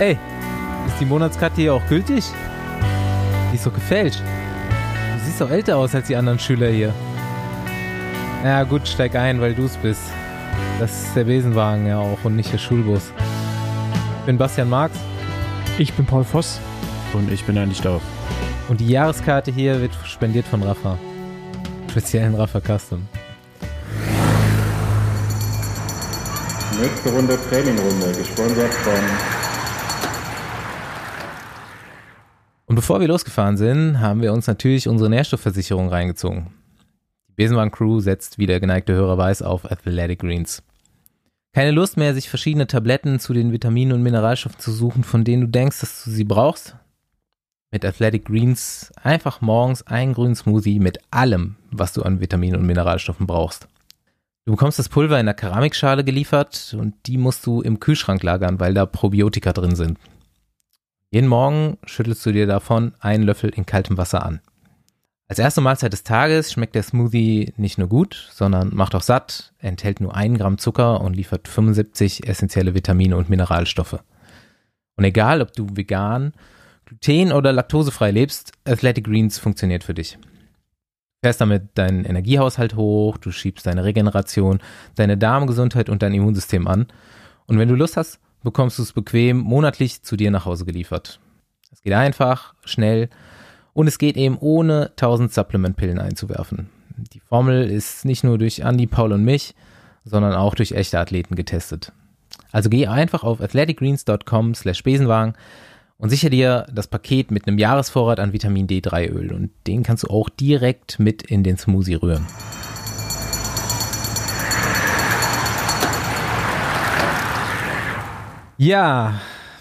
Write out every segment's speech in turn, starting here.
Ey, ist die Monatskarte hier auch gültig? Die ist doch gefälscht. Du siehst doch älter aus als die anderen Schüler hier. Ja gut, steig ein, weil du es bist. Das ist der Besenwagen ja auch und nicht der Schulbus. Ich bin Bastian Marx Ich bin Paul Voss. Und ich bin Andi Staub. und die Jahreskarte hier wird spendiert von Rafa. Speziellen Rafa Custom. Nächste Runde Trainingrunde, gesponsert von Und bevor wir losgefahren sind, haben wir uns natürlich unsere Nährstoffversicherung reingezogen. Die Besenwagen-Crew setzt, wie der geneigte Hörer weiß, auf Athletic Greens. Keine Lust mehr, sich verschiedene Tabletten zu den Vitaminen und Mineralstoffen zu suchen, von denen du denkst, dass du sie brauchst? Mit Athletic Greens einfach morgens einen grünen Smoothie mit allem, was du an Vitaminen und Mineralstoffen brauchst. Du bekommst das Pulver in einer Keramikschale geliefert und die musst du im Kühlschrank lagern, weil da Probiotika drin sind. Jeden Morgen schüttelst du dir davon einen Löffel in kaltem Wasser an. Als erste Mahlzeit des Tages schmeckt der Smoothie nicht nur gut, sondern macht auch satt, enthält nur einen Gramm Zucker und liefert 75 essentielle Vitamine und Mineralstoffe. Und egal, ob du vegan, gluten- oder laktosefrei lebst, Athletic Greens funktioniert für dich. Du fährst damit deinen Energiehaushalt hoch, du schiebst deine Regeneration, deine Darmgesundheit und dein Immunsystem an. Und wenn du Lust hast, bekommst du es bequem monatlich zu dir nach Hause geliefert. Es geht einfach, schnell und es geht eben ohne 1000 Supplementpillen einzuwerfen. Die Formel ist nicht nur durch Andy, Paul und mich, sondern auch durch echte Athleten getestet. Also geh einfach auf athleticgreens.com slash Besenwagen und sicher dir das Paket mit einem Jahresvorrat an Vitamin D3 Öl und den kannst du auch direkt mit in den Smoothie rühren. Ja,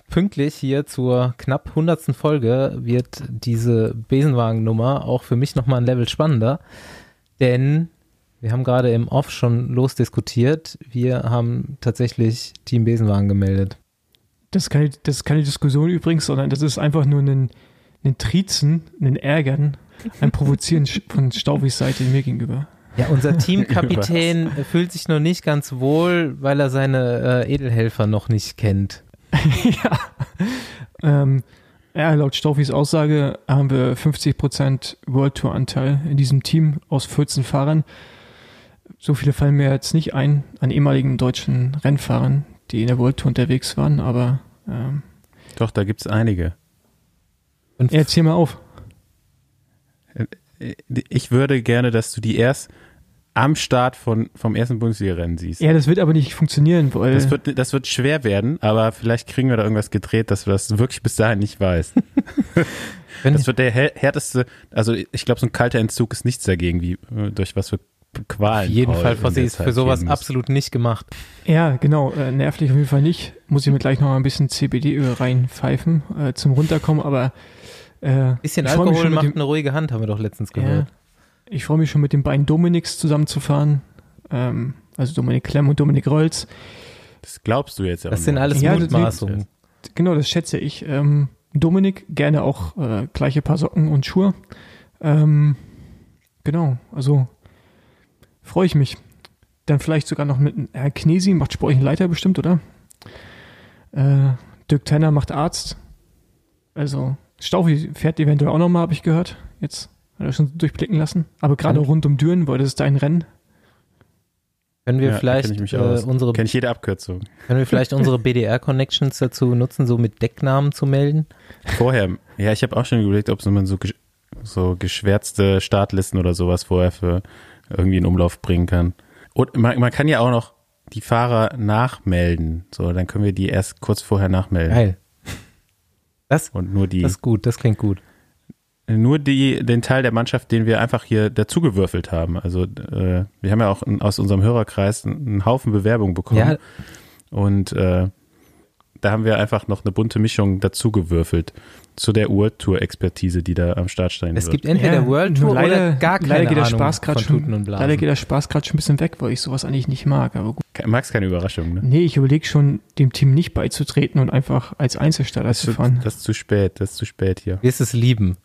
pünktlich hier zur knapp 100. Folge wird diese Besenwagen-Nummer auch für mich nochmal ein Level spannender, denn wir haben gerade im Off schon losdiskutiert. Wir haben tatsächlich Team Besenwagen gemeldet. Das ist, keine, das ist keine Diskussion übrigens, sondern das ist einfach nur ein, ein Trizen, ein Ärgern, ein Provozieren von Staubis Seite mir gegenüber. Ja, unser Teamkapitän fühlt sich noch nicht ganz wohl, weil er seine äh, Edelhelfer noch nicht kennt. ja. Ähm, ja, laut Staufis Aussage haben wir 50% World Tour Anteil in diesem Team aus 14 Fahrern. So viele fallen mir jetzt nicht ein an ehemaligen deutschen Rennfahrern, die in der World Tour unterwegs waren, aber ähm, Doch, da gibt's einige. Und ja, erzähl mal auf. Ich würde gerne, dass du die erst am Start von, vom ersten Bundesliga-Rennen siehst. Ja, das wird aber nicht funktionieren, weil Das wird, das wird schwer werden, aber vielleicht kriegen wir da irgendwas gedreht, dass du das wirklich bis dahin nicht weißt. Das wird der hä- härteste, also ich glaube, so ein kalter Entzug ist nichts dagegen, wie durch was für Qualen. auf jeden Paul Fall, Fossi ist für sowas absolut nicht gemacht. Ja, genau. Äh, nervlich auf jeden Fall nicht. Muss ich mir gleich noch mal ein bisschen CBD-Öl reinpfeifen äh, zum Runterkommen, aber äh, Bisschen Alkohol macht eine ruhige Hand, haben wir doch letztens ja, gehört. Ich freue mich schon mit den beiden Dominiks zusammenzufahren. Ähm, also Dominik Klemm und Dominik Rolls. Das glaubst du jetzt ja Das sind alles Ja, das- Mutmaßungen. Genau, das schätze ich. Ähm, Dominik, gerne auch äh, gleiche Paar Socken und Schuhe. Ähm, genau, also freue ich mich. Dann vielleicht sogar noch mit Herr Knesi, macht sportlichen Leiter bestimmt, oder? Äh, Dirk Tenner macht Arzt. Also Staufi fährt eventuell auch nochmal, habe ich gehört. Jetzt hat er schon durchblicken lassen. Aber gerade rund um Düren, weil das ist dein Rennen. Können wir Ja, vielleicht kenn ich mich äh, aus. unsere Kenn ich jede Abkürzung. können wir vielleicht unsere BDR-Connections dazu nutzen, so mit Decknamen zu melden? Vorher, ja, ich habe auch schon überlegt, ob man so, gesch- so geschwärzte Startlisten oder sowas vorher für irgendwie in Umlauf bringen kann. Und man, man kann ja auch noch die Fahrer nachmelden. So, dann können wir die erst kurz vorher nachmelden. Geil. Das, Und nur die, das ist gut, das klingt gut. Nur die, den Teil der Mannschaft, den wir einfach hier dazugewürfelt haben. Also äh, wir haben ja auch aus unserem Hörerkreis einen Haufen Bewerbungen bekommen. Ja, Und äh, da haben wir einfach noch eine bunte Mischung dazugewürfelt zu der Uhrtour-Expertise, die da am Start stehen es wird. gibt entweder Ja, World Tour leider, oder gar keine leider geht der Ahnung Spaß gerade schon, und Blasen. leider geht der Spaß gerade schon ein bisschen weg, weil ich sowas eigentlich nicht mag. Aber gut. Magst keine Überraschung, ne? Nee, ich überlege schon, dem Team nicht beizutreten und einfach als Einzelstaller Das, zu fahren. das ist zu spät, das ist zu spät hier. wirst es lieben.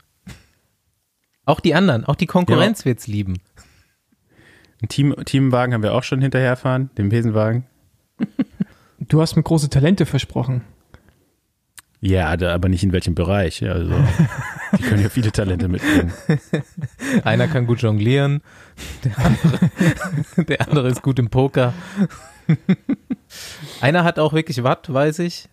Auch die anderen, auch die Konkurrenz wird's lieben. Ein Team, Teamwagen haben wir auch schon hinterherfahren, den Besenwagen. Du hast mir große Talente versprochen. Ja, da, aber nicht in welchem Bereich. Ja, Also, die können ja viele Talente mitbringen. Einer kann gut jonglieren, der andere, der andere ist gut im Poker. Einer hat auch wirklich Watt, weiß ich.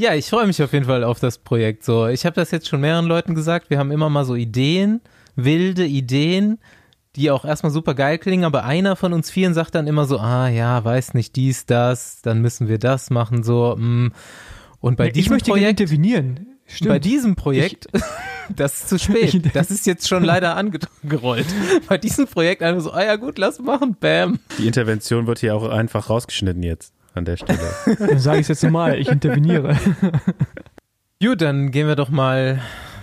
Ja, ich freue mich auf jeden Fall auf das Projekt. So, ich habe das jetzt schon mehreren Leuten gesagt. Wir haben immer mal so Ideen, wilde Ideen, die auch erstmal super geil klingen, aber einer von uns vieren sagt dann immer so, ah ja, weiß nicht dies, das, dann müssen wir das machen, so. Mm. Und bei Nee, diesem ich möchte gerne Projekt, intervenieren. Stimmt. bei diesem Projekt, das ist zu spät. Ich- Das ist jetzt schon leider angerollt. Bei diesem Projekt einfach so, ah ja gut, lass machen, bam. Die Intervention wird hier auch einfach rausgeschnitten jetzt an der Stelle. Dann sage ich es jetzt nochmal, ich interveniere. Gut, dann gehen wir doch mal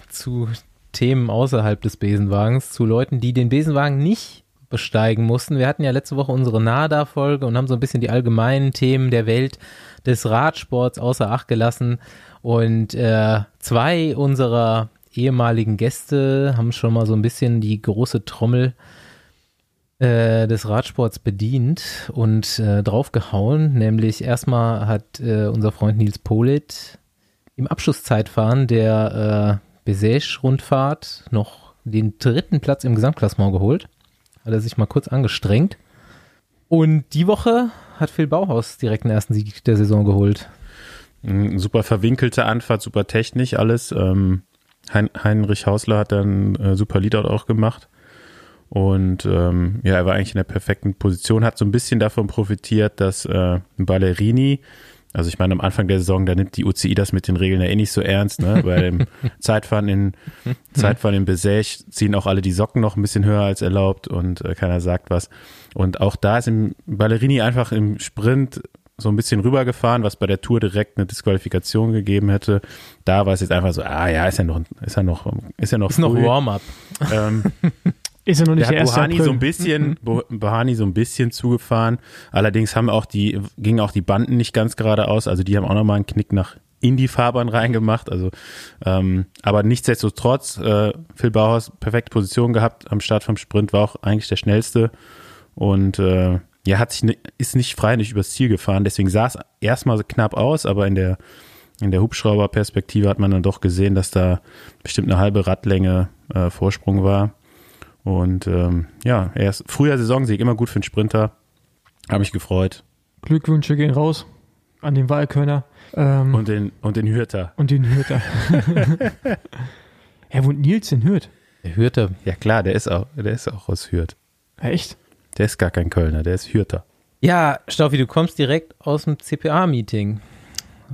zu Themen außerhalb des Besenwagens, zu Leuten, die den Besenwagen nicht besteigen mussten. Wir hatten ja letzte Woche unsere NADA-Folge und haben so ein bisschen die allgemeinen Themen der Welt des Radsports außer Acht gelassen. Und äh, zwei unserer ehemaligen Gäste haben schon mal so ein bisschen die große Trommel äh, des Radsports bedient und äh, draufgehauen. Nämlich erstmal hat äh, unser Freund Nils Polit im Abschlusszeitfahren der äh, Besage-Rundfahrt noch den dritten Platz im Gesamtklassement geholt. Hat er sich mal kurz angestrengt. Und die Woche hat Phil Bauhaus direkt den ersten Sieg der Saison geholt. Super verwinkelte Anfahrt, super technisch alles. Ähm, hein Heinrich Hausler hat dann äh, super Leadout auch gemacht. Und ähm, ja, er war eigentlich in der perfekten Position, hat so ein bisschen davon profitiert, dass äh, Ballerini, also ich meine, am Anfang der Saison, da nimmt die UCI das mit den Regeln ja eh nicht so ernst, ne? Bei dem Zeitfahren in Zeitfahren in Besech ziehen auch alle die Socken noch ein bisschen höher als erlaubt und äh, keiner sagt was. Und auch da ist im Ballerini einfach im Sprint so ein bisschen rübergefahren, was bei der Tour direkt eine Disqualifikation gegeben hätte. Da war es jetzt einfach so, ah ja, ist ja noch, ist ja noch, ist ja noch, Ist noch. Warm-up. Ähm, Ist ja noch nicht der der, hat Bohani April. so ein bisschen, Bo- Bohani so ein bisschen zugefahren. Allerdings haben auch die, gingen auch die Banden nicht ganz geradeaus. Also die haben auch nochmal einen Knick nach in die Fahrbahn reingemacht. Also, ähm, aber nichtsdestotrotz, äh, Phil Bauhaus perfekte Position gehabt am Start vom Sprint, war auch eigentlich der schnellste und äh, ja, hat sich ni- ist nicht frei nicht übers Ziel gefahren. Deswegen sah es erstmal so knapp aus, aber in der in der Hubschrauberperspektive hat man dann doch gesehen, dass da bestimmt eine halbe Radlänge äh, Vorsprung war. Und ähm, ja, erst früher Saisonsieg, immer gut für einen Sprinter. Habe mich gefreut. Glückwünsche gehen raus an den Wahlkörner ähm, und, Und den, und den Hürter. den Hürter. ja, wo Nils den Hürt? Der hörte, Ja klar, der ist auch, der ist auch aus Hürth. Echt? Der ist gar kein Kölner, der ist Hürter. Ja, Staufi, du kommst direkt aus dem CPA-Meeting.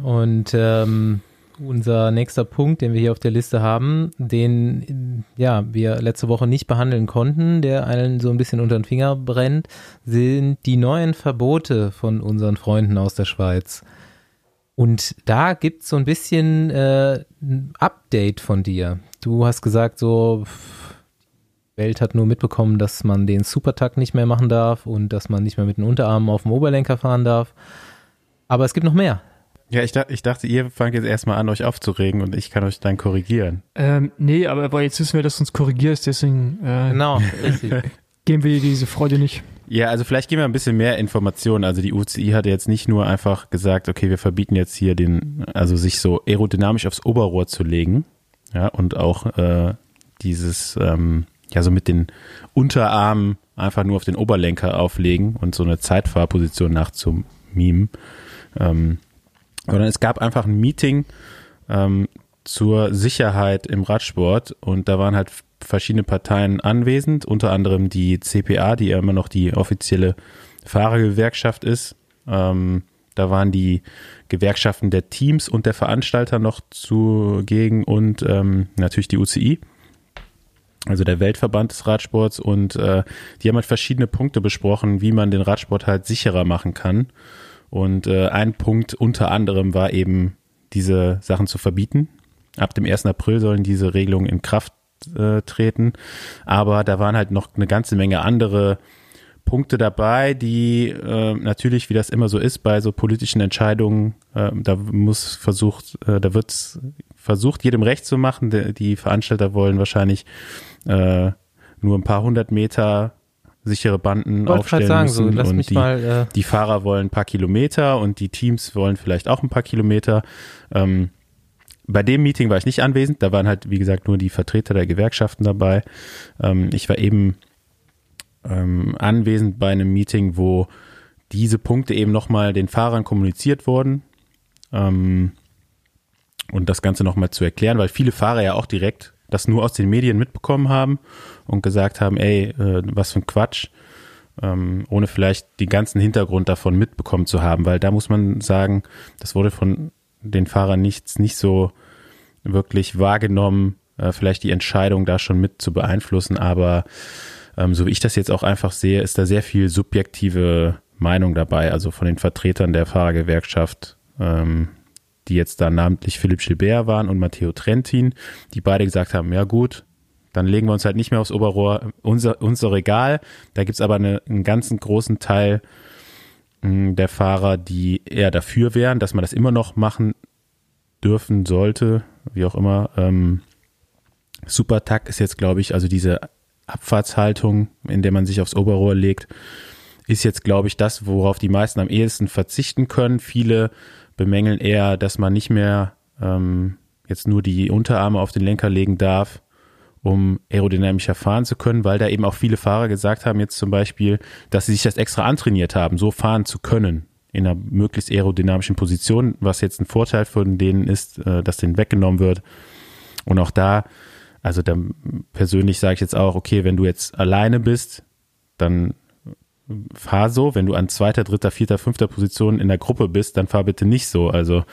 Und ähm, unser nächster Punkt, den wir hier auf der Liste haben, den ja wir letzte Woche nicht behandeln konnten, der allen so ein bisschen unter den Finger brennt, sind die neuen Verbote von unseren Freunden aus der Schweiz. Und da gibt's so ein bisschen äh, ein Update von dir. Du hast gesagt, so die Welt hat nur mitbekommen, dass man den Supertakt nicht mehr machen darf und dass man nicht mehr mit den Unterarmen auf dem Oberlenker fahren darf. Aber es gibt noch mehr. Ja, ich, ich dachte, ihr fangt jetzt erstmal an, euch aufzuregen und ich kann euch dann korrigieren. Ähm, nee, aber, aber jetzt wissen wir, dass du uns korrigierst, deswegen äh, Genau, geben wir dir diese Freude nicht. Ja, also vielleicht geben wir ein bisschen mehr Informationen. Also die UCI hatte jetzt nicht nur einfach gesagt, okay, wir verbieten jetzt hier den, also sich so aerodynamisch aufs Oberrohr zu legen, ja, und auch äh, dieses, ähm, ja, so mit den Unterarmen einfach nur auf den Oberlenker auflegen und so eine Zeitfahrposition nachzumimen. Ähm, sondern es gab einfach ein Meeting ähm, zur Sicherheit im Radsport und da waren halt verschiedene Parteien anwesend, unter anderem die CPA, die ja immer noch die offizielle Fahrergewerkschaft ist. Ähm, da waren die Gewerkschaften der Teams und der Veranstalter noch zugegen und ähm, natürlich die UCI, also der Weltverband des Radsports und äh, die haben halt verschiedene Punkte besprochen, wie man den Radsport halt sicherer machen kann. Und äh, ein Punkt unter anderem war eben, diese Sachen zu verbieten. Ab dem 1. April sollen diese Regelungen in Kraft äh, treten. Aber da waren halt noch eine ganze Menge andere Punkte dabei, die äh, natürlich, wie das immer so ist, bei so politischen Entscheidungen, äh, da muss versucht, äh, da wird versucht, jedem recht zu machen. Die, die Veranstalter wollen wahrscheinlich äh, nur ein paar hundert Meter sichere Banden Ich wollte aufstellen sagen, so, müssen lass und mich die, mal. Äh, die Fahrer wollen ein paar Kilometer und die Teams wollen vielleicht auch ein paar Kilometer. Ähm, bei dem Meeting war ich nicht anwesend, da waren halt, wie gesagt, nur die Vertreter der Gewerkschaften dabei. Ähm, ich war eben ähm, anwesend bei einem Meeting, wo diese Punkte eben nochmal den Fahrern kommuniziert wurden. Ähm, und das Ganze nochmal zu erklären, weil viele Fahrer ja auch direkt das nur aus den Medien mitbekommen haben und gesagt haben, ey, äh, was für ein Quatsch, ähm, ohne vielleicht den ganzen Hintergrund davon mitbekommen zu haben, weil da muss man sagen, das wurde von den Fahrern nichts nicht so wirklich wahrgenommen, äh, vielleicht die Entscheidung da schon mit zu beeinflussen, aber ähm, so wie ich das jetzt auch einfach sehe, ist da sehr viel subjektive Meinung dabei, also von den Vertretern der Fahrergewerkschaft, ähm, die jetzt da namentlich Philipp Gilbert waren und Matteo Trentin, die beide gesagt haben, ja gut, dann legen wir uns halt nicht mehr aufs Oberrohr, unser, unser Regal. Da gibt's aber eine, einen ganzen großen Teil hm, der Fahrer, die eher dafür wären, dass man das immer noch machen dürfen sollte, wie auch immer. Ähm, Supertag ist jetzt, glaube ich, also diese Abfahrtshaltung, in der man sich aufs Oberrohr legt, ist jetzt, glaube ich, das, worauf die meisten am ehesten verzichten können. Viele bemängeln eher, dass man nicht mehr ähm, jetzt nur die Unterarme auf den Lenker legen darf, um aerodynamischer fahren zu können, weil da eben auch viele Fahrer gesagt haben, jetzt zum Beispiel, dass sie sich das extra antrainiert haben, so fahren zu können in einer möglichst aerodynamischen Position, was jetzt ein Vorteil von denen ist, äh, dass denen weggenommen wird. Und auch da, also da persönlich sage ich jetzt auch, okay, wenn du jetzt alleine bist, dann fahr so. Wenn du an zweiter, dritter, vierter, fünfter Position in der Gruppe bist, dann fahr bitte nicht so. Also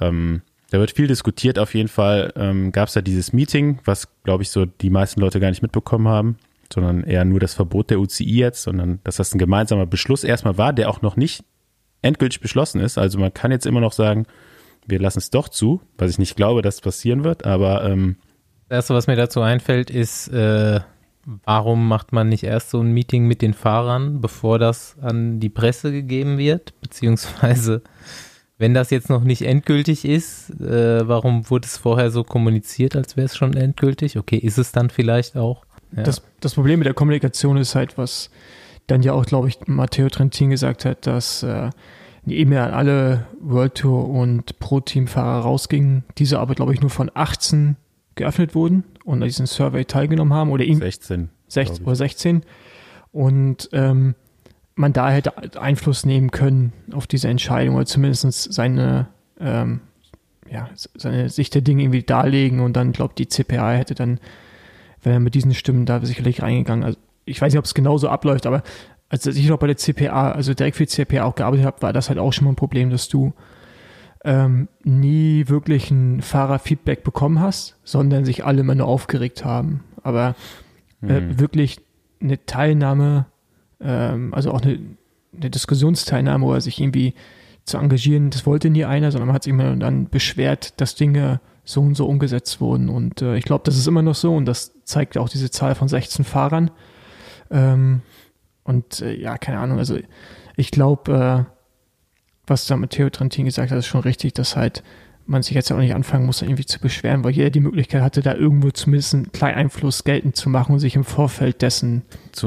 ähm, da wird viel diskutiert. Auf jeden Fall ähm, gab es da dieses Meeting, was, glaube ich, so die meisten Leute gar nicht mitbekommen haben, sondern eher nur das Verbot der UCI jetzt, sondern dass das ein gemeinsamer Beschluss erstmal war, der auch noch nicht endgültig beschlossen ist. Also man kann jetzt immer noch sagen, wir lassen es doch zu, was ich nicht glaube, dass passieren wird, aber ähm, das Erste, was mir dazu einfällt, ist, äh, warum macht man nicht erst so ein Meeting mit den Fahrern, bevor das an die Presse gegeben wird? Beziehungsweise, wenn das jetzt noch nicht endgültig ist, äh, warum wurde es vorher so kommuniziert, als wäre es schon endgültig? Okay, ist es dann vielleicht auch? Ja. Das, das Problem mit der Kommunikation ist halt, was dann ja auch, glaube ich, Matteo Trentin gesagt hat, dass äh, E-Mail an alle World Tour und Pro-Team-Fahrer rausging. Diese aber, glaube ich, nur von 18 geöffnet wurden und an diesem Survey teilgenommen haben oder ihm 16, 16 oder 16 und ähm, man da hätte Einfluss nehmen können auf diese Entscheidung oder zumindest seine ähm, ja, seine Sicht der Dinge irgendwie darlegen und dann glaube die CPA hätte dann wenn er mit diesen Stimmen da sicherlich reingegangen. Also ich weiß nicht ob es genauso abläuft aber als ich noch bei der CPA also direkt für die CPA auch gearbeitet habe war das halt auch schon mal ein Problem dass du ähm, nie wirklich ein Fahrerfeedback bekommen hast, sondern sich alle immer nur aufgeregt haben. Aber äh, mhm. wirklich eine Teilnahme, ähm, also auch eine, eine Diskussionsteilnahme oder sich irgendwie zu engagieren, das wollte nie einer, sondern man hat sich immer dann beschwert, dass Dinge so und so umgesetzt wurden. Und äh, ich glaube, das ist immer noch so und das zeigt auch diese Zahl von 16 Fahrern. Ähm, und äh, ja, keine Ahnung, also ich glaube, äh, was da Matteo Trentin gesagt hat, ist schon richtig, dass halt man sich jetzt auch nicht anfangen muss, irgendwie zu beschweren, weil jeder die Möglichkeit hatte, da irgendwo zumindest einen kleinen Einfluss geltend zu machen und sich im Vorfeld dessen.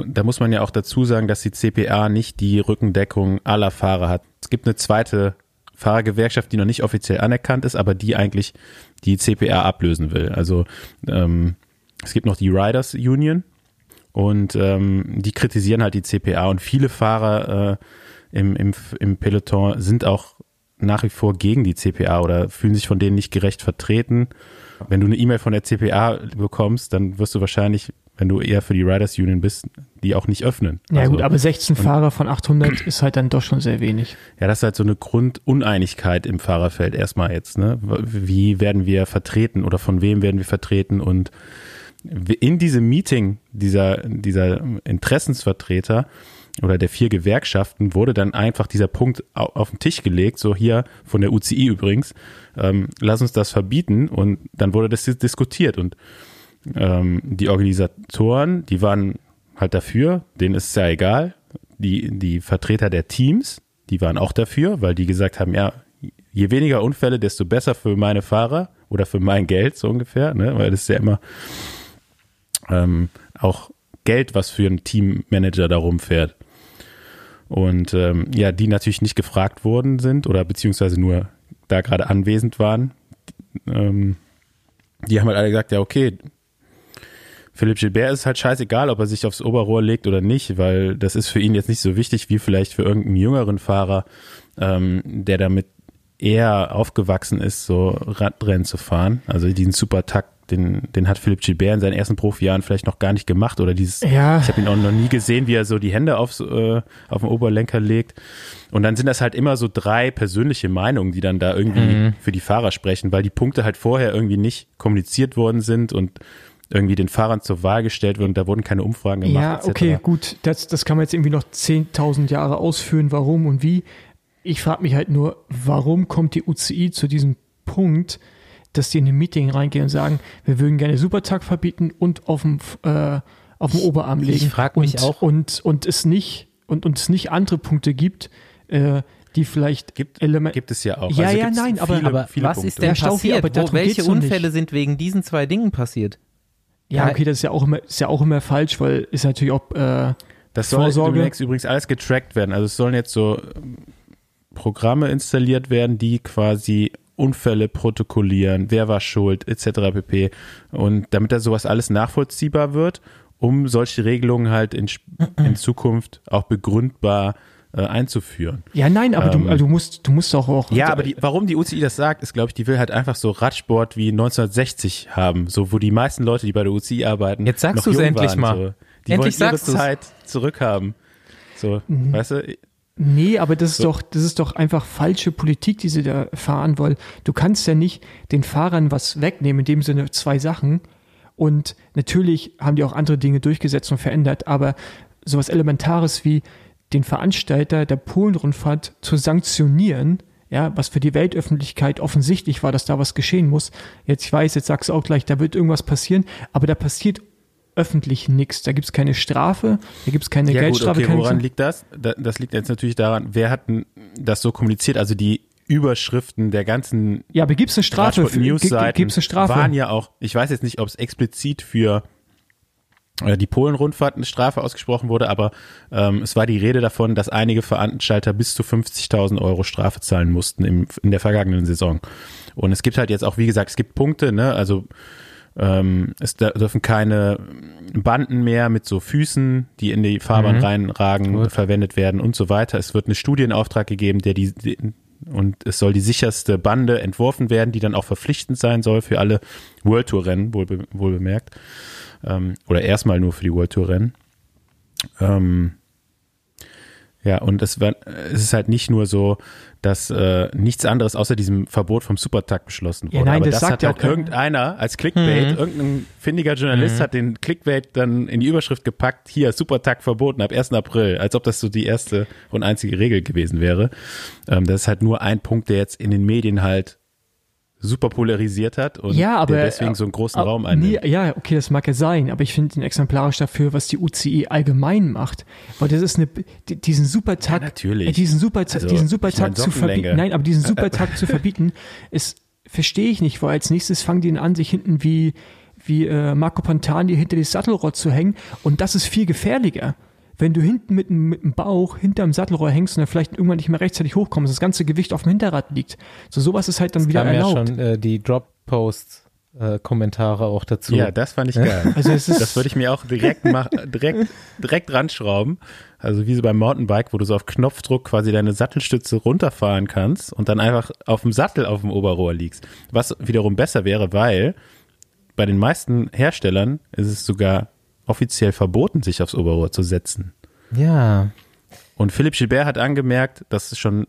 Da muss man ja auch dazu sagen, dass die CPA nicht die Rückendeckung aller Fahrer hat. Es gibt eine zweite Fahrergewerkschaft, die noch nicht offiziell anerkannt ist, aber die eigentlich die CPA ablösen will. Also ähm, es gibt noch die Riders Union und ähm, die kritisieren halt die CPA und viele Fahrer äh, im, im, im Peloton sind auch nach wie vor gegen die CPA oder fühlen sich von denen nicht gerecht vertreten. Wenn du eine E-Mail von der CPA bekommst, dann wirst du wahrscheinlich, wenn du eher für die Riders Union bist, die auch nicht öffnen. Ja also, gut, aber 16 Fahrer von 800 ist halt dann doch schon sehr wenig. Ja, das ist halt so eine Grunduneinigkeit im Fahrerfeld erstmal jetzt. Ne? Wie werden wir vertreten oder von wem werden wir vertreten und in diesem Meeting dieser, dieser Interessensvertreter oder der vier Gewerkschaften wurde dann einfach dieser Punkt auf den Tisch gelegt, so hier von der UCI übrigens, ähm, lass uns das verbieten und dann wurde das diskutiert und ähm, die Organisatoren, die waren halt dafür, denen ist es ja egal, die, die Vertreter der Teams, die waren auch dafür, weil die gesagt haben, ja, je weniger Unfälle, desto besser für meine Fahrer oder für mein Geld so ungefähr, ne? weil das ist ja immer ähm, auch Geld, was für einen Teammanager da rumfährt und ähm, ja, die natürlich nicht gefragt worden sind oder beziehungsweise nur da gerade anwesend waren. ähm, die haben halt alle gesagt, ja, okay, Philipp Gilbert ist halt scheißegal, ob er sich aufs Oberrohr legt oder nicht, weil das ist für ihn jetzt nicht so wichtig wie vielleicht für irgendeinen jüngeren Fahrer, ähm, der damit eher aufgewachsen ist, so Radrennen zu fahren. Also diesen Supertakt, den, den hat Philipp Gilbert in seinen ersten Profijahren vielleicht noch gar nicht gemacht oder dieses, Ja. ich habe ihn auch noch nie gesehen, wie er so die Hände aufs, äh, auf den Oberlenker legt. Und dann sind das halt immer so drei persönliche Meinungen, die dann da irgendwie für die Fahrer sprechen, weil die Punkte halt vorher irgendwie nicht kommuniziert worden sind und irgendwie den Fahrern zur Wahl gestellt wurden. Da wurden keine Umfragen gemacht. Ja, etc. okay, gut. Das, das kann man jetzt irgendwie noch 10.000 Jahre ausführen, warum und wie. Ich frage mich halt nur, warum kommt die UCI zu diesem Punkt, dass die in ein Meeting reingehen und sagen, wir würden gerne Supertag verbieten und auf dem, äh, auf dem Oberarm ich legen. frag mich und, auch- Und, und es nicht, und, und es nicht andere Punkte gibt, äh, die vielleicht Gibt, Element. gibt es ja auch. Ja, ja, gibt's nein, aber- viele, Aber viele was Punkte. ist denn Ja, Staufi, passiert? aber Wo, welche. Unfälle sind wegen diesen zwei Dingen passiert? ja, okay, das ist ja auch immer, ist ja auch immer falsch, weil ist natürlich auch, äh, Das soll Vorsorge. demnächst übrigens alles getrackt werden. Also es sollen jetzt so ähm, Programme installiert werden, die quasi Unfälle protokollieren, wer war schuld, etc. pp. Und damit da sowas alles nachvollziehbar wird, um solche Regelungen halt in, in Zukunft auch begründbar äh, einzuführen. ja, nein, aber Ähm, du, also du musst, du musst auch auch. Ja, aber die, warum die UCI das sagt, ist, glaube ich, die will halt einfach so Radsport wie 1960 haben, so wo die meisten Leute, die bei der UCI arbeiten, Jetzt sagst du's jung endlich waren, mal. So. Die Endlich wollen ihre. Zeit zurückhaben. So, Mhm. weißt du? Nee, aber das ist So. doch, das ist doch einfach falsche Politik, die sie da fahren wollen. Du kannst ja nicht den Fahrern was wegnehmen, in dem Sinne zwei Sachen. Und natürlich haben die auch andere Dinge durchgesetzt und verändert, aber sowas Elementares wie den Veranstalter der Polenrundfahrt zu sanktionieren, ja, was für die Weltöffentlichkeit offensichtlich war, dass da was geschehen muss. Jetzt, ich weiß, jetzt sagst du auch gleich, da wird irgendwas passieren, aber da passiert öffentlich nichts. Da gibt's keine Strafe, da gibt's keine Ja gut, Geldstrafe, okay, keine woran liegt das? Da- Das liegt jetzt natürlich daran, wer hat denn das so kommuniziert? Also die Überschriften der ganzen Ja, aber gibt's eine Strafe? für- gi- Gibt's eine Strafe? waren ja auch, ich weiß jetzt nicht, ob es explizit für äh, die Polen-Rundfahrt eine Strafe ausgesprochen wurde, aber ähm, es war die Rede davon, dass einige Veranstalter bis zu 50.000 Euro Strafe zahlen mussten im, in der vergangenen Saison. Und es gibt halt jetzt auch, wie gesagt, es gibt Punkte, ne, also ähm, es dürfen keine Banden mehr mit so Füßen, die in die Fahrbahn Mhm. reinragen, Gut. verwendet werden und so weiter. Es wird eine Studie in Auftrag gegeben, der die, die und es soll die sicherste Bande entworfen werden, die dann auch verpflichtend sein soll für alle World Tour Rennen, wohl, be- wohl bemerkt. Ähm, oder erstmal nur für die World Tour Rennen. Ähm, ja, und es, war, es ist halt nicht nur so, dass äh, nichts anderes außer diesem Verbot vom Supertag beschlossen Ja, wurde. nein, Aber das das, sagt hat ja halt irgendeiner als Clickbait, Mhm. irgendein findiger Journalist Mhm. hat den Clickbait dann in die Überschrift gepackt, hier, Supertag verboten ab 1. April, als ob das so die erste und einzige Regel gewesen wäre. Ähm, das ist halt nur ein Punkt, der jetzt in den Medien halt super polarisiert hat und Ja, aber- der deswegen so einen großen Aber- Raum einnimmt. Nee, ja, okay, das mag ja sein, aber ich finde ihn exemplarisch dafür, was die UCI allgemein macht. Weil das ist eine, die- diesen Supertag, Ja, natürlich. äh, diesen Supertag, Also, diesen ich mein, zu verbieten, nein, aber diesen Supertag zu verbieten, ist, verstehe ich nicht, weil als nächstes fangen die an, sich hinten wie, wie äh, Marco Pantani hinter die Sattelrohr zu hängen und das ist viel gefährlicher. Wenn du hinten mit, dem- mit dem Bauch hinterm Sattelrohr hängst und dann vielleicht irgendwann nicht mehr rechtzeitig hochkommst, das ganze Gewicht auf dem Hinterrad liegt. So sowas ist halt dann Es wieder kamen ja erlaubt. schon äh, die Drop-Post-Kommentare auch dazu. Ja, das fand ich geil. Also es ist, Das würde ich mir auch direkt mach, direkt, direkt ranschrauben. Also wie so beim Mountainbike, wo du so auf Knopfdruck quasi deine Sattelstütze runterfahren kannst und dann einfach auf dem Sattel auf dem Oberrohr liegst. Was wiederum besser wäre, weil bei den meisten Herstellern ist es sogar offiziell verboten, sich aufs Oberrohr zu setzen. ja. Und Philipp Gilbert hat angemerkt, dass es schon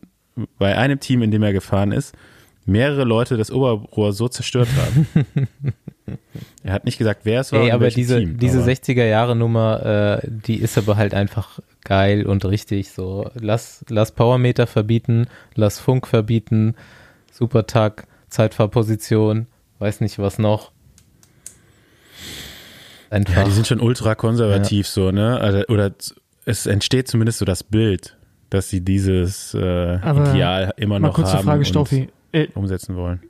bei einem Team, in dem er gefahren ist, mehrere Leute das Oberrohr so zerstört haben. er hat nicht gesagt, wer es war. Ey, aber diese, Team, diese aber- 60er-Jahre-Nummer, äh, die ist aber halt einfach geil und richtig so. Lass, lass Powermeter verbieten, lass Funk verbieten, Supertag, Zeitfahrposition, weiß nicht was noch. Einfach. Ja, die sind schon ultra konservativ so, ne? Also, oder es entsteht zumindest so das Bild, dass sie dieses äh, Aber Ideal immer noch kurze haben Frage, und Stoffi. Äh, umsetzen wollen.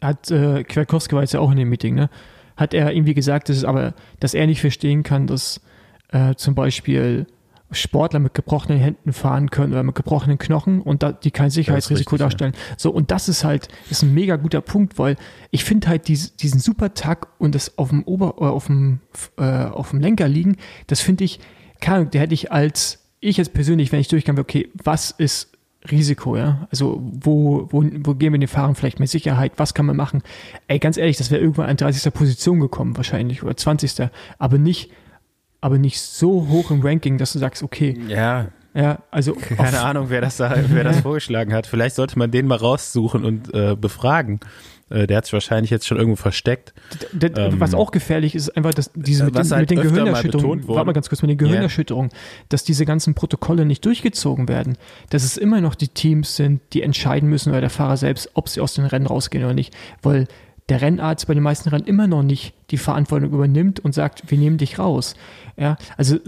hat äh, Kwiatkowski war jetzt ja auch in dem Meeting, ne? Hat er irgendwie gesagt, dass es aber, dass er nicht verstehen kann, dass äh, zum Beispiel Sportler mit gebrochenen Händen fahren können oder mit gebrochenen Knochen und da, die kein Sicherheitsrisiko richtig, darstellen. Ja. So, und das ist halt, ist ein mega guter Punkt, weil ich finde halt dies, diesen super Tag und das auf dem Ober, äh, auf dem, äh, auf dem Lenker liegen, das finde ich, keine Ahnung, der hätte ich als, ich jetzt persönlich, wenn ich durchgegangen okay, was ist Risiko, ja? Also, wo, wo, wo gehen wir den Fahren vielleicht mit Sicherheit? Was kann man machen? Ey, ganz ehrlich, das wäre irgendwann an 30. Position gekommen, wahrscheinlich, oder 20. Aber nicht, aber nicht so hoch im Ranking, dass du sagst, okay. Ja. Ja, also. Keine Ahnung, wer das, da, wer das vorgeschlagen hat. Vielleicht sollte man den mal raussuchen und äh, befragen. Äh, der hat sich wahrscheinlich jetzt schon irgendwo versteckt. D ähm, was auch gefährlich ist, einfach, dass diese äh, mit, den, halt mit den Gehirnerschütterungen, warte mal ganz kurz, mit den Gehirnerschütterungen, yeah. dass diese ganzen Protokolle nicht durchgezogen werden, dass es immer noch die Teams sind, die entscheiden müssen oder der Fahrer selbst, ob sie aus den Rennen rausgehen oder nicht, weil der Rennarzt bei den meisten Rennen immer noch nicht die Verantwortung übernimmt und sagt, wir nehmen dich raus. Ja, also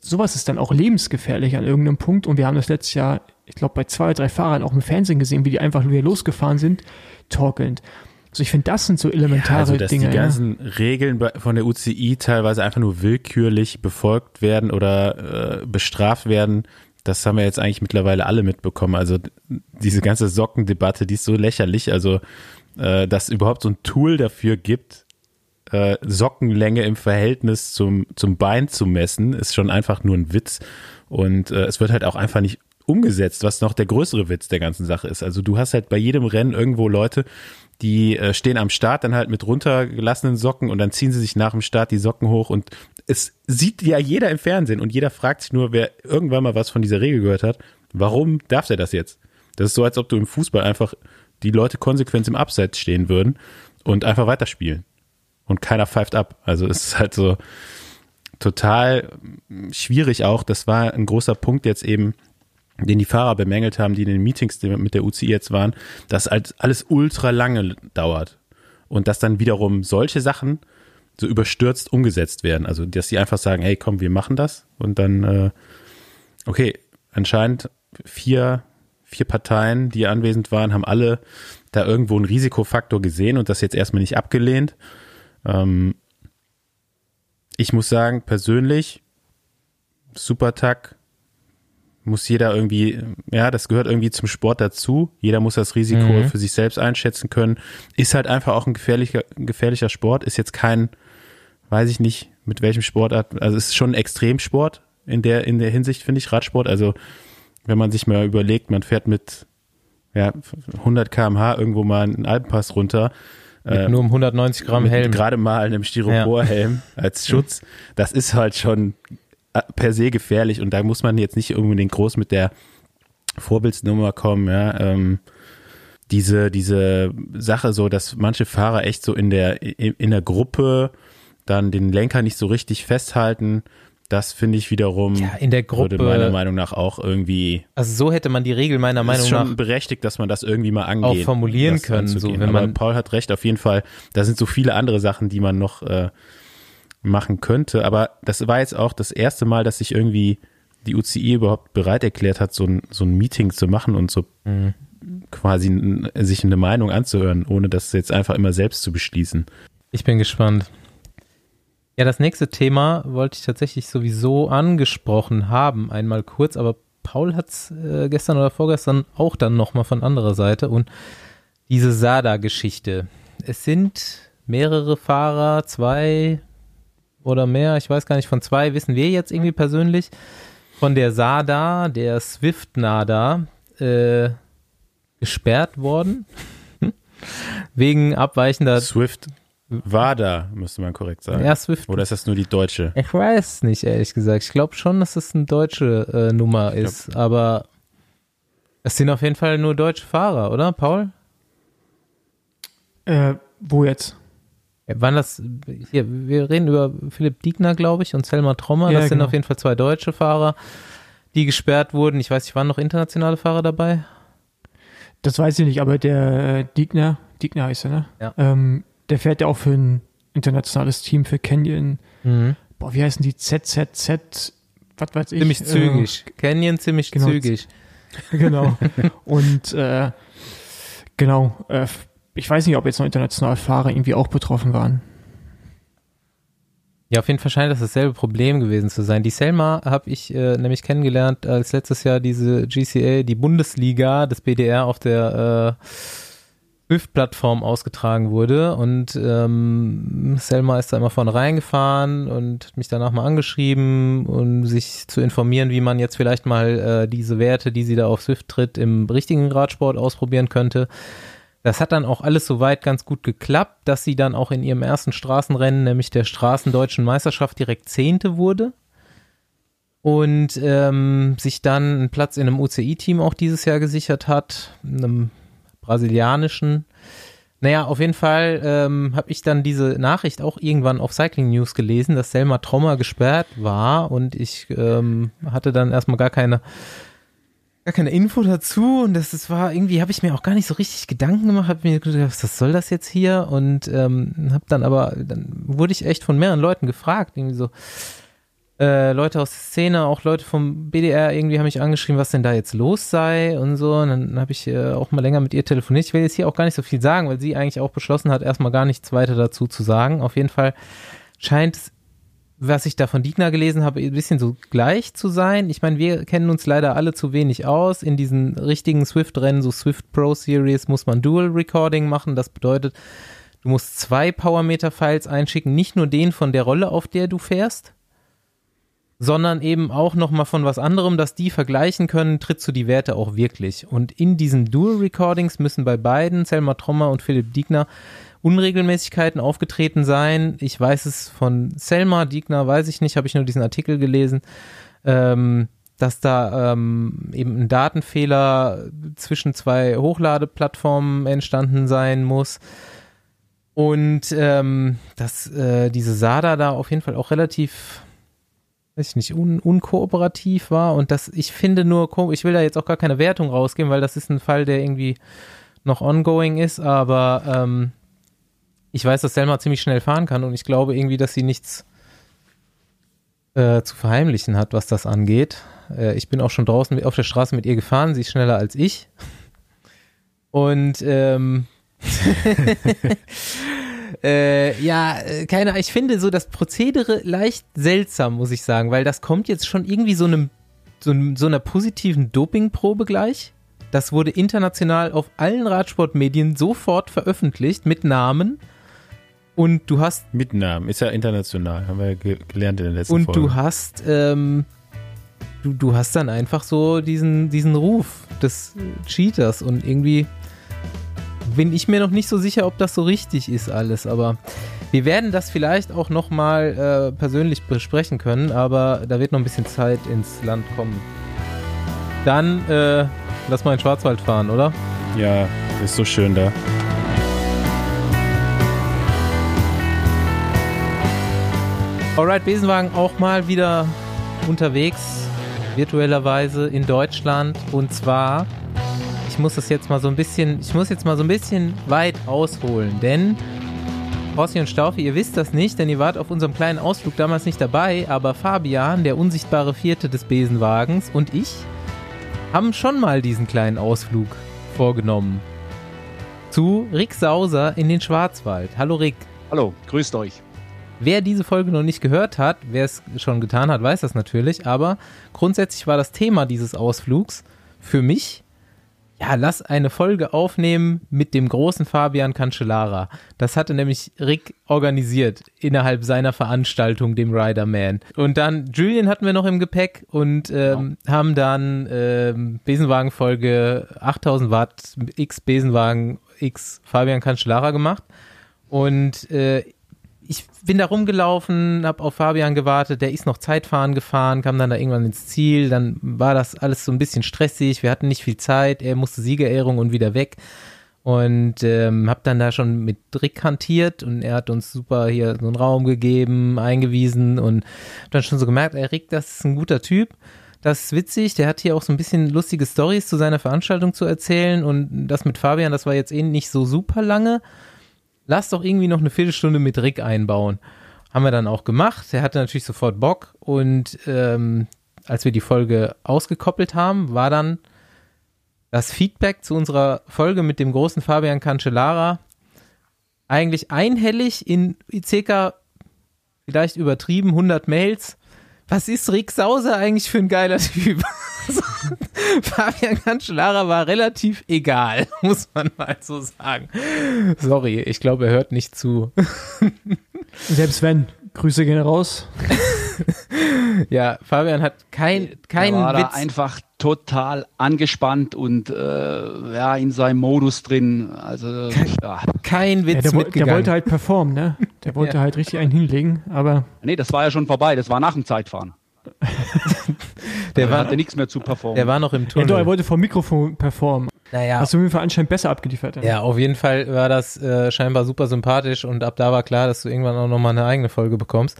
sowas ist dann auch lebensgefährlich an irgendeinem Punkt. Und wir haben das letztes Jahr, ich glaube, bei zwei oder drei Fahrern auch im Fernsehen gesehen, wie die einfach wieder losgefahren sind, torkelnd. Also ich finde, das sind so elementare ja, also, dass Dinge. Die ganzen ja. Regeln von der UCI teilweise einfach nur willkürlich befolgt werden oder äh, bestraft werden, das haben wir jetzt eigentlich mittlerweile alle mitbekommen. Also diese ganze Sockendebatte, die ist so lächerlich. Also äh, dass überhaupt so ein Tool dafür gibt, äh, Sockenlänge im Verhältnis zum, zum Bein zu messen, ist schon einfach nur ein Witz. Und äh, es wird halt auch einfach nicht umgesetzt, was noch der größere Witz der ganzen Sache ist. Also du hast halt bei jedem Rennen irgendwo Leute, die äh, stehen am Start, dann halt mit runtergelassenen Socken und dann ziehen sie sich nach dem Start die Socken hoch und es sieht ja jeder im Fernsehen und jeder fragt sich nur, wer irgendwann mal was von dieser Regel gehört hat, warum darf der das jetzt? Das ist so, als ob du im Fußball einfach die Leute konsequent im Abseits stehen würden und einfach weiterspielen. Und keiner pfeift ab. Also es ist halt so total schwierig auch. Das war ein großer Punkt jetzt eben, den die Fahrer bemängelt haben, die in den Meetings mit der UCI jetzt waren, dass halt alles ultra lange dauert. Und dass dann wiederum solche Sachen so überstürzt umgesetzt werden. Also, dass sie einfach sagen, hey, komm, wir machen das. Und dann, äh, okay, anscheinend vier vier Parteien, die anwesend waren, haben alle da irgendwo einen Risikofaktor gesehen und das jetzt erstmal nicht abgelehnt. Ähm, ich muss sagen, persönlich, Supertag muss jeder irgendwie, ja, das gehört irgendwie zum Sport dazu. Jeder muss das Risiko mhm. für sich selbst einschätzen können. Ist halt einfach auch ein gefährlicher, gefährlicher Sport. Ist jetzt kein, weiß ich nicht, mit welchem Sportart, also ist schon ein Extremsport in der, in der Hinsicht, finde ich, Radsport. Also wenn man sich mal überlegt, man fährt mit ja, 100 km/h irgendwo mal einen Alpenpass runter. Mit äh, nur um 190 Gramm Helm. Gerade mal einem Styroporhelm ja. als Schutz. Das ist halt schon äh, per se gefährlich und da muss man jetzt nicht unbedingt groß mit der Vorbildsnummer kommen, ja. Ähm, diese, diese Sache so, dass manche Fahrer echt so in der, in, in der Gruppe dann den Lenker nicht so richtig festhalten das finde ich wiederum ja, in der Gruppe, würde meiner Meinung nach auch irgendwie. Also so hätte man die Regel meiner Meinung ist schon nach berechtigt, dass man das irgendwie mal angeht. Auch formulieren können. Anzugehen. So, wenn man Aber Paul hat recht, auf jeden Fall. Da sind so viele andere Sachen, die man noch äh, machen könnte. Aber das war jetzt auch das erste Mal, dass sich irgendwie die UCI überhaupt bereit erklärt hat, so ein, so ein Meeting zu machen und so mhm. quasi sich eine Meinung anzuhören, ohne das jetzt einfach immer selbst zu beschließen. Ich bin gespannt. Ja, das nächste Thema wollte ich tatsächlich sowieso angesprochen haben, einmal kurz, aber Paul hat es äh, gestern oder vorgestern auch dann nochmal von anderer Seite und diese Sada-Geschichte. Es sind mehrere Fahrer, zwei oder mehr, ich weiß gar nicht, von zwei wissen wir jetzt irgendwie persönlich, von der Sada, der Swift-Nada, äh, gesperrt worden. Wegen abweichender. Swift WADA, müsste man korrekt sagen. Ja, Swift. Oder ist das nur die deutsche? Ich weiß nicht, ehrlich gesagt. Ich glaube schon, dass das eine deutsche äh, Nummer glaub, ist, aber es sind auf jeden Fall nur deutsche Fahrer, oder, Paul? Äh, wo jetzt? Äh, wann das, hier, wir reden über Philipp Diegner, glaube ich, und Selma Trommer. Ja, das genau. sind auf jeden Fall zwei deutsche Fahrer, die gesperrt wurden. Ich weiß nicht, waren noch internationale Fahrer dabei? Das weiß ich nicht, aber der äh, Diegner, Diegner heißt er, ne? Ja. Ähm, der fährt ja auch für ein internationales Team, für Canyon. Mhm. Boah, wie heißen die? ZZZ, was weiß ich. Ziemlich äh, zügig. Äh, Canyon ziemlich genau, zügig. Genau. Und äh, genau, äh, ich weiß nicht, ob jetzt noch international Fahrer irgendwie auch betroffen waren. Ja, auf jeden Fall scheint das dasselbe Problem gewesen zu sein. Die Selma habe ich äh, nämlich kennengelernt, als letztes Jahr diese GCA, die Bundesliga des BDR auf der äh, Swift-Plattform ausgetragen wurde und ähm, Selma ist da immer vorne reingefahren und hat mich danach mal angeschrieben, um sich zu informieren, wie man jetzt vielleicht mal äh, diese Werte, die sie da auf Swift tritt, im richtigen Radsport ausprobieren könnte. Das hat dann auch alles soweit ganz gut geklappt, dass sie dann auch in ihrem ersten Straßenrennen, nämlich der Straßendeutschen Meisterschaft, direkt Zehnte wurde und ähm, sich dann einen Platz in einem UCI-Team auch dieses Jahr gesichert hat, einem brasilianischen. Naja, auf jeden Fall ähm, habe ich dann diese Nachricht auch irgendwann auf Cycling News gelesen, dass Selma Trommer gesperrt war und ich ähm, hatte dann erstmal gar keine gar keine Info dazu und das, das war irgendwie, habe ich mir auch gar nicht so richtig Gedanken gemacht, habe mir gedacht, was soll das jetzt hier und ähm, habe dann aber, dann wurde ich echt von mehreren Leuten gefragt, irgendwie so, äh, Leute aus der Szene, auch Leute vom BDR irgendwie haben mich angeschrieben, was denn da jetzt los sei und so. Und dann habe ich äh, auch mal länger mit ihr telefoniert. Ich will jetzt hier auch gar nicht so viel sagen, weil sie eigentlich auch beschlossen hat, erstmal gar nichts weiter dazu zu sagen. Auf jeden Fall scheint es was ich da von Dietner gelesen habe, ein bisschen so gleich zu sein. Ich meine, wir kennen uns leider alle zu wenig aus. In diesen richtigen Swift-Rennen, so Swift Pro Series, muss man Dual Recording machen. Das bedeutet, du musst zwei Powermeter-Files einschicken, nicht nur den von der Rolle, auf der du fährst, sondern eben auch nochmal von was anderem, dass die vergleichen können, trittst du die Werte auch wirklich. Und in diesen Dual Recordings müssen bei beiden, Selma Trommer und Philipp Diegner, Unregelmäßigkeiten aufgetreten sein. Ich weiß es von Selma, Diegner weiß ich nicht, habe ich nur diesen Artikel gelesen, ähm, dass da ähm, eben ein Datenfehler zwischen zwei Hochladeplattformen entstanden sein muss. Und ähm, dass äh, diese SADA da auf jeden Fall auch relativ, weiß ich nicht, un unkooperativ war. Und dass ich finde nur, ich will da jetzt auch gar keine Wertung rausgeben, weil das ist ein Fall, der irgendwie noch ongoing ist, aber ähm, ich weiß, dass Selma ziemlich schnell fahren kann und ich glaube irgendwie, dass sie nichts äh, zu verheimlichen hat, was das angeht. Äh, ich bin auch schon draußen auf der Straße mit ihr gefahren, sie ist schneller als ich. Und ähm, äh, ja, äh, keine ich finde so das Prozedere leicht seltsam, muss ich sagen, weil das kommt jetzt schon irgendwie so einem so, so einer positiven Dopingprobe gleich. Das wurde international auf allen Radsportmedien sofort veröffentlicht mit Namen und du hast. Mitnamen, ist ja international, haben wir ja gelernt in der letzten und Folge. Und du hast, ähm, du, du hast dann einfach so diesen, diesen Ruf des Cheaters und irgendwie bin ich mir noch nicht so sicher, ob das so richtig ist alles, aber wir werden das vielleicht auch nochmal äh, persönlich besprechen können, aber da wird noch ein bisschen Zeit ins Land kommen. Dann äh, lass mal in Schwarzwald fahren, oder? Ja, ist so schön da. Alright, Besenwagen auch mal wieder unterwegs, virtuellerweise in Deutschland. Und zwar, ich muss das jetzt mal so ein bisschen, ich muss jetzt mal so ein bisschen weit ausholen, denn Rossi und Staufe, ihr wisst das nicht, denn ihr wart auf unserem kleinen Ausflug damals nicht dabei, aber Fabian, der unsichtbare Vierte des Besenwagens und ich haben schon mal diesen kleinen Ausflug vorgenommen. Zu Rick Sauser in den Schwarzwald. Hallo Rick. Hallo, grüßt euch. Wer diese Folge noch nicht gehört hat, wer es schon getan hat, weiß das natürlich, aber grundsätzlich war das Thema dieses Ausflugs für mich, ja, lass eine Folge aufnehmen mit dem großen Fabian Cancellara. Das hatte nämlich Rick organisiert innerhalb seiner Veranstaltung, dem Rider Man. Und dann Julian hatten wir noch im Gepäck und ähm, genau. haben dann ähm, Besenwagen-Folge 8000 Watt X Besenwagen X Fabian Cancellara gemacht. Und äh, ich bin da rumgelaufen, habe auf Fabian gewartet, der ist noch Zeitfahren gefahren, kam dann da irgendwann ins Ziel, dann war das alles so ein bisschen stressig, wir hatten nicht viel Zeit, er musste Siegerehrung und wieder weg. Und ähm, habe dann da schon mit Rick hantiert und er hat uns super hier so einen Raum gegeben, eingewiesen und dann schon so gemerkt, ey Rick, das ist ein guter Typ, das ist witzig, der hat hier auch so ein bisschen lustige Stories zu seiner Veranstaltung zu erzählen und das mit Fabian, das war jetzt eh nicht so super lange, lass doch irgendwie noch eine Viertelstunde mit Rick einbauen. Haben wir dann auch gemacht. Er hatte natürlich sofort Bock und ähm, als wir die Folge ausgekoppelt haben, war dann das Feedback zu unserer Folge mit dem großen Fabian Cancellara eigentlich einhellig in circa vielleicht übertrieben, 100 Mails. Was ist Rick Sauser eigentlich für ein geiler Typ? Also, Fabian Cancellara war relativ egal, muss man mal so sagen. Sorry, ich glaube, er hört nicht zu. Selbst wenn, Grüße gehen raus. Ja, Fabian hat kein, keinen er war da Witz. einfach total angespannt und äh, ja, in seinem Modus drin. Also ja. kein Ja, Witz der, wo- der mitgegangen. wollte halt performen, ne? Der wollte Ja. halt richtig einen hinlegen, aber Nee, das war ja schon vorbei, das war nach dem Zeitfahren. der, Er war, hatte nichts mehr zu performen. der war noch im ja, Tunnel. doch, er wollte vom Mikrofon performen. naja, Hast du auf jeden Fall anscheinend besser abgeliefert. ja. Ja, auf jeden Fall war das äh, scheinbar super sympathisch und ab da war klar, dass du irgendwann auch nochmal eine eigene Folge bekommst.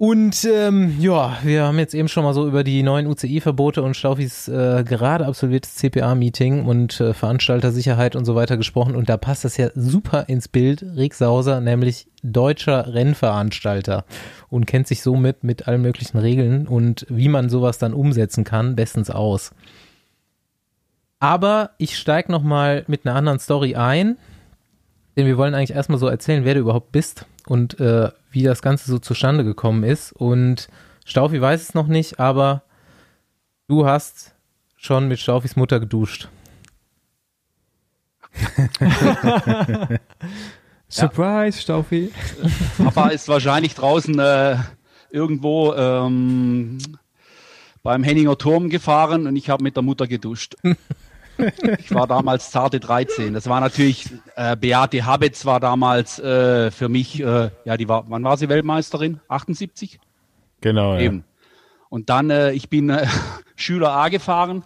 Und ähm, ja, wir haben jetzt eben schon mal so über die neuen UCI-Verbote und Staufis äh, gerade absolviertes CPA-Meeting und äh, Veranstaltersicherheit und so weiter gesprochen und da passt das ja super ins Bild. Rick Sauser, nämlich deutscher Rennveranstalter und kennt sich somit mit allen möglichen Regeln und wie man sowas dann umsetzen kann, bestens aus. Aber ich steige nochmal mit einer anderen Story ein, denn wir wollen eigentlich erstmal so erzählen, wer du überhaupt bist und äh, wie das Ganze so zustande gekommen ist. Und Staufi weiß es noch nicht, aber du hast schon mit Staufis Mutter geduscht. Surprise, Staufi. Papa ist wahrscheinlich draußen äh, irgendwo ähm, beim Henninger Turm gefahren und ich habe mit der Mutter geduscht. Ich war damals zarte 13. Das war natürlich, äh, Beate Habetz war damals äh, für mich, äh, ja, die war, wann war sie Weltmeisterin? 78? Genau, ja. Eben. Und dann, äh, ich bin äh, Schüler A gefahren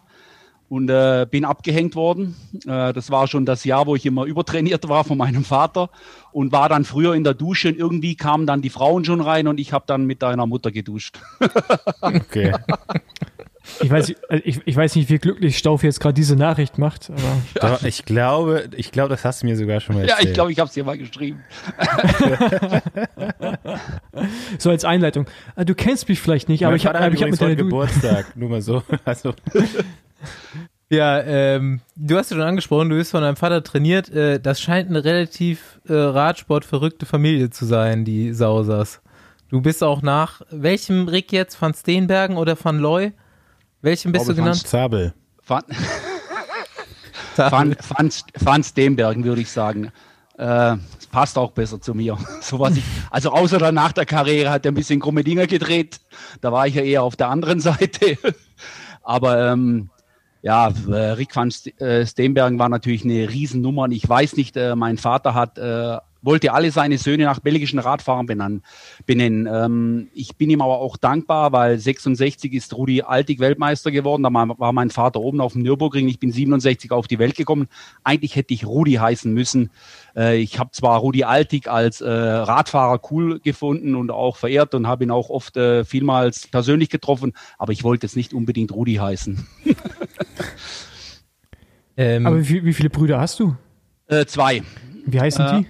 und äh, bin abgehängt worden. Das war schon das Jahr, wo ich immer übertrainiert war von meinem Vater und war dann früher in der Dusche und irgendwie kamen dann die Frauen schon rein und ich habe dann mit deiner Mutter geduscht. Okay. Ich weiß, nicht- äh, ich, ich weiß nicht, wie glücklich Staufi jetzt gerade diese Nachricht macht, aber Doch, ich glaube, ich glaube, das hast du mir sogar schon mal Ja, erzählt. ich glaube, ich habe es dir mal geschrieben. so als Einleitung. Äh, Du kennst mich vielleicht nicht, aber Mein ich habe hat ich hab mit deiner Geburtstag, nur mal so. Also, Ja, ähm, du hast ja schon angesprochen, du bist von deinem Vater trainiert. Äh, das scheint eine relativ äh, Radsport-verrückte Familie zu sein, die Sausers. Du bist auch nach welchem Rick jetzt? Van Steenbergen oder Van Looy? Welchem bist glaube, du genannt? Zabel. Van, Van, Van, Van Steenbergen, würde ich sagen. Äh, es passt auch besser zu mir. So was ich, also außer dann nach der Karriere hat er ein bisschen krumme Dinger gedreht. Da war ich ja eher auf der anderen Seite. Aber ähm, ja, äh, Rick van äh, Steenbergen war natürlich eine Riesennummer. Und ich weiß nicht, äh, mein Vater hat äh, wollte alle seine Söhne nach belgischen Radfahrern benennen. benennen. Ähm, ich bin ihm aber auch dankbar, weil 66 ist Rudi Altig Weltmeister geworden. Da war mein Vater oben auf dem Nürburgring. Ich bin 67 auf die Welt gekommen. Eigentlich hätte ich Rudi heißen müssen. Äh, ich habe zwar Rudi Altig als äh, Radfahrer cool gefunden und auch verehrt und habe ihn auch oft äh, vielmals persönlich getroffen, aber ich wollte jetzt nicht unbedingt Rudi heißen. Ähm, Aber wie, wie viele Brüder hast du? Äh, zwei. Wie heißen Äh, die?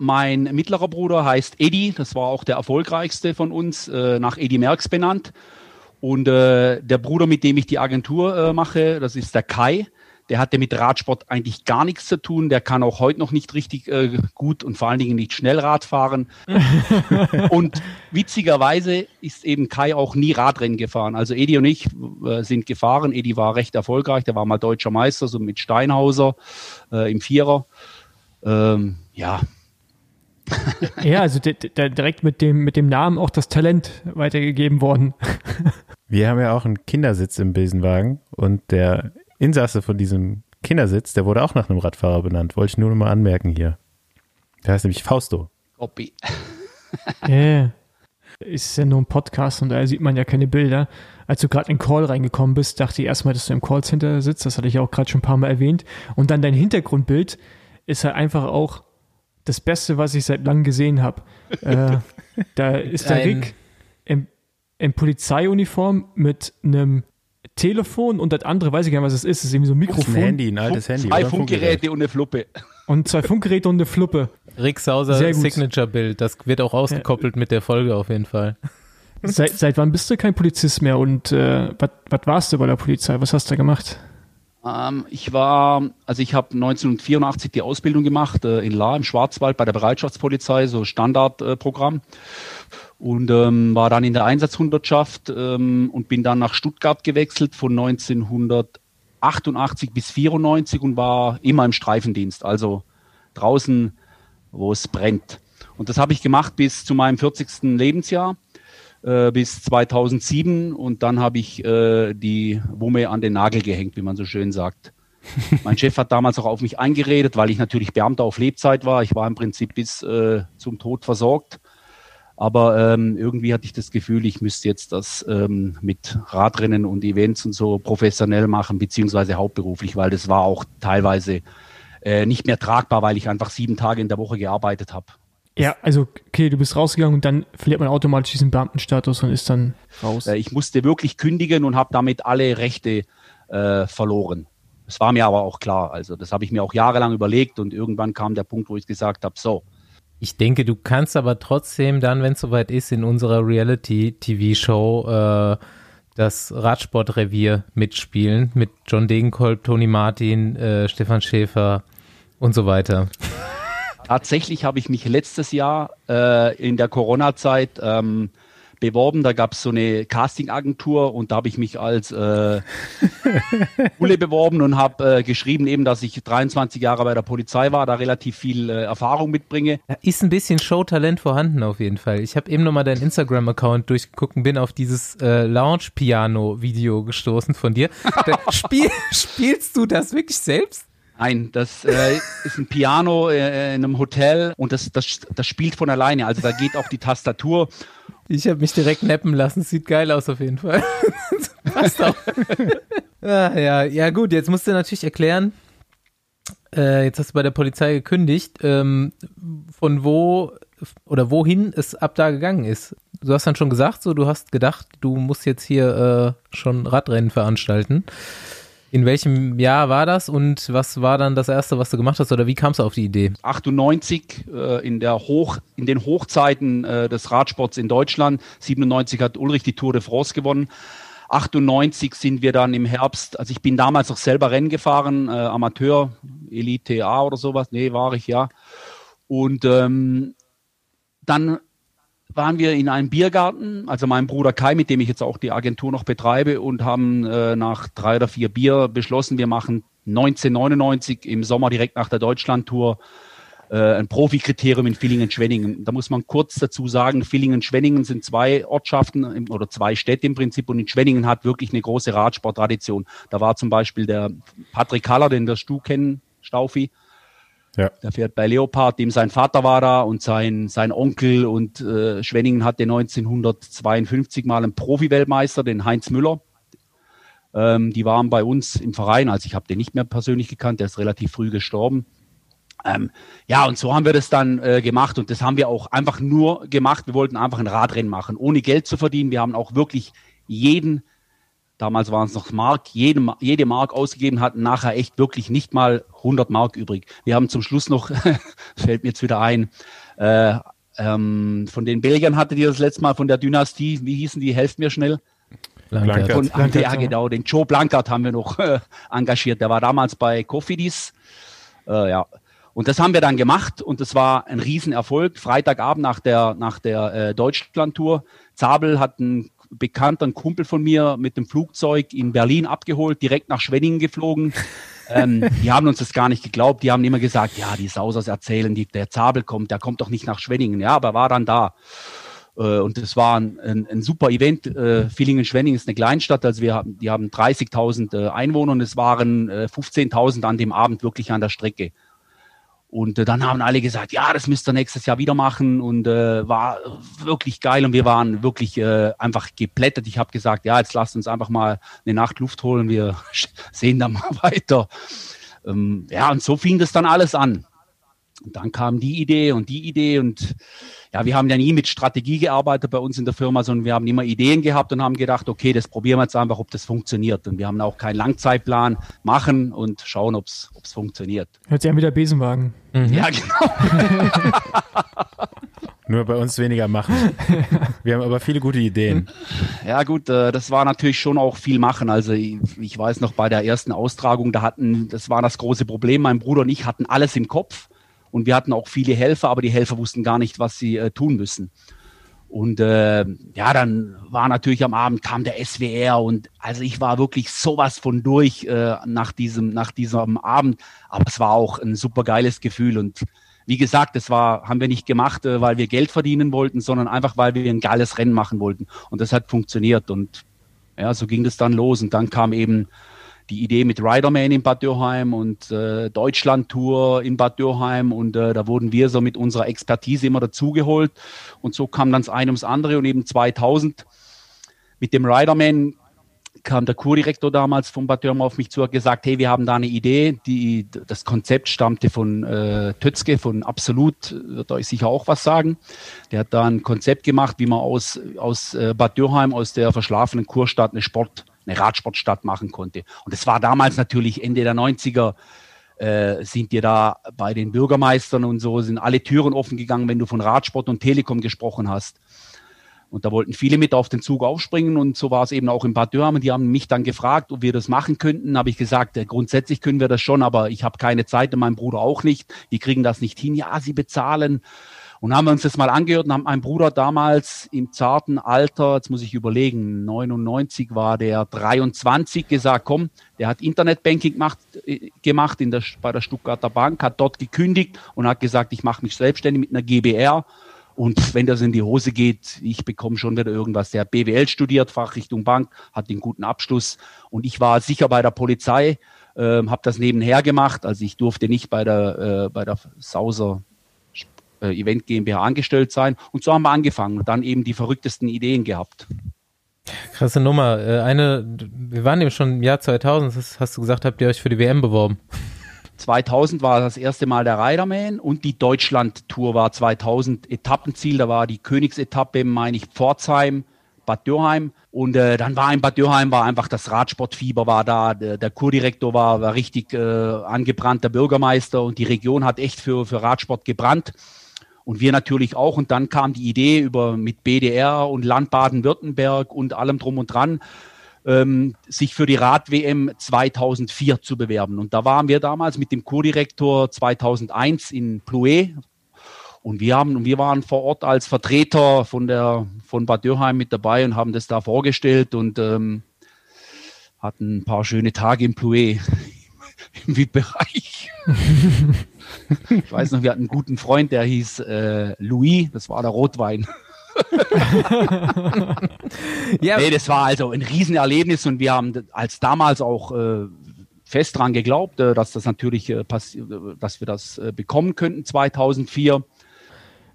Mein mittlerer Bruder heißt Eddie, das war auch der erfolgreichste von uns, äh, nach Eddie Merckx benannt. Und äh, der Bruder, mit dem ich die Agentur äh, mache, das ist der Kai. Der hatte mit Radsport eigentlich gar nichts zu tun. Der kann auch heute noch nicht richtig äh, gut und vor allen Dingen nicht schnell Rad fahren. und witzigerweise ist eben Kai auch nie Radrennen gefahren. Also Edi und ich äh, sind gefahren. Edi war recht erfolgreich. Der war mal deutscher Meister, so mit Steinhauser äh, im Vierer. Ähm, ja, Ja, also direkt mit dem, mit dem Namen auch das Talent weitergegeben worden. Wir haben ja auch einen Kindersitz im Besenwagen und der Insasse von diesem Kindersitz, der wurde auch nach einem Radfahrer benannt. Wollte ich nur noch mal anmerken hier. Der heißt nämlich Fausto. Oppi. Ja. Ist ja nur ein Podcast und daher sieht man ja keine Bilder. Als du gerade in den Call reingekommen bist, dachte ich erstmal, dass du im Callcenter sitzt. Das hatte ich auch gerade schon ein paar Mal erwähnt. Und dann dein Hintergrundbild ist halt einfach auch das Beste, was ich seit langem gesehen habe. äh, da ist der Ein- Rick im, in Polizeiuniform mit einem Telefon und das andere, weiß ich gar nicht, was es ist. Das ist irgendwie so ein Mikrofon ein Handy, ein altes Handy. Zwei Funkgeräte und eine Fluppe. und zwei Funkgeräte und eine Fluppe. Rick Sauser. Signature-Bild. Das wird auch ausgekoppelt mit der Folge auf jeden Fall. Seit, seit wann bist du kein Polizist mehr und äh, was warst du bei der Polizei? Was hast du gemacht? Ähm, ich war, also ich habe 1984 die Ausbildung gemacht äh, in La im Schwarzwald bei der Bereitschaftspolizei, so Standardprogramm. Äh, und ähm, war dann in der Einsatzhundertschaft ähm, und bin dann nach Stuttgart gewechselt von 1988 bis 94 und war immer im Streifendienst, also draußen, wo es brennt. Und das habe ich gemacht bis zu meinem 40. Lebensjahr, äh, bis 2007. Und dann habe ich äh, die Wumme an den Nagel gehängt, wie man so schön sagt. mein Chef hat damals auch auf mich eingeredet, weil ich natürlich Beamter auf Lebzeit war. Ich war im Prinzip bis äh, zum Tod versorgt. Aber ähm, irgendwie hatte ich das Gefühl, ich müsste jetzt das ähm, mit Radrennen und Events und so professionell machen, beziehungsweise hauptberuflich, weil das war auch teilweise äh, nicht mehr tragbar, weil ich einfach sieben Tage in der Woche gearbeitet habe. Ja, also okay, du bist rausgegangen und dann verliert man automatisch diesen Beamtenstatus und ist dann raus. Äh, ich musste wirklich kündigen und habe damit alle Rechte äh, verloren. Das war mir aber auch klar. Also das habe ich mir auch jahrelang überlegt und irgendwann kam der Punkt, wo ich gesagt habe, so. Ich denke, du kannst aber trotzdem dann, wenn es soweit ist, in unserer Reality-TV-Show äh, das Radsportrevier mitspielen mit John Degenkolb, Toni Martin, äh, Stefan Schäfer und so weiter. Tatsächlich habe ich mich letztes Jahr äh, in der Corona-Zeit ähm, beworben. Da gab es so eine Casting-Agentur und da habe ich mich als äh, Ule beworben und habe äh, geschrieben, eben, dass ich 23 Jahre bei der Polizei war, da relativ viel äh, Erfahrung mitbringe. Da ist ein bisschen Showtalent vorhanden auf jeden Fall. Ich habe eben nochmal deinen Instagram-Account durchgeguckt und bin auf dieses äh, Lounge-Piano-Video gestoßen von dir. Spiel, spielst du das wirklich selbst? Nein, das äh, ist ein Piano äh, in einem Hotel und das, das, das spielt von alleine. Also da geht auch die Tastatur ich habe mich direkt neppen lassen. Sieht geil aus auf jeden Fall. Passt auch. ah, ja, ja, gut, jetzt musst du natürlich erklären, äh, jetzt hast du bei der Polizei gekündigt, ähm, von wo oder wohin es ab da gegangen ist. Du hast dann schon gesagt, so du hast gedacht, du musst jetzt hier äh, schon Radrennen veranstalten. In welchem Jahr war das und was war dann das erste, was du gemacht hast oder wie kamst du auf die Idee? 98 äh, in der Hoch in den Hochzeiten äh, des Radsports in Deutschland. 97 hat Ulrich die Tour de France gewonnen. 98 sind wir dann im Herbst, also ich bin damals noch selber Rennen gefahren, äh, Amateur, Elite A oder sowas, nee, war ich ja. Und ähm, dann waren wir in einem Biergarten, also mein Bruder Kai, mit dem ich jetzt auch die Agentur noch betreibe, und haben äh, nach drei oder vier Bier beschlossen, wir machen 1999 im Sommer direkt nach der Deutschlandtour äh, ein Profikriterium in Villingen-Schwenningen. Da muss man kurz dazu sagen, Villingen-Schwenningen sind zwei Ortschaften oder zwei Städte im Prinzip und in Schwenningen hat wirklich eine große Radsporttradition. Da war zum Beispiel der Patrick Haller, den wirst du kennen, Staufi, ja. Der fährt bei Leopard, dem sein Vater war da und sein, sein Onkel und äh, Schwenningen hatte 1952 mal einen Profi-Weltmeister, den Heinz Müller. Ähm, die waren bei uns im Verein, also ich habe den nicht mehr persönlich gekannt, der ist relativ früh gestorben. Ähm, ja, und so haben wir das dann äh, gemacht und das haben wir auch einfach nur gemacht. Wir wollten einfach ein Radrennen machen, ohne Geld zu verdienen. Wir haben auch wirklich jeden damals waren es noch Mark, jede, jede Mark ausgegeben hatten, nachher echt wirklich nicht mal 100 Mark übrig. Wir haben zum Schluss noch, fällt mir jetzt wieder ein, äh, ähm, von den Belgiern hattet ihr das letzte Mal von der Dynastie, wie hießen die, helft mir schnell. Blankert. Von, Blankert, ja, genau, den Joe Blankert haben wir noch äh, engagiert. Der war damals bei Cofidis. Äh, ja. Und das haben wir dann gemacht und das war ein Riesenerfolg. Freitagabend nach der, nach der äh, Deutschlandtour. Zabel hat einen Bekannter, ein Kumpel von mir mit dem Flugzeug in Berlin abgeholt, direkt nach Schwenningen geflogen. ähm, die haben uns das gar nicht geglaubt. Die haben immer gesagt, ja, die Sausers erzählen, die, der Zabel kommt, der kommt doch nicht nach Schwenningen. Ja, aber war dann da. Äh, und das war ein, ein, ein super Event. Äh, Villingen-Schwenningen ist eine Kleinstadt, also wir haben, die haben 30.000 äh, Einwohner und es waren äh, 15.000 an dem Abend wirklich an der Strecke. Und äh, dann haben alle gesagt, ja, das müsst ihr nächstes Jahr wieder machen und äh, war wirklich geil und wir waren wirklich äh, einfach geplättet. Ich habe gesagt, ja, jetzt lasst uns einfach mal eine Nacht Luft holen, wir sehen dann mal weiter. Ähm, ja, und so fing das dann alles an. Und dann kam die Idee und die Idee und ja, wir haben ja nie mit Strategie gearbeitet bei uns in der Firma, sondern wir haben immer Ideen gehabt und haben gedacht, okay, das probieren wir jetzt einfach, ob das funktioniert. Und wir haben auch keinen Langzeitplan machen und schauen, ob es funktioniert. Hört sich an wie der Besenwagen. Mhm. Ja, genau. Nur bei uns weniger machen. Wir haben aber viele gute Ideen. Ja gut, äh, das war natürlich schon auch viel machen. Also ich, ich weiß noch bei der ersten Austragung, da hatten, das war das große Problem. Mein Bruder und ich hatten alles im Kopf und wir hatten auch viele Helfer, aber die Helfer wussten gar nicht, was sie äh, tun müssen. Und äh, ja, dann war natürlich am Abend kam der SWR und also ich war wirklich sowas von durch äh, nach diesem nach diesem Abend. Aber es war auch ein super geiles Gefühl und wie gesagt, das war haben wir nicht gemacht, äh, weil wir Geld verdienen wollten, sondern einfach weil wir ein geiles Rennen machen wollten und das hat funktioniert und ja, so ging das dann los und dann kam eben die Idee mit Riderman in Bad Dürheim und äh, Deutschland-Tour in Bad Dürheim und äh, da wurden wir so mit unserer Expertise immer dazugeholt und so kam dann das eine ums andere und eben 2000 mit dem Riderman kam der Kurdirektor damals von Bad Dürheim auf mich zu, hat gesagt, hey, wir haben da eine Idee, die, das Konzept stammte von äh, Tötzke, von Absolut, wird euch sicher auch was sagen. Der hat da ein Konzept gemacht, wie man aus, aus äh, Bad Dürheim, aus der verschlafenen Kurstadt eine Sport, eine Radsportstadt machen konnte. Und es war damals natürlich Ende der 90er, äh, sind dir da bei den Bürgermeistern und so, sind alle Türen offen gegangen, wenn du von Radsport und Telekom gesprochen hast. Und da wollten viele mit auf den Zug aufspringen und so war es eben auch in Bad Dürheim. Und die haben mich dann gefragt, ob wir das machen könnten. Habe ich gesagt, äh, grundsätzlich können wir das schon, aber ich habe keine Zeit und mein Bruder auch nicht. Wir kriegen das nicht hin. Ja, sie bezahlen. Und haben wir uns das mal angehört und haben mein Bruder damals im zarten Alter, jetzt muss ich überlegen, 99 war der 23, gesagt, komm, der hat Internetbanking gemacht, äh, gemacht in der, bei der Stuttgarter Bank, hat dort gekündigt und hat gesagt, ich mache mich selbstständig mit einer GBR. Und wenn das in die Hose geht, ich bekomme schon wieder irgendwas. Der hat BWL studiert, Fachrichtung Bank, hat den guten Abschluss. Und ich war sicher bei der Polizei, äh, habe das nebenher gemacht. Also ich durfte nicht bei der, äh, bei der Sauser äh, Event GmbH angestellt sein. Und so haben wir angefangen und dann eben die verrücktesten Ideen gehabt. Krasse Nummer. Äh, eine, wir waren eben schon im Jahr 2000, das hast du gesagt, habt ihr euch für die WM beworben? 2000 war das erste Mal der Riderman und die Deutschland-Tour war 2000 Etappenziel. Da war die Königsetappe, meine ich, Pforzheim, Bad Dürheim. Und äh, dann war in Bad Dürheim war einfach das Radsportfieber war da. Der, der Kurdirektor war, war richtig äh, angebrannt, der Bürgermeister und die Region hat echt für, für Radsport gebrannt. Und wir natürlich auch. Und dann kam die Idee über mit BDR und Land Baden-Württemberg und allem drum und dran ähm, sich für die Rad-WM 2004 zu bewerben. Und da waren wir damals mit dem Co-Direktor 2001 in Plouet. Und wir haben, und wir waren vor Ort als Vertreter von der, von Bad Dürheim mit dabei und haben das da vorgestellt und ähm, hatten ein paar schöne Tage in Plouet im VIP-Bereich. ich weiß noch, wir hatten einen guten Freund, der hieß äh, Louis, das war der Rotwein. ja. Nee, das war also ein Riesenerlebnis und wir haben als damals auch äh, fest dran geglaubt, äh, dass das natürlich äh, passiert, dass wir das äh, bekommen könnten 2004.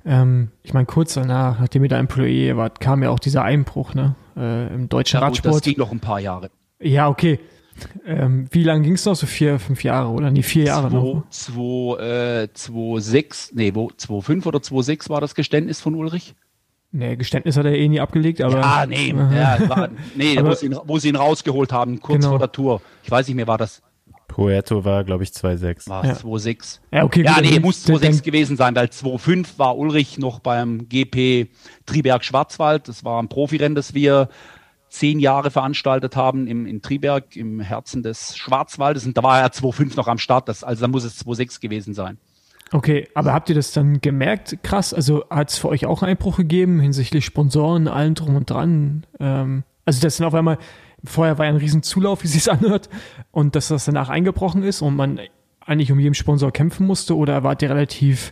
Ähm, ich meine, kurz danach, nachdem ihr da Employee wart, kam ja auch dieser Einbruch ne? Äh, im deutschen ja, Radsport. Das ging noch ein paar Jahre. Ja, okay. Ähm, wie lange ging es noch? So vier, fünf Jahre oder? Nee, vier Jahre zwei, noch. 2, 2, 6, nee, 2, 5 oder 2, 6 war das Geständnis von Ulrich? Nee, Geständnis hat er eh nie abgelegt, aber. Ja, nee, ja, war, nee aber, wo, sie ihn, wo sie ihn rausgeholt haben, kurz genau. vor der Tour. Ich weiß nicht mehr, war das. Puerto war, glaube ich, 2,6. War ja. 2,6. Ja, okay. Ja, nee, muss 2,6 gewesen sein, weil 2,5 war Ulrich noch beim GP Triberg Schwarzwald. Das war ein Profirennen, das wir zehn Jahre veranstaltet haben im, in Triberg, im Herzen des Schwarzwaldes. Und da war er 2,5 noch am Start. Das, also da muss es 2,6 gewesen sein. Okay, aber habt ihr das dann gemerkt? Krass, also hat es für euch auch Einbruch gegeben hinsichtlich Sponsoren, allem drum und dran? Ähm, also das sind auf einmal, vorher war ja ein riesen Zulauf, wie sie es anhört, und dass das danach eingebrochen ist und man eigentlich um jeden Sponsor kämpfen musste oder wart ihr relativ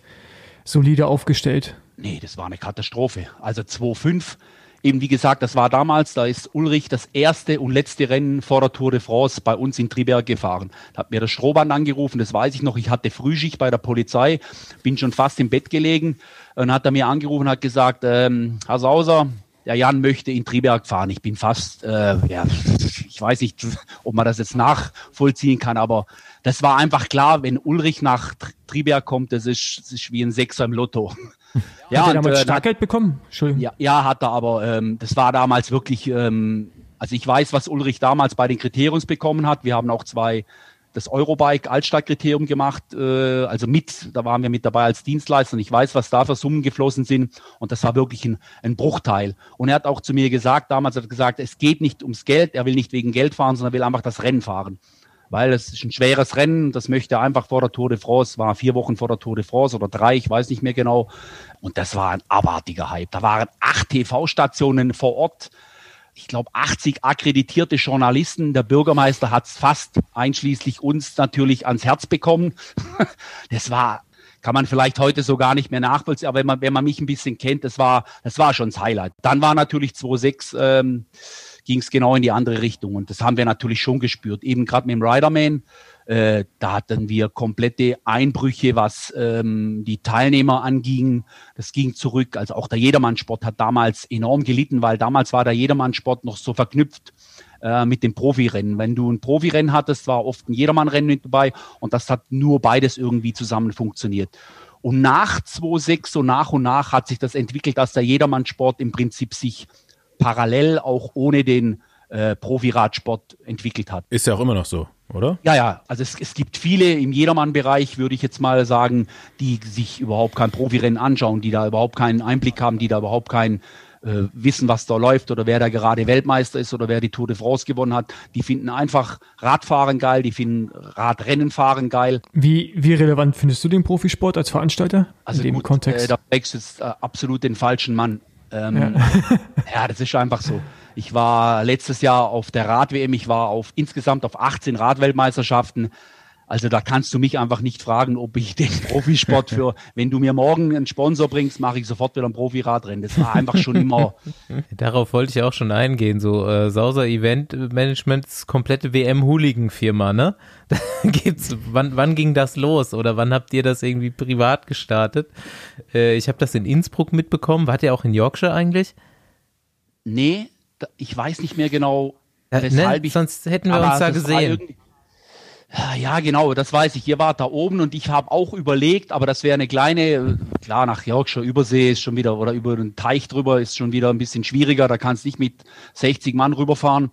solide aufgestellt? Nee, das war eine Katastrophe. Also 2,5 eben wie gesagt, das war damals, da ist Ulrich das erste und letzte Rennen vor der Tour de France bei uns in Triberg gefahren. Da hat mir das Strohband angerufen, das weiß ich noch. Ich hatte Frühschicht bei der Polizei, bin schon fast im Bett gelegen und hat er mir angerufen hat gesagt, ähm, Herr Sauser, der Jan möchte in Triberg fahren. Ich bin fast, äh, ja, ich weiß nicht, ob man das jetzt nachvollziehen kann, aber das war einfach klar, wenn Ulrich nach Triberg kommt, das ist, das ist wie ein Sechser im Lotto. Ja, hat er damals und, äh, Startgeld bekommen? Entschuldigung. Ja, ja, hat er, aber ähm, das war damals wirklich, ähm, also ich weiß, was Ulrich damals bei den Kriteriums bekommen hat. Wir haben auch zwei das Eurobike Altstadtkriterium gemacht, äh, also mit, da waren wir mit dabei als Dienstleister und ich weiß, was da für Summen geflossen sind und das war wirklich ein, ein Bruchteil. Und er hat auch zu mir gesagt, damals hat er gesagt, es geht nicht ums Geld, er will nicht wegen Geld fahren, sondern will einfach das Rennen fahren. Weil es ist ein schweres Rennen, das möchte er einfach vor der Tour de France, war vier Wochen vor der Tour de France oder drei, ich weiß nicht mehr genau. Und das war ein abartiger Hype. Da waren acht TV-Stationen vor Ort ich glaube, 80 akkreditierte Journalisten. Der Bürgermeister hat es fast einschließlich uns natürlich ans Herz bekommen. Das war, kann man vielleicht heute so gar nicht mehr nachvollziehen, aber wenn man, wenn man mich ein bisschen kennt, das war, das war schon das Highlight. Dann war natürlich 2.6, ähm, ging es genau in die andere Richtung und das haben wir natürlich schon gespürt. Eben gerade mit dem Riderman äh, da hatten wir komplette Einbrüche, was ähm, die Teilnehmer anging. Das ging zurück. Also auch der Jedermannsport hat damals enorm gelitten, weil damals war der Jedermannsport noch so verknüpft äh, mit dem Profirennen. Wenn du ein Profirennen hattest, war oft ein Jedermannrennen mit dabei und das hat nur beides irgendwie zusammen funktioniert. Und nach 2.6 so nach und nach hat sich das entwickelt, dass der Jedermannsport im Prinzip sich parallel auch ohne den äh, Profiradsport entwickelt hat. Ist ja auch immer noch so oder? Ja, ja. Also es, es gibt viele im Jedermann-Bereich, würde ich jetzt mal sagen, die sich überhaupt kein Profirennen anschauen, die da überhaupt keinen Einblick haben, die da überhaupt kein äh, wissen, was da läuft oder wer da gerade Weltmeister ist oder wer die Tour de France gewonnen hat. Die finden einfach Radfahren geil, die finden Radrennenfahren geil. Wie, wie relevant findest du den Profisport als Veranstalter also in dem gut, Kontext? Äh, da wächst jetzt äh, absolut den falschen Mann. Ähm, ja. ja, das ist einfach so. Ich war letztes Jahr auf der Rad-WM, ich war auf insgesamt auf 18 Radweltmeisterschaften. Also da kannst du mich einfach nicht fragen, ob ich den Profisport für, wenn du mir morgen einen Sponsor bringst, mache ich sofort wieder ein Profiradrennen. Das war einfach schon immer. Darauf wollte ich auch schon eingehen. So äh, Sauser Event Managements komplette WM-Hooligan-Firma, ne? Da gibt's, wann, wann ging das los oder wann habt ihr das irgendwie privat gestartet? Äh, ich habe das in Innsbruck mitbekommen. Wart ihr auch in Yorkshire eigentlich? Nee, ich weiß nicht mehr genau, weshalb ne? ich. Sonst hätten wir uns da gesehen. Ja, genau, das weiß ich. Ihr wart da oben und ich habe auch überlegt, aber das wäre eine kleine, klar, nach Yorkshire Übersee ist schon wieder, oder über den Teich drüber ist schon wieder ein bisschen schwieriger. Da kannst du nicht mit 60 Mann rüberfahren.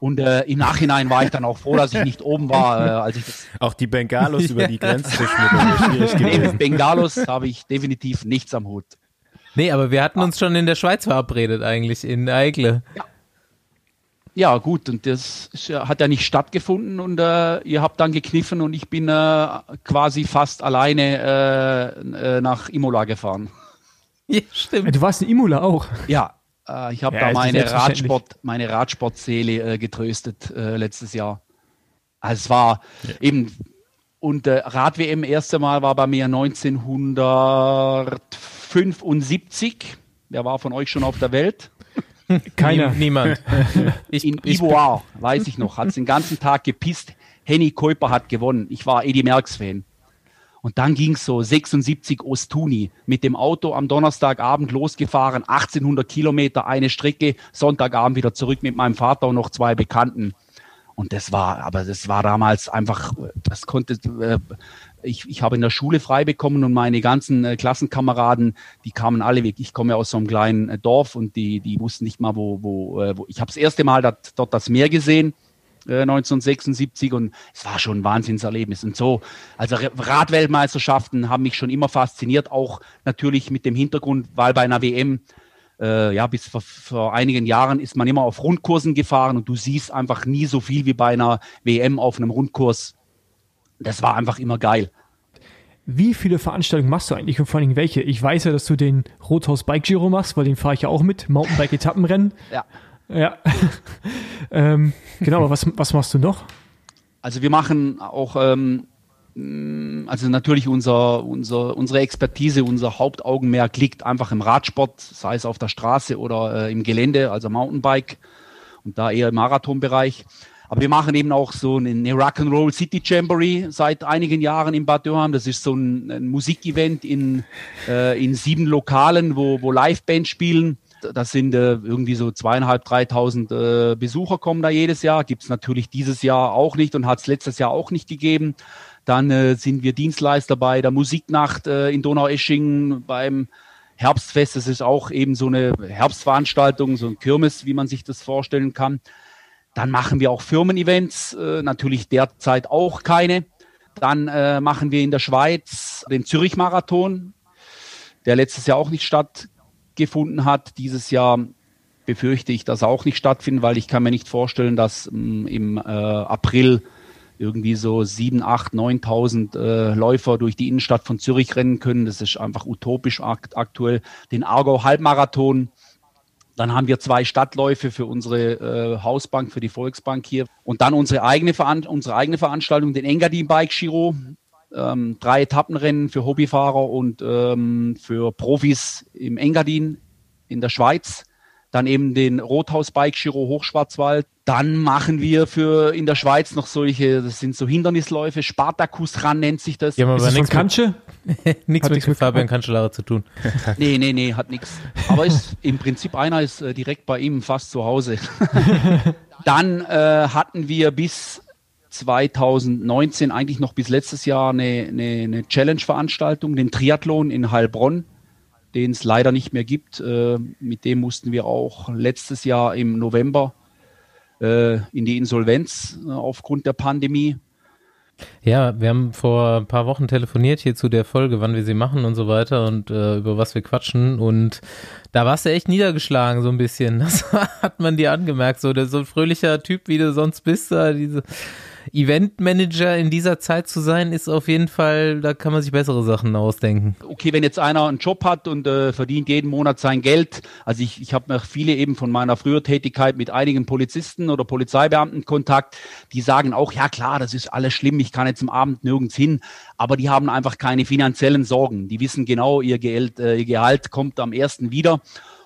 Und äh, im Nachhinein war ich dann auch froh, dass ich nicht oben war, äh, als ich das. Auch die Bengalos über die Grenze zu schmuggeln, schwierig gewesen. Nee, mit Bengalos habe ich definitiv nichts am Hut. Nee, aber wir hatten uns schon in der Schweiz verabredet eigentlich, in Eigle. Ja. Ja, gut, und das ist, hat ja nicht stattgefunden und äh, ihr habt dann gekniffen und ich bin äh, quasi fast alleine äh, äh nach Imola gefahren. Ja, stimmt. Du warst in Imola auch. Ja, äh, ich habe ja, da meine Radsport, meine Radsportseele äh, getröstet letztes Jahr. Also es war ja. eben und äh, Rad-WM erste Mal war bei mir 1975. Wer war von euch schon auf der Welt? Keiner. Niemand. Ich, in ich Ivoire, weiß ich noch, hat es den ganzen Tag gepisst. Henny Kuiper hat gewonnen. Ich war Eddie Merckx-Fan. Und dann ging es so 76 Ostuni mit dem Auto am Donnerstagabend losgefahren, 1800 Kilometer eine Strecke, Sonntagabend wieder zurück mit meinem Vater und noch zwei Bekannten. Und das war, aber das war damals einfach, das konnte, äh, ich, ich habe in der Schule frei bekommen und meine ganzen äh, Klassenkameraden, die kamen alle weg. Ich komme aus so einem kleinen äh, Dorf und die, die wussten nicht mal, wo, wo, äh, wo. ich habe das erste Mal dat, dort das Meer gesehen. 1976 äh, und es war schon ein Wahnsinnserlebnis und so. Also Radweltmeisterschaften haben mich schon immer fasziniert, auch natürlich mit dem Hintergrund, weil bei einer WM äh, ja, bis vor, vor, einigen Jahren ist man immer auf Rundkursen gefahren und du siehst einfach nie so viel wie bei einer WM auf einem Rundkurs das war einfach immer geil. Wie viele Veranstaltungen machst du eigentlich und vor allem welche? Ich weiß ja, dass du den Rothaus Bike Giro machst, weil den fahre ich ja auch mit. Mountainbike Etappenrennen. Ja. Ja. ähm, genau, was, was machst du noch? Also wir machen auch, ähm, also natürlich unser, unser, unsere Expertise, unser Hauptaugenmerk liegt einfach im Radsport, sei es auf der Straße oder äh, im Gelände, also Mountainbike und da eher im Marathonbereich. Aber wir machen eben auch so eine, Rock'n'Roll City Jamboree seit einigen Jahren in Bad Dürheim. Das ist so ein, ein Musikevent in, äh, in sieben Lokalen, wo, wo Livebands spielen. Das sind äh, irgendwie so zweieinhalb, dreitausend äh, Besucher kommen da jedes Jahr. Gibt es natürlich dieses Jahr auch nicht und hat es letztes Jahr auch nicht gegeben. Dann äh, sind wir Dienstleister bei der Musiknacht äh, in Donaueschingen beim Herbstfest. Das ist auch eben so eine Herbstveranstaltung, so ein Kirmes, wie man sich das vorstellen kann. Dann machen wir auch Firmen-Events, äh, natürlich derzeit auch keine. Dann äh, machen wir in der Schweiz den Zürich-Marathon, der letztes Jahr auch nicht stattgefunden hat. Dieses Jahr befürchte ich, dass er auch nicht stattfindet, weil ich kann mir nicht vorstellen, dass ähm, im äh, April irgendwie so 7, 8, 9.000 äh, Läufer durch die Innenstadt von Zürich rennen können. Das ist einfach utopisch akt aktuell. Den Argau Halbmarathon. Dann haben wir zwei Stadtläufe für unsere äh, Hausbank, für die Volksbank hier. Und dann unsere eigene, Veran unsere eigene Veranstaltung, den Engadin Bike Giro. Ähm, drei Etappenrennen für Hobbyfahrer und ähm, für Profis im Engadin in der Schweiz dann eben den Rothaus Bike Giro Hochschwarzwald. Dann machen wir für in der Schweiz noch solche, das sind so Hindernisläufe, Spartakus ran nennt sich das. Ja, aber nichts Kantsche? nichts mit, mit Fabian Kanschelare zu tun. nee, nee, nee, hat nichts. Aber ist im Prinzip einer ist äh, direkt bei ihm fast zu Hause. dann äh, hatten wir bis 2019, eigentlich noch bis letztes Jahr, eine, eine, eine Challenge-Veranstaltung, den Triathlon in Heilbronn den es leider nicht mehr gibt. Äh, mit dem mussten wir auch letztes Jahr im November äh, in die Insolvenz äh, aufgrund der Pandemie. Ja, wir haben vor ein paar Wochen telefoniert hier zu der Folge, wann wir sie machen und so weiter und äh, über was wir quatschen. Und da warst du echt niedergeschlagen, so ein bisschen. Das hat man dir angemerkt. So, der, so ein fröhlicher Typ, wie du sonst bist, da diese Eventmanager in dieser Zeit zu sein, ist auf jeden Fall, da kann man sich bessere Sachen ausdenken. Okay, wenn jetzt einer einen Job hat und äh, verdient jeden Monat sein Geld, also ich, ich habe noch viele eben von meiner früher Tätigkeit mit einigen Polizisten oder Polizeibeamten Kontakt, die sagen auch, ja klar, das ist alles schlimm, ich kann jetzt am Abend nirgends hin, aber die haben einfach keine finanziellen Sorgen. Die wissen genau, ihr Gehalt, äh, ihr Gehalt kommt am ersten wieder.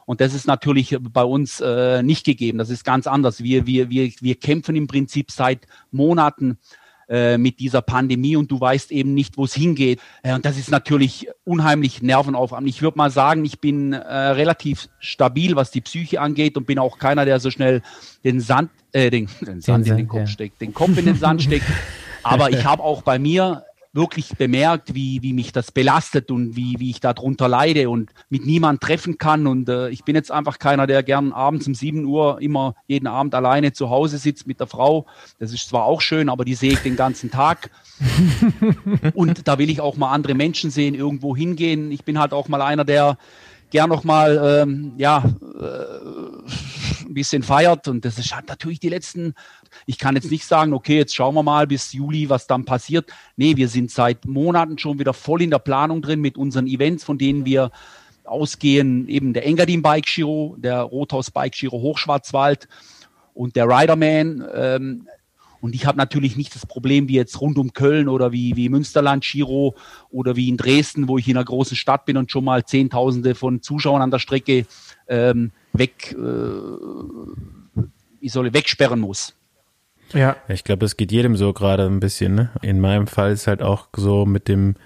Und das ist natürlich bei uns äh, nicht gegeben. Das ist ganz anders. Wir, wir, wir, wir kämpfen im Prinzip seit Monaten äh, mit dieser Pandemie und du weißt eben nicht, wo es hingeht. Äh, und das ist natürlich unheimlich nervenaufreibend. Ich würde mal sagen, ich bin äh, relativ stabil, was die Psyche angeht und bin auch keiner, der so schnell den Sand, äh, den, den Sand in den Kopf steckt, den Kopf in den Sand steckt. Aber ich habe auch bei mir wirklich bemerkt, wie, wie mich das belastet und wie, wie ich darunter leide und mit niemand treffen kann. Und äh, ich bin jetzt einfach keiner, der gern abends um 7 Uhr immer jeden Abend alleine zu Hause sitzt mit der Frau. Das ist zwar auch schön, aber die sehe ich den ganzen Tag. und da will ich auch mal andere Menschen sehen, irgendwo hingehen. Ich bin halt auch mal einer, der gern noch mal ähm, ja äh, ein bisschen feiert und das ist halt natürlich die letzten ich kann jetzt nicht sagen okay jetzt schauen wir mal bis Juli was dann passiert nee wir sind seit Monaten schon wieder voll in der Planung drin mit unseren Events von denen wir ausgehen eben der Engadin Bike Giro der Rothaus Bike Giro Hochschwarzwald und der Riderman ähm, und ich habe natürlich nicht das Problem wie jetzt rund um Köln oder wie, wie Münsterland, Giro oder wie in Dresden, wo ich in einer großen Stadt bin und schon mal Zehntausende von Zuschauern an der Strecke ähm, weg, äh, ich soll wegsperren muss. Ja. Ich glaube, das geht jedem so gerade ein bisschen. Ne? In meinem Fall ist halt auch so mit dem,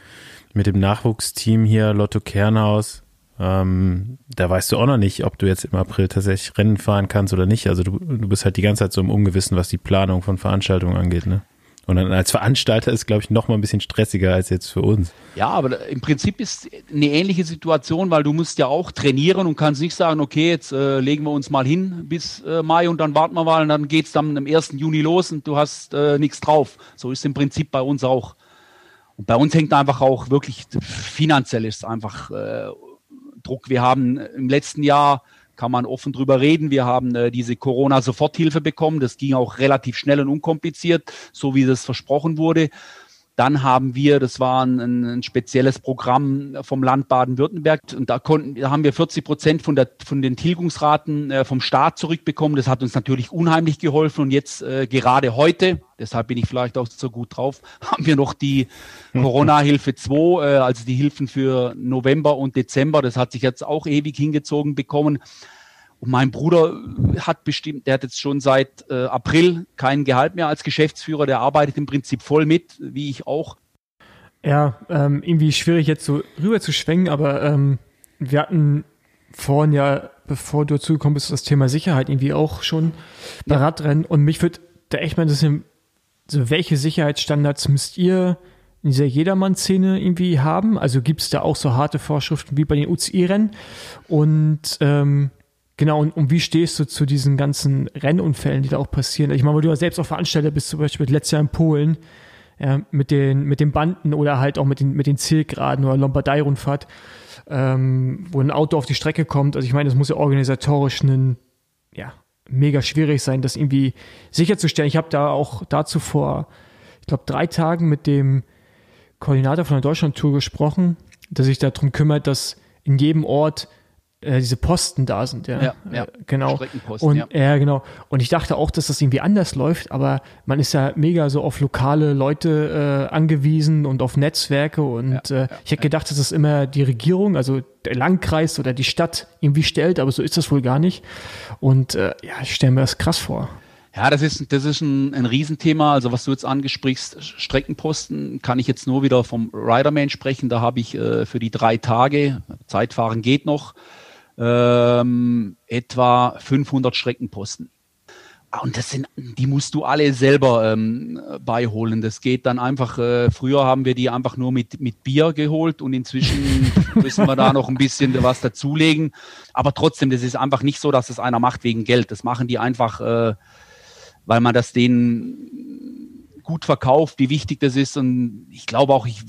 mit dem Nachwuchsteam hier, Lotto Kernhaus, ähm, da weißt du auch noch nicht, ob du jetzt im April tatsächlich Rennen fahren kannst oder nicht. Also du, du bist halt die ganze Zeit so im Ungewissen, was die Planung von Veranstaltungen angeht, ne? Und dann als Veranstalter ist, glaube ich, noch mal ein bisschen stressiger als jetzt für uns. Ja, aber im Prinzip ist eine ähnliche Situation, weil du musst ja auch trainieren und kannst nicht sagen, okay, jetzt äh, legen wir uns mal hin bis äh, Mai und dann warten wir mal und dann geht's dann am 1. Juni los und du hast äh, nichts drauf. So ist im Prinzip bei uns auch. Und bei uns hängt einfach auch wirklich finanziell ist einfach äh, Druck. Wir haben im letzten Jahr, kann man offen drüber reden, wir haben äh, diese Corona-Soforthilfe bekommen. Das ging auch relativ schnell und unkompliziert, so wie das versprochen wurde. Dann haben wir, das war ein, ein spezielles Programm vom Land Baden-Württemberg und da konnten, da haben wir 40 Prozent von, der, von den Tilgungsraten äh, vom Staat zurückbekommen. Das hat uns natürlich unheimlich geholfen und jetzt äh, gerade heute, deshalb bin ich vielleicht auch so gut drauf, haben wir noch die Corona-Hilfe 2, äh, also die Hilfen für November und Dezember. Das hat sich jetzt auch ewig hingezogen bekommen. Und mein Bruder hat bestimmt, der hat jetzt schon seit äh, April kein Gehalt mehr als Geschäftsführer, der arbeitet im Prinzip voll mit, wie ich auch. Ja, ähm, irgendwie schwierig jetzt so rüber zu schwenken, aber ähm, wir hatten vorhin ja, bevor du dazugekommen bist, das Thema Sicherheit irgendwie auch schon bei ja. Radrennen und mich würde da echt mal interessieren, so welche Sicherheitsstandards müsst ihr in dieser Jedermann-Szene irgendwie haben? Also gibt es da auch so harte Vorschriften wie bei den UCI-Rennen? Und ähm, Genau, und, und wie stehst du zu diesen ganzen Rennunfällen, die da auch passieren? Ich meine, weil du ja selbst auch Veranstalter bist, zum Beispiel letztes Jahr in Polen, ja, mit den, mit den Banden oder halt auch mit den, mit den Zielgeraden oder Lombardei-Rundfahrt, ähm, wo ein Auto auf die Strecke kommt. Also ich meine, das muss ja organisatorisch ein, ja, mega schwierig sein, das irgendwie sicherzustellen. Ich habe da auch dazu vor, ich glaube, drei Tagen mit dem Koordinator von der Deutschland-Tour gesprochen, der sich darum kümmert, dass in jedem Ort äh, diese Posten da sind, ja. Ja, ja. Äh, genau. Und, ja. ja. genau. Und ich dachte auch, dass das irgendwie anders läuft, aber man ist ja mega so auf lokale Leute äh, angewiesen und auf Netzwerke und Ja, äh, ich hätte gedacht, dass das immer die Regierung, also der Landkreis oder die Stadt irgendwie stellt, aber so ist das wohl gar nicht. Und äh, ja, ich stelle mir das krass vor. Ja, das ist, das ist ein, ein Riesenthema. Also was du jetzt angesprichst, Streckenposten, kann ich jetzt nur wieder vom Riderman sprechen. Da habe ich äh, für die drei Tage, Zeitfahren geht noch, ähm, etwa 500 Streckenposten. Ah, Und das sind, die musst du alle selber ähm, beiholen. Das geht dann einfach, äh, früher haben wir die einfach nur mit, mit Bier geholt und inzwischen müssen wir da noch ein bisschen was dazulegen. Aber trotzdem, das ist einfach nicht so, dass es einer macht wegen Geld. Das machen die einfach, äh, weil man das denen gut verkauft, wie wichtig das ist. Und ich glaube auch, ich,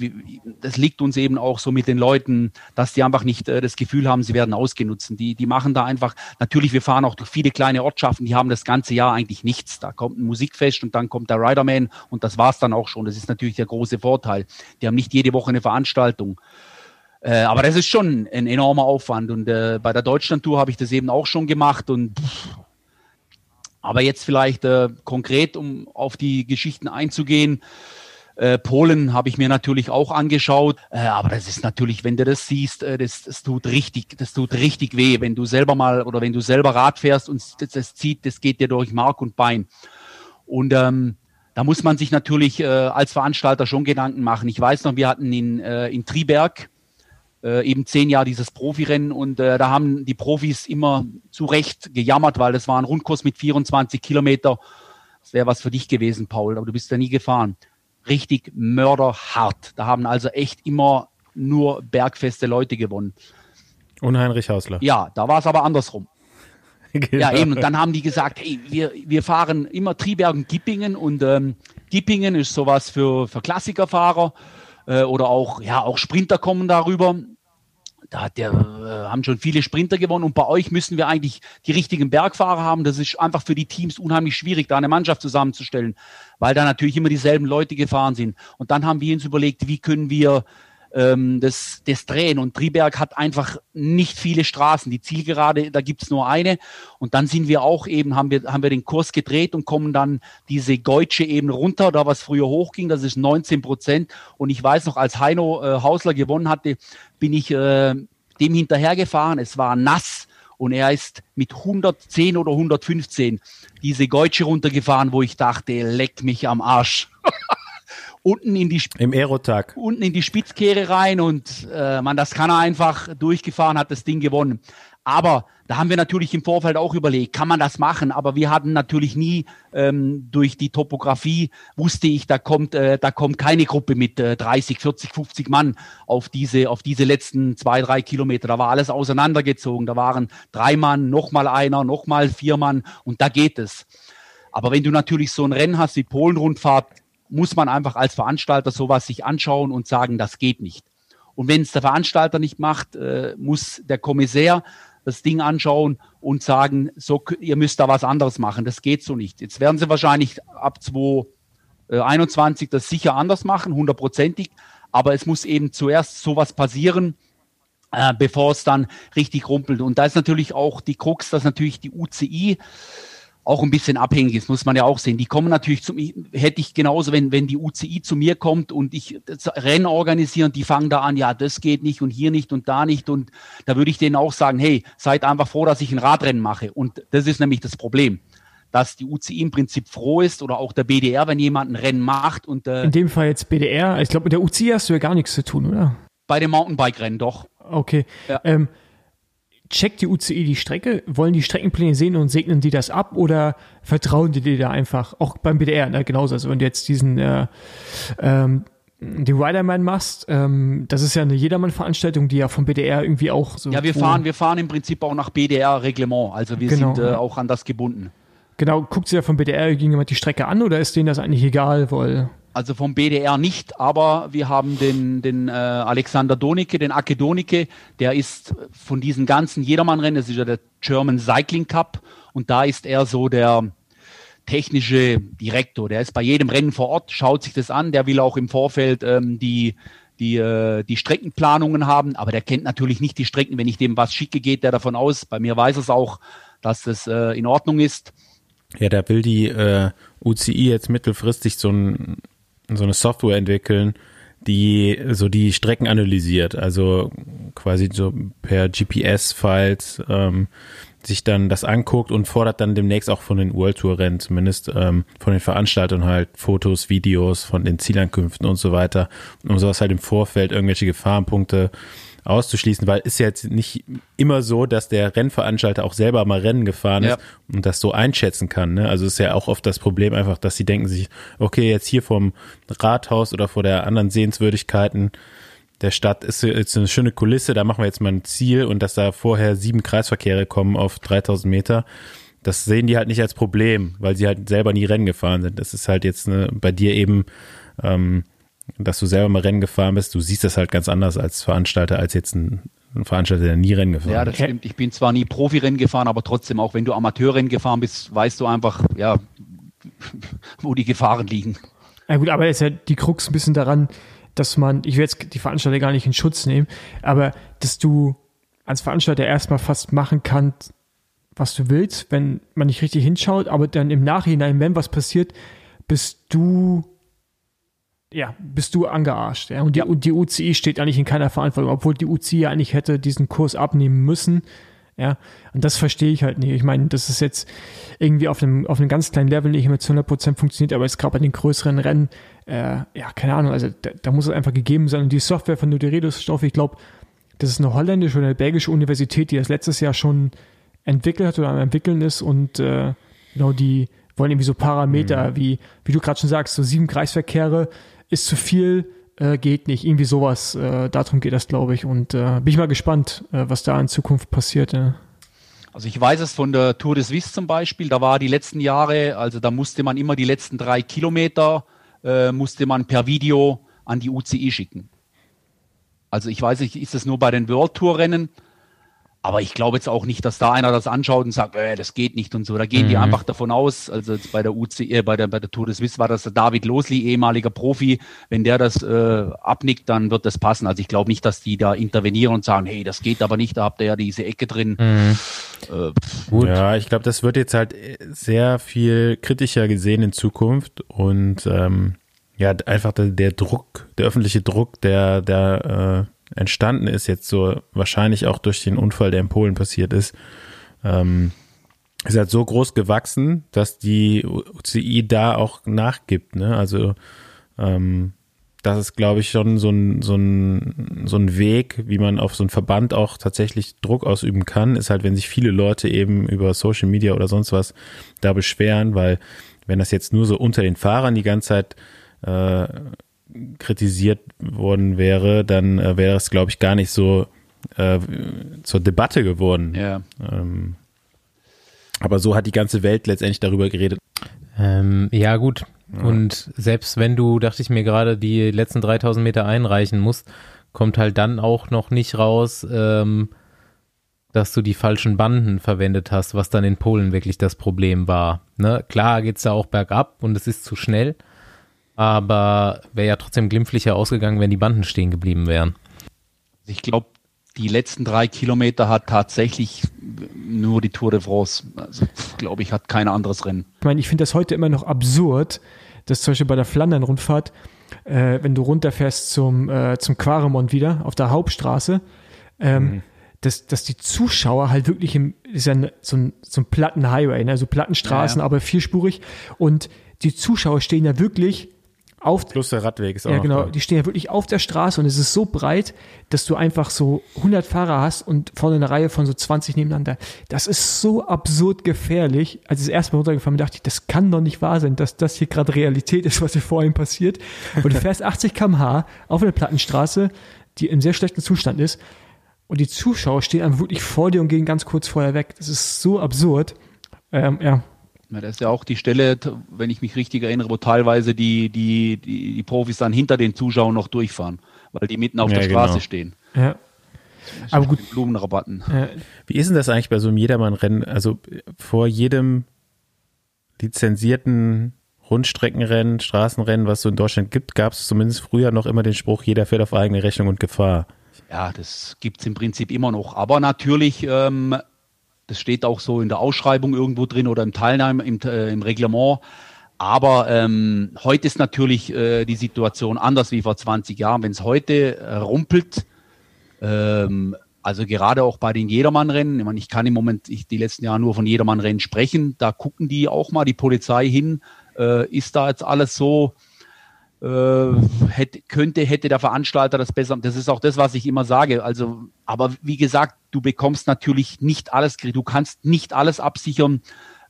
das liegt uns eben auch so mit den Leuten, dass die einfach nicht äh, das Gefühl haben, sie werden ausgenutzt. Die, die machen da einfach, natürlich, wir fahren auch durch viele kleine Ortschaften, die haben das ganze Jahr eigentlich nichts. Da kommt ein Musikfest und dann kommt der Riderman und das war's dann auch schon. Das ist natürlich der große Vorteil. Die haben nicht jede Woche eine Veranstaltung. Äh, aber das ist schon ein enormer Aufwand. Und äh, bei der Deutschlandtour habe ich das eben auch schon gemacht. Und pff, aber jetzt vielleicht äh, konkret, um auf die Geschichten einzugehen. Äh, Polen habe ich mir natürlich auch angeschaut, äh, aber das ist natürlich, wenn du das siehst, äh, das, das tut richtig, das tut richtig weh, wenn du selber mal oder wenn du selber Rad fährst und das, das zieht, das geht dir durch Mark und Bein. Und ähm, da muss man sich natürlich äh, als Veranstalter schon Gedanken machen. Ich weiß noch, wir hatten in, äh, in Triberg äh, eben zehn Jahre dieses Profirennen und äh, da haben die Profis immer zu Recht gejammert, weil das war ein Rundkurs mit 24 Kilometer. Das wäre was für dich gewesen, Paul, aber du bist ja nie gefahren. Richtig mörderhart. Da haben also echt immer nur bergfeste Leute gewonnen. Und Heinrich Hausler. Ja, da war es aber andersrum. Genau. Ja, eben. Und dann haben die gesagt, hey, wir, wir fahren immer Triberg und Gippingen und ähm, Gippingen ist sowas für, für Klassikerfahrer äh, oder auch, ja, auch Sprinter kommen darüber. Da hat der, äh, haben schon viele Sprinter gewonnen und bei euch müssen wir eigentlich die richtigen Bergfahrer haben. Das ist einfach für die Teams unheimlich schwierig, da eine Mannschaft zusammenzustellen, weil da natürlich immer dieselben Leute gefahren sind. Und dann haben wir uns überlegt, wie können wir ähm, das, das drehen. Und Triberg hat einfach nicht viele Straßen. Die Zielgerade, da gibt's nur eine. Und dann sind wir auch eben, haben wir, haben wir den Kurs gedreht und kommen dann diese Geutsche eben runter, da was früher hochging, das ist 19 Prozent. Und ich weiß noch, als Heino äh, Hausler gewonnen hatte, bin ich äh, dem hinterhergefahren. Es war nass. Und er ist mit 110 oder 115 diese Geutsche runtergefahren, wo ich dachte, leckt mich am Arsch. Unten in die Sp Im Aerotag. unten in die Spitzkehre rein und äh, man, das kann er einfach durchgefahren, hat das Ding gewonnen. Aber da haben wir natürlich im Vorfeld auch überlegt, kann man das machen? Aber wir hatten natürlich nie ähm, durch die Topografie wusste ich, da kommt äh, da kommt keine Gruppe mit äh, 30, 40, 50 Mann auf diese auf diese letzten zwei drei Kilometer. Da war alles auseinandergezogen. Da waren drei Mann, noch mal einer, noch mal vier Mann und da geht es. Aber wenn du natürlich so ein Rennen hast wie Polen-Rundfahrt, muss man einfach als Veranstalter sowas sich anschauen und sagen, das geht nicht. Und wenn es der Veranstalter nicht macht, äh, muss der Kommissär das Ding anschauen und sagen, so, ihr müsst da was anderes machen. Das geht so nicht. Jetzt werden sie wahrscheinlich ab 2021 das sicher anders machen, hundertprozentig. Aber es muss eben zuerst sowas passieren, äh, bevor es dann richtig rumpelt. Und da ist natürlich auch die Krux, dass natürlich die UCI auch ein bisschen abhängig ist, muss man ja auch sehen. Die kommen natürlich zu mir, hätte ich genauso, wenn, wenn die UCI zu mir kommt und ich Rennen organisieren, die fangen da an, ja, das geht nicht und hier nicht und da nicht. Und da würde ich denen auch sagen, hey, seid einfach froh, dass ich ein Radrennen mache. Und das ist nämlich das Problem, dass die UCI im Prinzip froh ist oder auch der BDR, wenn jemand ein Rennen macht und äh, In dem Fall jetzt BDR. Ich glaube, mit der UCI hast du ja gar nichts zu tun, oder? bei dem Mountainbike-Rennen doch. Okay. Ja. Ähm, checkt die UCI die Strecke? Wollen die Streckenpläne sehen und segnen die das ab oder vertrauen die dir da einfach? Auch beim BDR, ne, genauso. Also wenn du jetzt diesen, äh, ähm, die Riderman machst, ähm, das ist ja eine Jedermann-Veranstaltung, die ja vom BDR irgendwie auch so. Ja, wir fahren, wir fahren im Prinzip auch nach BDR-Reglement. Also wir Genau, sind äh, ja. auch an das gebunden. Genau, guckt sich ja vom BDR irgendjemand die Strecke an oder ist denen das eigentlich egal, weil. Also vom BDR nicht, aber wir haben den, den äh, Alexander Donicke, den Ake Donicke, der ist von diesen ganzen Jedermann-Rennen, das ist ja der German Cycling Cup und da ist er so der technische Direktor. Der ist bei jedem Rennen vor Ort, schaut sich das an, der will auch im Vorfeld ähm, die, die, äh, die Streckenplanungen haben, aber der kennt natürlich nicht die Strecken. Wenn ich dem was schicke, geht der davon aus, bei mir weiß es auch, dass das äh, in Ordnung ist. Ja, da will die äh, UCI jetzt mittelfristig so, ein, so eine Software entwickeln, die so die Strecken analysiert, also quasi so per GPS-Files ähm, sich dann das anguckt und fordert dann demnächst auch von den World Tour Rennen, zumindest ähm, von den Veranstaltern halt Fotos, Videos von den Zielankünften und so weiter, um sowas halt im Vorfeld irgendwelche Gefahrenpunkte auszuschließen, weil ist ja jetzt nicht immer so, dass der Rennveranstalter auch selber mal Rennen gefahren Ja. ist und das so einschätzen kann. Ne? Also ist ja auch oft das Problem einfach, dass sie denken sich, okay, jetzt hier vom Rathaus oder vor der anderen Sehenswürdigkeiten der Stadt ist jetzt eine schöne Kulisse, da machen wir jetzt mal ein Ziel und dass da vorher sieben Kreisverkehre kommen auf 3000 Meter, das sehen die halt nicht als Problem, weil sie halt selber nie Rennen gefahren sind. Das ist halt jetzt ne, bei dir eben, ähm, dass du selber mal Rennen gefahren bist, du siehst das halt ganz anders als Veranstalter, als jetzt ein, ein Veranstalter, der nie Rennen gefahren Ja, ist. das stimmt. Ich bin zwar nie Profirennen gefahren, aber trotzdem, auch wenn du Amateurrennen gefahren bist, weißt du einfach, ja, wo die Gefahren liegen. Ja gut, aber ist ja die Krux ein bisschen daran, dass man, ich will jetzt die Veranstalter gar nicht in Schutz nehmen, aber dass du als Veranstalter erstmal fast machen kannst, was du willst, wenn man nicht richtig hinschaut, aber dann im Nachhinein, wenn was passiert, bist du ja, bist du angearscht. Ja? Und, die, Ja. und die UCI steht eigentlich in keiner Verantwortung, obwohl die UCI ja eigentlich hätte diesen Kurs abnehmen müssen. Ja, und das verstehe ich halt nicht. Ich meine, das ist jetzt irgendwie auf einem, auf einem ganz kleinen Level nicht mehr zu 100% funktioniert, aber es gerade bei den größeren Rennen, äh, ja, keine Ahnung, also da, da muss es einfach gegeben sein. Und die Software von Nuderedos-Stoff, ich glaube, das ist eine holländische oder eine belgische Universität, die das letztes Jahr schon entwickelt hat oder am entwickeln ist und äh, genau die wollen irgendwie so Parameter, wie, wie du gerade schon sagst, so sieben Kreisverkehre ist zu viel, äh, geht nicht. Irgendwie sowas, äh, darum geht das, glaube ich. Und äh, bin ich mal gespannt, äh, was da in Zukunft passiert. Ja. Also ich weiß es von der Tour de Suisse zum Beispiel, da war die letzten Jahre, also da musste man immer die letzten drei Kilometer, äh, musste man per Video an die UCI schicken. Also ich weiß nicht, ist das nur bei den World Tour Rennen? Aber ich glaube jetzt auch nicht, dass da einer das anschaut und sagt, äh, das geht nicht und so. Da gehen die einfach davon aus. Also jetzt bei der UCI, äh, bei der, bei der Tour de Suisse war das der David Losli, ehemaliger Profi. Wenn der das äh, abnickt, dann wird das passen. Also ich glaube nicht, dass die da intervenieren und sagen, hey, das geht aber nicht, da habt ihr ja diese Ecke drin. Äh, Gut. Ja, ich glaube, das wird jetzt halt sehr viel kritischer gesehen in Zukunft und ähm, ja, einfach der, der Druck, der öffentliche Druck, der, der äh, entstanden ist jetzt so wahrscheinlich auch durch den Unfall, der in Polen passiert ist, ähm, ist halt so groß gewachsen, dass die UCI da auch nachgibt. Ne? Also ähm, das ist, glaube ich, schon so ein, so, ein, so ein Weg, wie man auf so einen Verband auch tatsächlich Druck ausüben kann, ist halt, wenn sich viele Leute eben über Social Media oder sonst was da beschweren, weil wenn das jetzt nur so unter den Fahrern die ganze Zeit äh, kritisiert worden wäre, dann äh, wäre es, glaube ich, gar nicht so äh, zur Debatte geworden. ja. Ähm, aber so hat die ganze Welt letztendlich darüber geredet. Ähm, ja, gut. Und selbst wenn du, dachte ich mir gerade, die letzten 3000 Meter einreichen musst, kommt halt dann auch noch nicht raus, ähm, dass du die falschen Banden verwendet hast, was dann in Polen wirklich das Problem war. Ne? Klar geht's da auch bergab und es ist zu schnell, aber wäre ja trotzdem glimpflicher ausgegangen, wenn die Banden stehen geblieben wären. Ich glaube, die letzten drei Kilometer hat tatsächlich nur die Tour de France. Also, glaube ich, hat kein anderes Rennen. Ich meine, ich finde das heute immer noch absurd, dass zum Beispiel bei der Flandern-Rundfahrt, äh, wenn du runterfährst zum, äh, zum Quaremont wieder auf der Hauptstraße, ähm, dass, dass die Zuschauer halt wirklich im, ist ja so ein, so ein platten Highway, ne? also Plattenstraßen, Ja, ja. aber vierspurig und die Zuschauer stehen ja wirklich auf, Plus der Radweg ist auch ja, genau. Die stehen ja wirklich auf der Straße und es ist so breit, dass du einfach so 100 Fahrer hast und vorne eine Reihe von so 20 nebeneinander. Das ist so absurd gefährlich. Als ich das erste Mal runtergefahren bin, dachte ich, das kann doch nicht wahr sein, dass das hier gerade Realität ist, was hier vor ihm passiert. Und du fährst 80 km/h auf einer Plattenstraße, die in sehr schlechtem Zustand ist. Und die Zuschauer stehen einfach wirklich vor dir und gehen ganz kurz vorher weg. Das ist so absurd. Ähm, ja, Ja, das ist ja auch die Stelle, wenn ich mich richtig erinnere, wo teilweise die, die, die, die Profis dann hinter den Zuschauern noch durchfahren, weil die mitten auf Ja, der Straße genau. stehen. ja. Aber gut, Blumenrabatten. äh, Wie ist denn das eigentlich bei so einem Jedermann-Rennen? Also vor jedem lizenzierten Rundstreckenrennen, Straßenrennen, was es so in Deutschland gibt, gab es zumindest früher noch immer den Spruch, jeder fährt auf eigene Rechnung und Gefahr. Ja, das gibt's im Prinzip immer noch. Aber natürlich, ähm, das steht auch so in der Ausschreibung irgendwo drin oder im Teilnahme, im, äh, im Reglement. Aber ähm, heute ist natürlich äh, die Situation anders wie vor 20 Jahren. Wenn es heute äh, rumpelt, ähm, also gerade auch bei den Jedermannrennen, ich, meine, ich kann im Moment ich, die letzten Jahre nur von Jedermannrennen sprechen, da gucken die auch mal, die Polizei hin, äh, ist da jetzt alles so, hätte, könnte, hätte der Veranstalter das besser. Das ist auch das, was ich immer sage. Also, aber wie gesagt, du bekommst natürlich nicht alles, du kannst nicht alles absichern.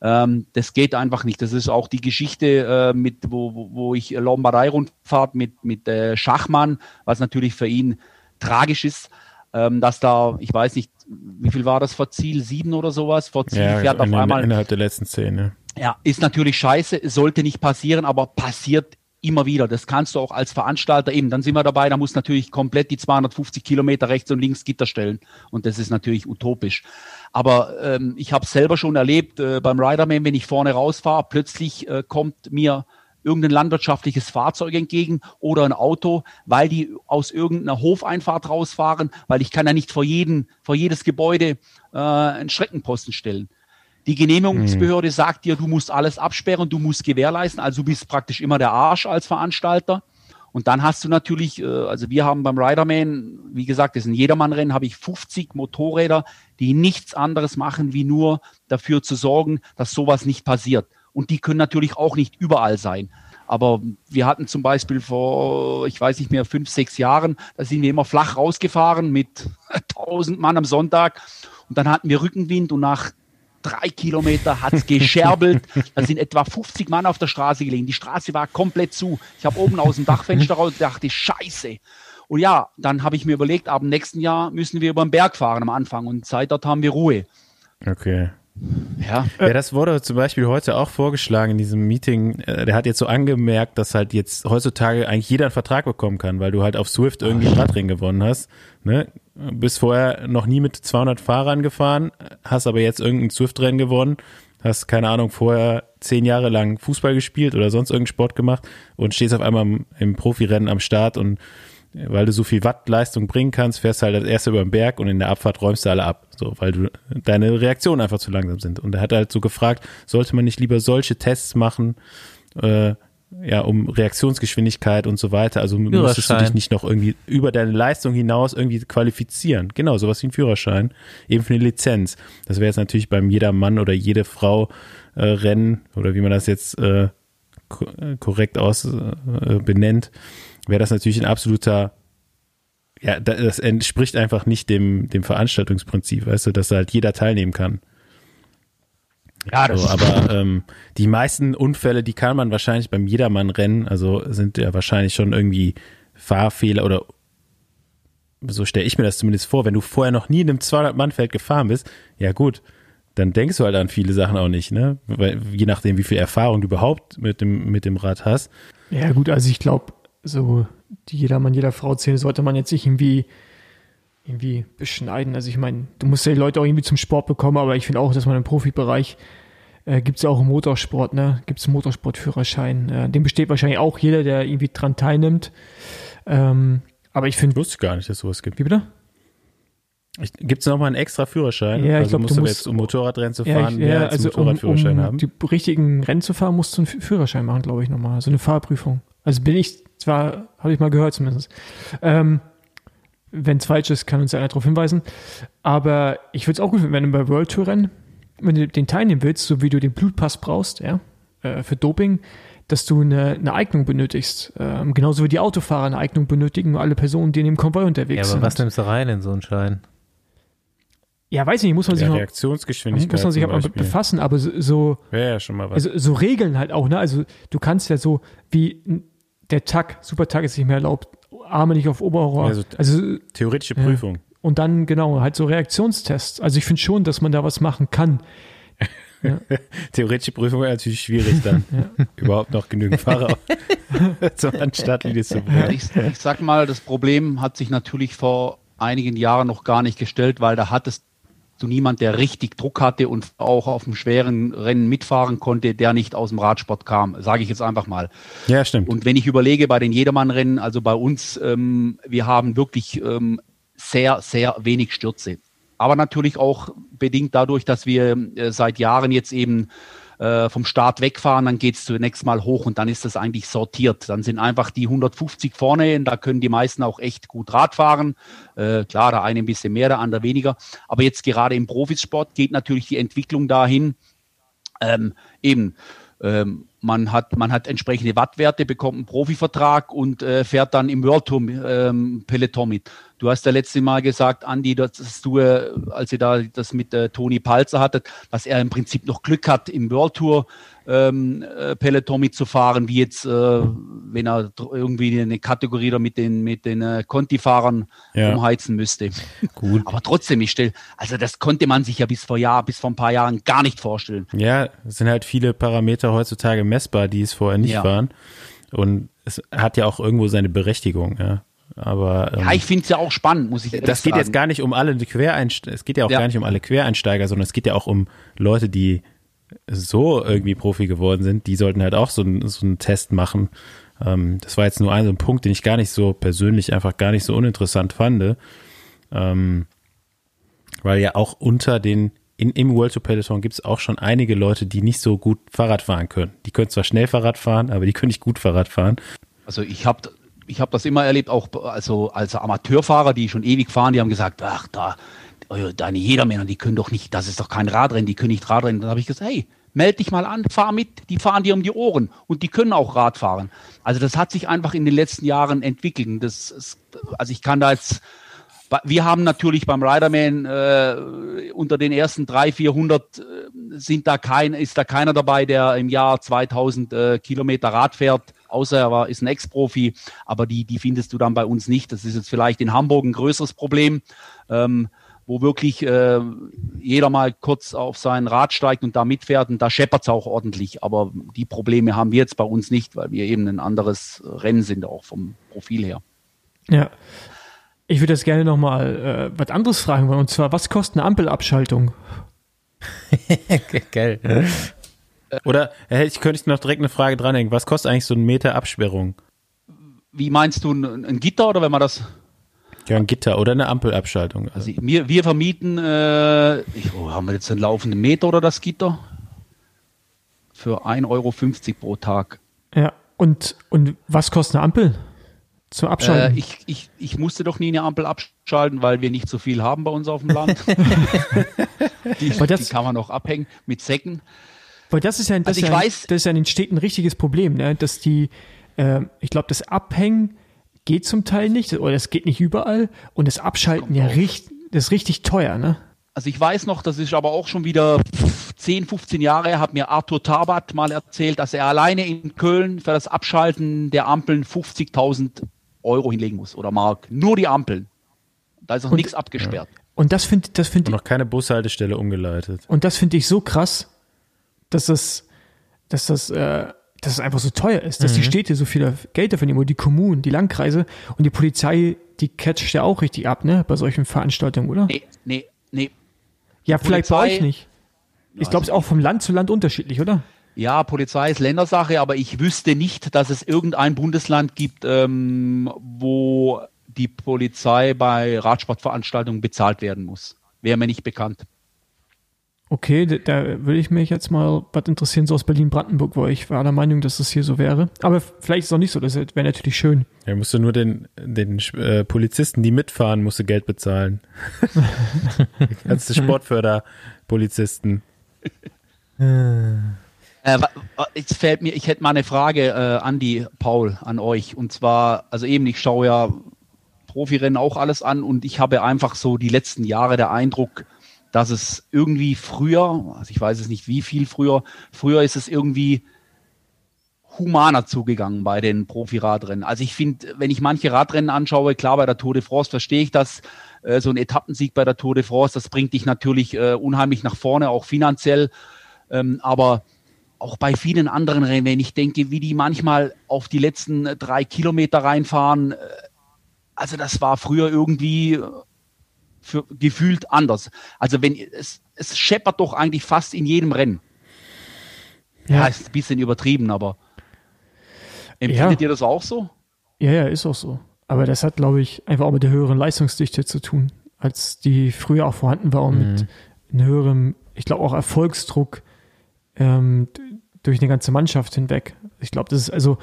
Ähm, das geht einfach nicht. Das ist auch die Geschichte, äh, mit, wo, wo- wo ich Lombardei-Rundfahrt mit, mit äh, Schachmann, was natürlich für ihn tragisch ist, ähm, dass da, ich weiß nicht, wie viel war das vor Ziel? Sieben oder sowas? Vor Ziel Ja, fährt auf in, einmal innerhalb der letzten Szene. ja, ist natürlich scheiße, es sollte nicht passieren, aber passiert immer wieder. Das kannst du auch als Veranstalter eben. Dann sind wir dabei, da muss natürlich komplett die 250 Kilometer rechts und links Gitter stellen. Und das ist natürlich utopisch. Aber ähm, ich habe selber schon erlebt äh, beim Riderman, wenn ich vorne rausfahre, plötzlich äh, kommt mir irgendein landwirtschaftliches Fahrzeug entgegen oder ein Auto, weil die aus irgendeiner Hofeinfahrt rausfahren, weil ich kann ja nicht vor, jeden, vor jedes Gebäude äh, einen Streckenposten stellen. Die Genehmigungsbehörde sagt dir, du musst alles absperren, du musst gewährleisten, also du bist praktisch immer der Arsch als Veranstalter. Und dann hast du natürlich, äh, also wir haben beim Riderman, wie gesagt, das ist ein Jedermannrennen, habe ich 50 Motorräder, die nichts anderes machen, wie nur dafür zu sorgen, dass sowas nicht passiert. Und die können natürlich auch nicht überall sein. Aber wir hatten zum Beispiel vor, ich weiß nicht mehr, fünf, sechs Jahren, da sind wir immer flach rausgefahren mit 1000 Mann am Sonntag. Und dann hatten wir Rückenwind und nach drei Kilometer hat's gescherbelt. Da sind etwa 50 Mann auf der Straße gelegen. Die Straße war komplett zu. Ich habe oben aus dem Dachfenster raus und dachte, scheiße. Und ja, dann habe ich mir überlegt, ab dem nächsten Jahr müssen wir über den Berg fahren am Anfang und seit dort haben wir Ruhe. Okay. Ja, Ja, das wurde zum Beispiel heute auch vorgeschlagen in diesem Meeting. Äh, Der hat jetzt so angemerkt, dass halt jetzt heutzutage eigentlich jeder einen Vertrag bekommen kann, weil du halt auf Swift irgendwie ein Radrennen gewonnen hast. Ne? Bist vorher noch nie mit 200 Fahrern gefahren, hast aber jetzt irgendein Swift-Rennen gewonnen, hast keine Ahnung vorher zehn Jahre lang Fußball gespielt oder sonst irgendeinen Sport gemacht und stehst auf einmal im, im Profirennen am Start und äh, weil du so viel Wattleistung bringen kannst, fährst halt als erster über den Berg und in der Abfahrt räumst du alle ab, so, weil du deine Reaktionen einfach zu langsam sind. Und er hat halt so gefragt, sollte man nicht lieber solche Tests machen, äh, ja, um Reaktionsgeschwindigkeit und so weiter. Also müsstest du dich nicht noch irgendwie über deine Leistung hinaus irgendwie qualifizieren. Genau, sowas wie ein Führerschein, eben für eine Lizenz. Das wäre jetzt natürlich beim jeder Mann oder jede Frau äh, Rennen oder wie man das jetzt äh, äh, korrekt aus äh, benennt, wäre das natürlich ein absoluter ja, da- das entspricht einfach nicht dem, dem Veranstaltungsprinzip, weißt du, dass halt jeder teilnehmen kann. ja das So, aber ähm, die meisten Unfälle, die kann man wahrscheinlich beim Jedermann-Rennen, also sind ja wahrscheinlich schon irgendwie Fahrfehler oder so stelle ich mir das zumindest vor, wenn du vorher noch nie in einem 200-Mann-Feld gefahren bist, ja gut, dann denkst du halt an viele Sachen auch nicht, ne? Weil, je nachdem, wie viel Erfahrung du überhaupt mit dem, mit dem Rad hast. Ja, gut, also ich glaube, so die jedermann, jeder Frau Szene sollte man jetzt nicht irgendwie irgendwie beschneiden. Also ich meine, du musst ja die Leute auch irgendwie zum Sport bekommen, aber ich finde auch, dass man im Profibereich äh, gibt es ja auch im Motorsport, ne? Gibt es einen Motorsportführerschein. Äh, dem besteht wahrscheinlich auch jeder, der irgendwie dran teilnimmt. Ähm, aber ich finde, Wusste ich gar nicht, dass sowas gibt. wie bitte? Gibt es nochmal einen extra Führerschein? Ja, ich also glaub, musst du musst- jetzt, um Motorradrennen zu Ja, fahren, ich, mehr ja als einen also um, Motorradführerschein um haben? die richtigen Rennen zu fahren, musst du einen Fü- Führerschein machen, glaube ich, nochmal. So eine Fahrprüfung. Also bin ich, zwar, habe ich mal gehört zumindest. Ähm, wenn es falsch ist, kann uns ja einer darauf hinweisen. Aber ich würde es auch gut finden, wenn du bei World Tour Rennen, wenn du den teilnehmen willst, so wie du den Blutpass brauchst, ja, äh, für Doping, dass du eine, eine Eignung benötigst. Ähm, genauso wie die Autofahrer eine Eignung benötigen, alle Personen, die in dem Konvoi Ja, unterwegs aber sind. was nimmst du rein in so einen Schein? ja, weiß ich nicht, muss man sich Ja, noch Reaktionsgeschwindigkeit. muss man sich aber Beispiel. befassen, aber so, so Wäre ja schon mal was. also so Regeln halt auch, ne? Also du kannst ja so wie der Tag, Supertag ist nicht mehr erlaubt, Arme nicht auf Oberrohr. Also- Also Theoretische Ja. Prüfung. und dann genau halt so Reaktionstests. Also ich finde schon, dass man da was machen kann. Theoretische Prüfung wäre natürlich schwierig dann. Überhaupt noch genügend Fahrer zur Startlinie zu bringen. Ich, ich sag mal, das Problem hat sich natürlich vor einigen Jahren noch gar nicht gestellt, weil da hattest du niemand, der richtig Druck hatte und auch auf dem schweren Rennen mitfahren konnte, der nicht aus dem Radsport kam, sage ich jetzt einfach mal. Ja, stimmt. Und wenn ich überlege bei den Jedermann-Rennen, also bei uns, ähm, wir haben wirklich ähm, sehr, sehr wenig Stürze. Aber natürlich auch bedingt dadurch, dass wir äh, seit Jahren jetzt eben äh, vom Start wegfahren, dann geht's zunächst mal hoch und dann ist das eigentlich sortiert. Dann sind einfach die 150 vorne und da können die meisten auch echt gut Rad fahren. Äh, klar, der eine ein bisschen mehr, der andere weniger. Aber jetzt gerade im Profisport geht natürlich die Entwicklung dahin, ähm, eben, ähm, man hat, man hat entsprechende Wattwerte, bekommt einen Profivertrag und äh, fährt dann im World Tour ähm, Peloton mit. Du hast ja letzte Mal gesagt, Andi, dass du, äh, als ihr da das mit äh, Toni Palzer hattet, dass er im Prinzip noch Glück hat, im World Tour ähm, äh, Peloton mitzufahren, wie jetzt, äh, wenn er irgendwie eine Kategorie da mit den, mit den äh, Conti-Fahrern Ja. umheizen müsste. Gut. Aber trotzdem, ich stell, also das konnte man sich ja bis vor Jahr, bis vor ein paar Jahren gar nicht vorstellen. Ja, es sind halt viele Parameter heutzutage messbar, die es vorher nicht Ja. waren. Und es hat ja auch irgendwo seine Berechtigung, ja. Aber ähm, Ja, ich finde es ja auch spannend, muss ich ehrlich das geht sagen. jetzt gar nicht um alle Quereinsteiger, es geht ja auch Ja. gar nicht um alle Quereinsteiger, sondern es geht ja auch um Leute, die so irgendwie Profi geworden sind, die sollten halt auch so, einen- so einen Test machen. Ähm, das war jetzt nur ein, so ein Punkt, den ich gar nicht so persönlich einfach gar nicht so uninteressant fand. Ähm, weil ja auch unter den, in, im World Tour Peloton gibt es auch schon einige Leute, die nicht so gut Fahrrad fahren können. Die können zwar schnell Fahrrad fahren, aber die können nicht gut Fahrrad fahren. Also ich habe ich hab das immer erlebt, auch also als Amateurfahrer, die schon ewig fahren, die haben gesagt, ach da, oh, deine Jedermänner, die können doch nicht, das ist doch kein Radrennen, die können nicht Radrennen. Dann habe ich gesagt, hey, meld dich mal an, fahr mit, die fahren dir um die Ohren und die können auch Rad fahren. Also das hat sich einfach in den letzten Jahren entwickelt. Das, ist- also ich kann da jetzt wir haben natürlich beim Riderman äh, unter den ersten 300, 400 äh, sind da kein, ist da keiner dabei, der im Jahr 2000 äh, Kilometer Rad fährt, außer er war, ist ein Ex-Profi, aber die, die findest du dann bei uns nicht. Das ist jetzt vielleicht in Hamburg ein größeres Problem, ähm, wo wirklich äh, jeder mal kurz auf sein Rad steigt und da mitfährt und da scheppert es auch ordentlich. Aber die Probleme haben wir jetzt bei uns nicht, weil wir eben ein anderes Rennen sind, auch vom Profil her. Ja. Ich würde jetzt gerne nochmal äh, was anderes fragen wollen. Und zwar, was kostet eine Ampelabschaltung? Geil. Oder äh, ich könnte ich noch direkt eine Frage dranhängen. Was kostet eigentlich so ein Meter Absperrung? Wie meinst du, ein, ein Gitter oder wenn man das Ja, ein Gitter oder eine Ampelabschaltung. Also, Also wir, wir vermieten, äh, ich, oh, haben wir jetzt einen laufenden Meter oder das Gitter? Für 1,50 Euro pro Tag. Ja. Und, und was kostet eine Ampel? Zum Äh, Abschalten? ich, ich, ich musste doch nie eine Ampel abschalten, weil wir nicht so viel haben bei uns auf dem Land. die, die kann man auch abhängen mit Säcken. Weil das ist ja, das Also ist ich ja, weiß- das ist ja in den Städten ein richtiges Problem, ne? dass die, äh, ich glaube, das Abhängen geht zum Teil nicht oder das geht nicht überall und das Abschalten ja richtig, das ist richtig teuer, ne? Also ich weiß noch, das ist aber auch schon wieder 10, 15 Jahre, her, hat mir Arthur Tabat mal erzählt, dass er alleine in Köln für das Abschalten der Ampeln 50.000 Euro hinlegen muss oder Mark. Nur die Ampeln. Da ist noch Und- nichts abgesperrt. Und das finde das und finde noch keine Bushaltestelle umgeleitet. und das finde ich so krass, dass das, dass das, äh, dass es einfach so teuer ist, dass die Städte so viel Geld dafür nehmen, oder die Kommunen, die Landkreise und die Polizei, die catcht ja auch richtig ab, ne, bei solchen Veranstaltungen, oder? Nee, nee, nee. ja, vielleicht bei Polizei- euch nicht. Ich glaube, es ist auch vom Land zu Land unterschiedlich, oder? Ja, Polizei ist Ländersache, aber ich wüsste nicht, dass es irgendein Bundesland gibt, ähm, wo die Polizei bei Radsportveranstaltungen bezahlt werden muss. Wäre mir nicht bekannt. Okay, da, da würde ich mich jetzt mal was interessieren, so aus Berlin-Brandenburg, wo ich war der Meinung, dass das hier so wäre. Aber vielleicht ist es auch nicht so, das wäre natürlich schön. Er musste nur den, den äh, Polizisten, die mitfahren, musste Geld bezahlen. Ganze Sportförderpolizisten. Äh, jetzt fällt mir, ich hätte mal eine Frage äh, an die Paul, an euch. Und zwar, also eben, ich schaue ja Profirennen auch alles an und ich habe einfach so die letzten Jahre der Eindruck, dass es irgendwie früher, also ich weiß es nicht wie viel früher, früher ist es irgendwie humaner zugegangen bei den Profiradrennen. Also ich finde, wenn ich manche Radrennen anschaue, klar bei der Tour de France verstehe ich das, äh, so ein Etappensieg bei der Tour de France, das bringt dich natürlich äh, unheimlich nach vorne, auch finanziell. Ähm, aber auch bei vielen anderen Rennen, wenn ich denke, wie die manchmal auf die letzten drei Kilometer reinfahren, äh, also das war früher irgendwie äh, für, gefühlt anders. Also wenn es, es scheppert doch eigentlich fast in jedem Rennen. Ja, ja ist ein bisschen übertrieben, aber empfindet ja. ihr das auch so? Ja, ja, ist auch so. Aber das hat, glaube ich, einfach auch mit der höheren Leistungsdichte zu tun, als die früher auch vorhanden war und mhm. mit einem höheren, ich glaube auch Erfolgsdruck ähm, durch eine ganze Mannschaft hinweg. Ich glaube, das ist also,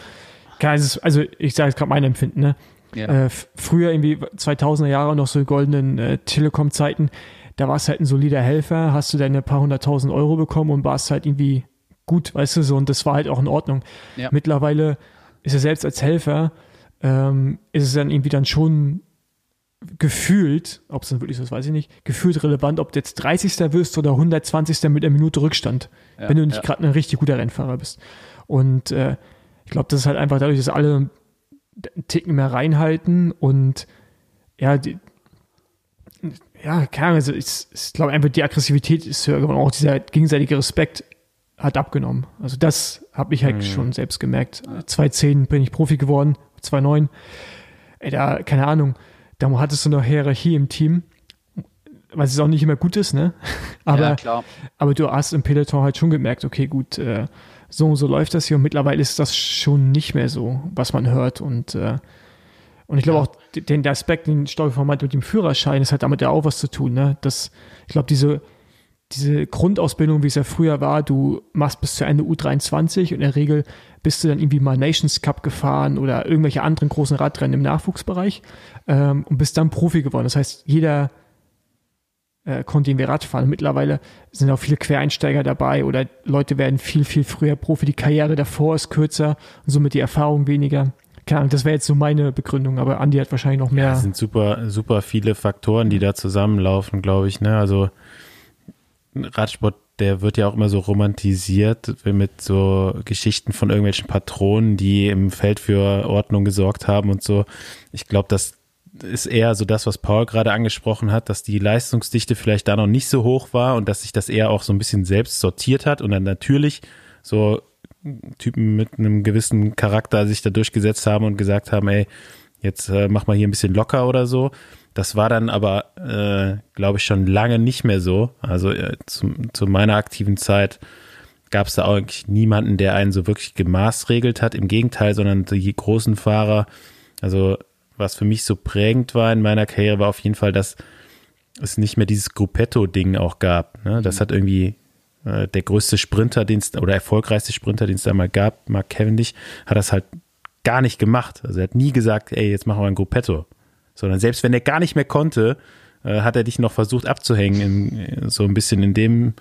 also ich sage jetzt gerade mein Empfinden, ne? Ja. Äh, früher irgendwie 2000er Jahre noch so goldenen äh, Telekom-Zeiten, da warst halt ein solider Helfer, hast du deine paar hunderttausend Euro bekommen und warst halt irgendwie gut, weißt du so, und das war halt auch in Ordnung. Ja. Mittlerweile ist er selbst als Helfer, ähm, ist es dann irgendwie dann schon gefühlt, ob es dann wirklich so ist, weiß ich nicht, gefühlt relevant, ob du jetzt 30. wirst oder 120. mit einer Minute Rückstand, ja, wenn du nicht ja. gerade ein richtig guter Rennfahrer bist. Und äh, ich glaube, das ist halt einfach dadurch, dass alle einen Ticken mehr reinhalten und ja, die, ja, keine Ahnung, also ich, ich glaube einfach, die Aggressivität ist höher geworden, auch dieser gegenseitige Respekt hat abgenommen. Also das habe ich halt mhm. schon selbst gemerkt. 2010 bin ich Profi geworden, 2009. Ey, da, keine Ahnung, da hattest du noch Hierarchie im Team, was es auch nicht immer gut ist, ne? Aber, ja, aber du hast im Peloton halt schon gemerkt, okay, gut, äh, so und so läuft das hier und mittlerweile ist das schon nicht mehr so, was man hört und äh, und ich glaube ja. auch, den der Aspekt, den Steuerform mit dem Führerschein, ist halt damit ja auch was zu tun, ne? Das, ich glaube, diese diese Grundausbildung, wie es ja früher war, du machst bis zu Ende U23 und in der Regel bist du dann irgendwie mal Nations Cup gefahren oder irgendwelche anderen großen Radrennen im Nachwuchsbereich ähm, und bist dann Profi geworden. Das heißt, jeder äh, konnte irgendwie Radfahren. Mittlerweile sind auch viele Quereinsteiger dabei oder Leute werden viel, viel früher Profi. Die Karriere davor ist kürzer und somit die Erfahrung weniger. Keine Ahnung, das wäre jetzt so meine Begründung, aber Andi hat wahrscheinlich noch mehr. Ja, es sind super, super viele Faktoren, die da zusammenlaufen, glaube ich. Ne? Also Radsport, der wird ja auch immer so romantisiert mit so Geschichten von irgendwelchen Patronen, die im Feld für Ordnung gesorgt haben und so. Ich glaube, das ist eher so das, was Paul gerade angesprochen hat, dass die Leistungsdichte vielleicht da noch nicht so hoch war und dass sich das eher auch so ein bisschen selbst sortiert hat und dann natürlich so Typen mit einem gewissen Charakter sich da durchgesetzt haben und gesagt haben, ey, jetzt äh, mach mal hier ein bisschen locker oder so. Das war dann aber, äh, glaube ich, schon lange nicht mehr so. Also äh, zu, zu meiner aktiven Zeit gab es da eigentlich niemanden, der einen so wirklich gemaßregelt hat. Im Gegenteil, sondern die großen Fahrer, also was für mich so prägend war in meiner Karriere, war auf jeden Fall, dass es nicht mehr dieses Gruppetto-Ding auch gab. Ne? Das mhm. hat irgendwie äh, der größte Sprinter, den oder erfolgreichste Sprinter, den es da mal gab, Mark Cavendish, hat das halt gar nicht gemacht. Also er hat nie gesagt, ey, jetzt machen wir ein Gruppetto sondern selbst wenn er gar nicht mehr konnte, äh, hat er dich noch versucht abzuhängen, in, so ein bisschen in dem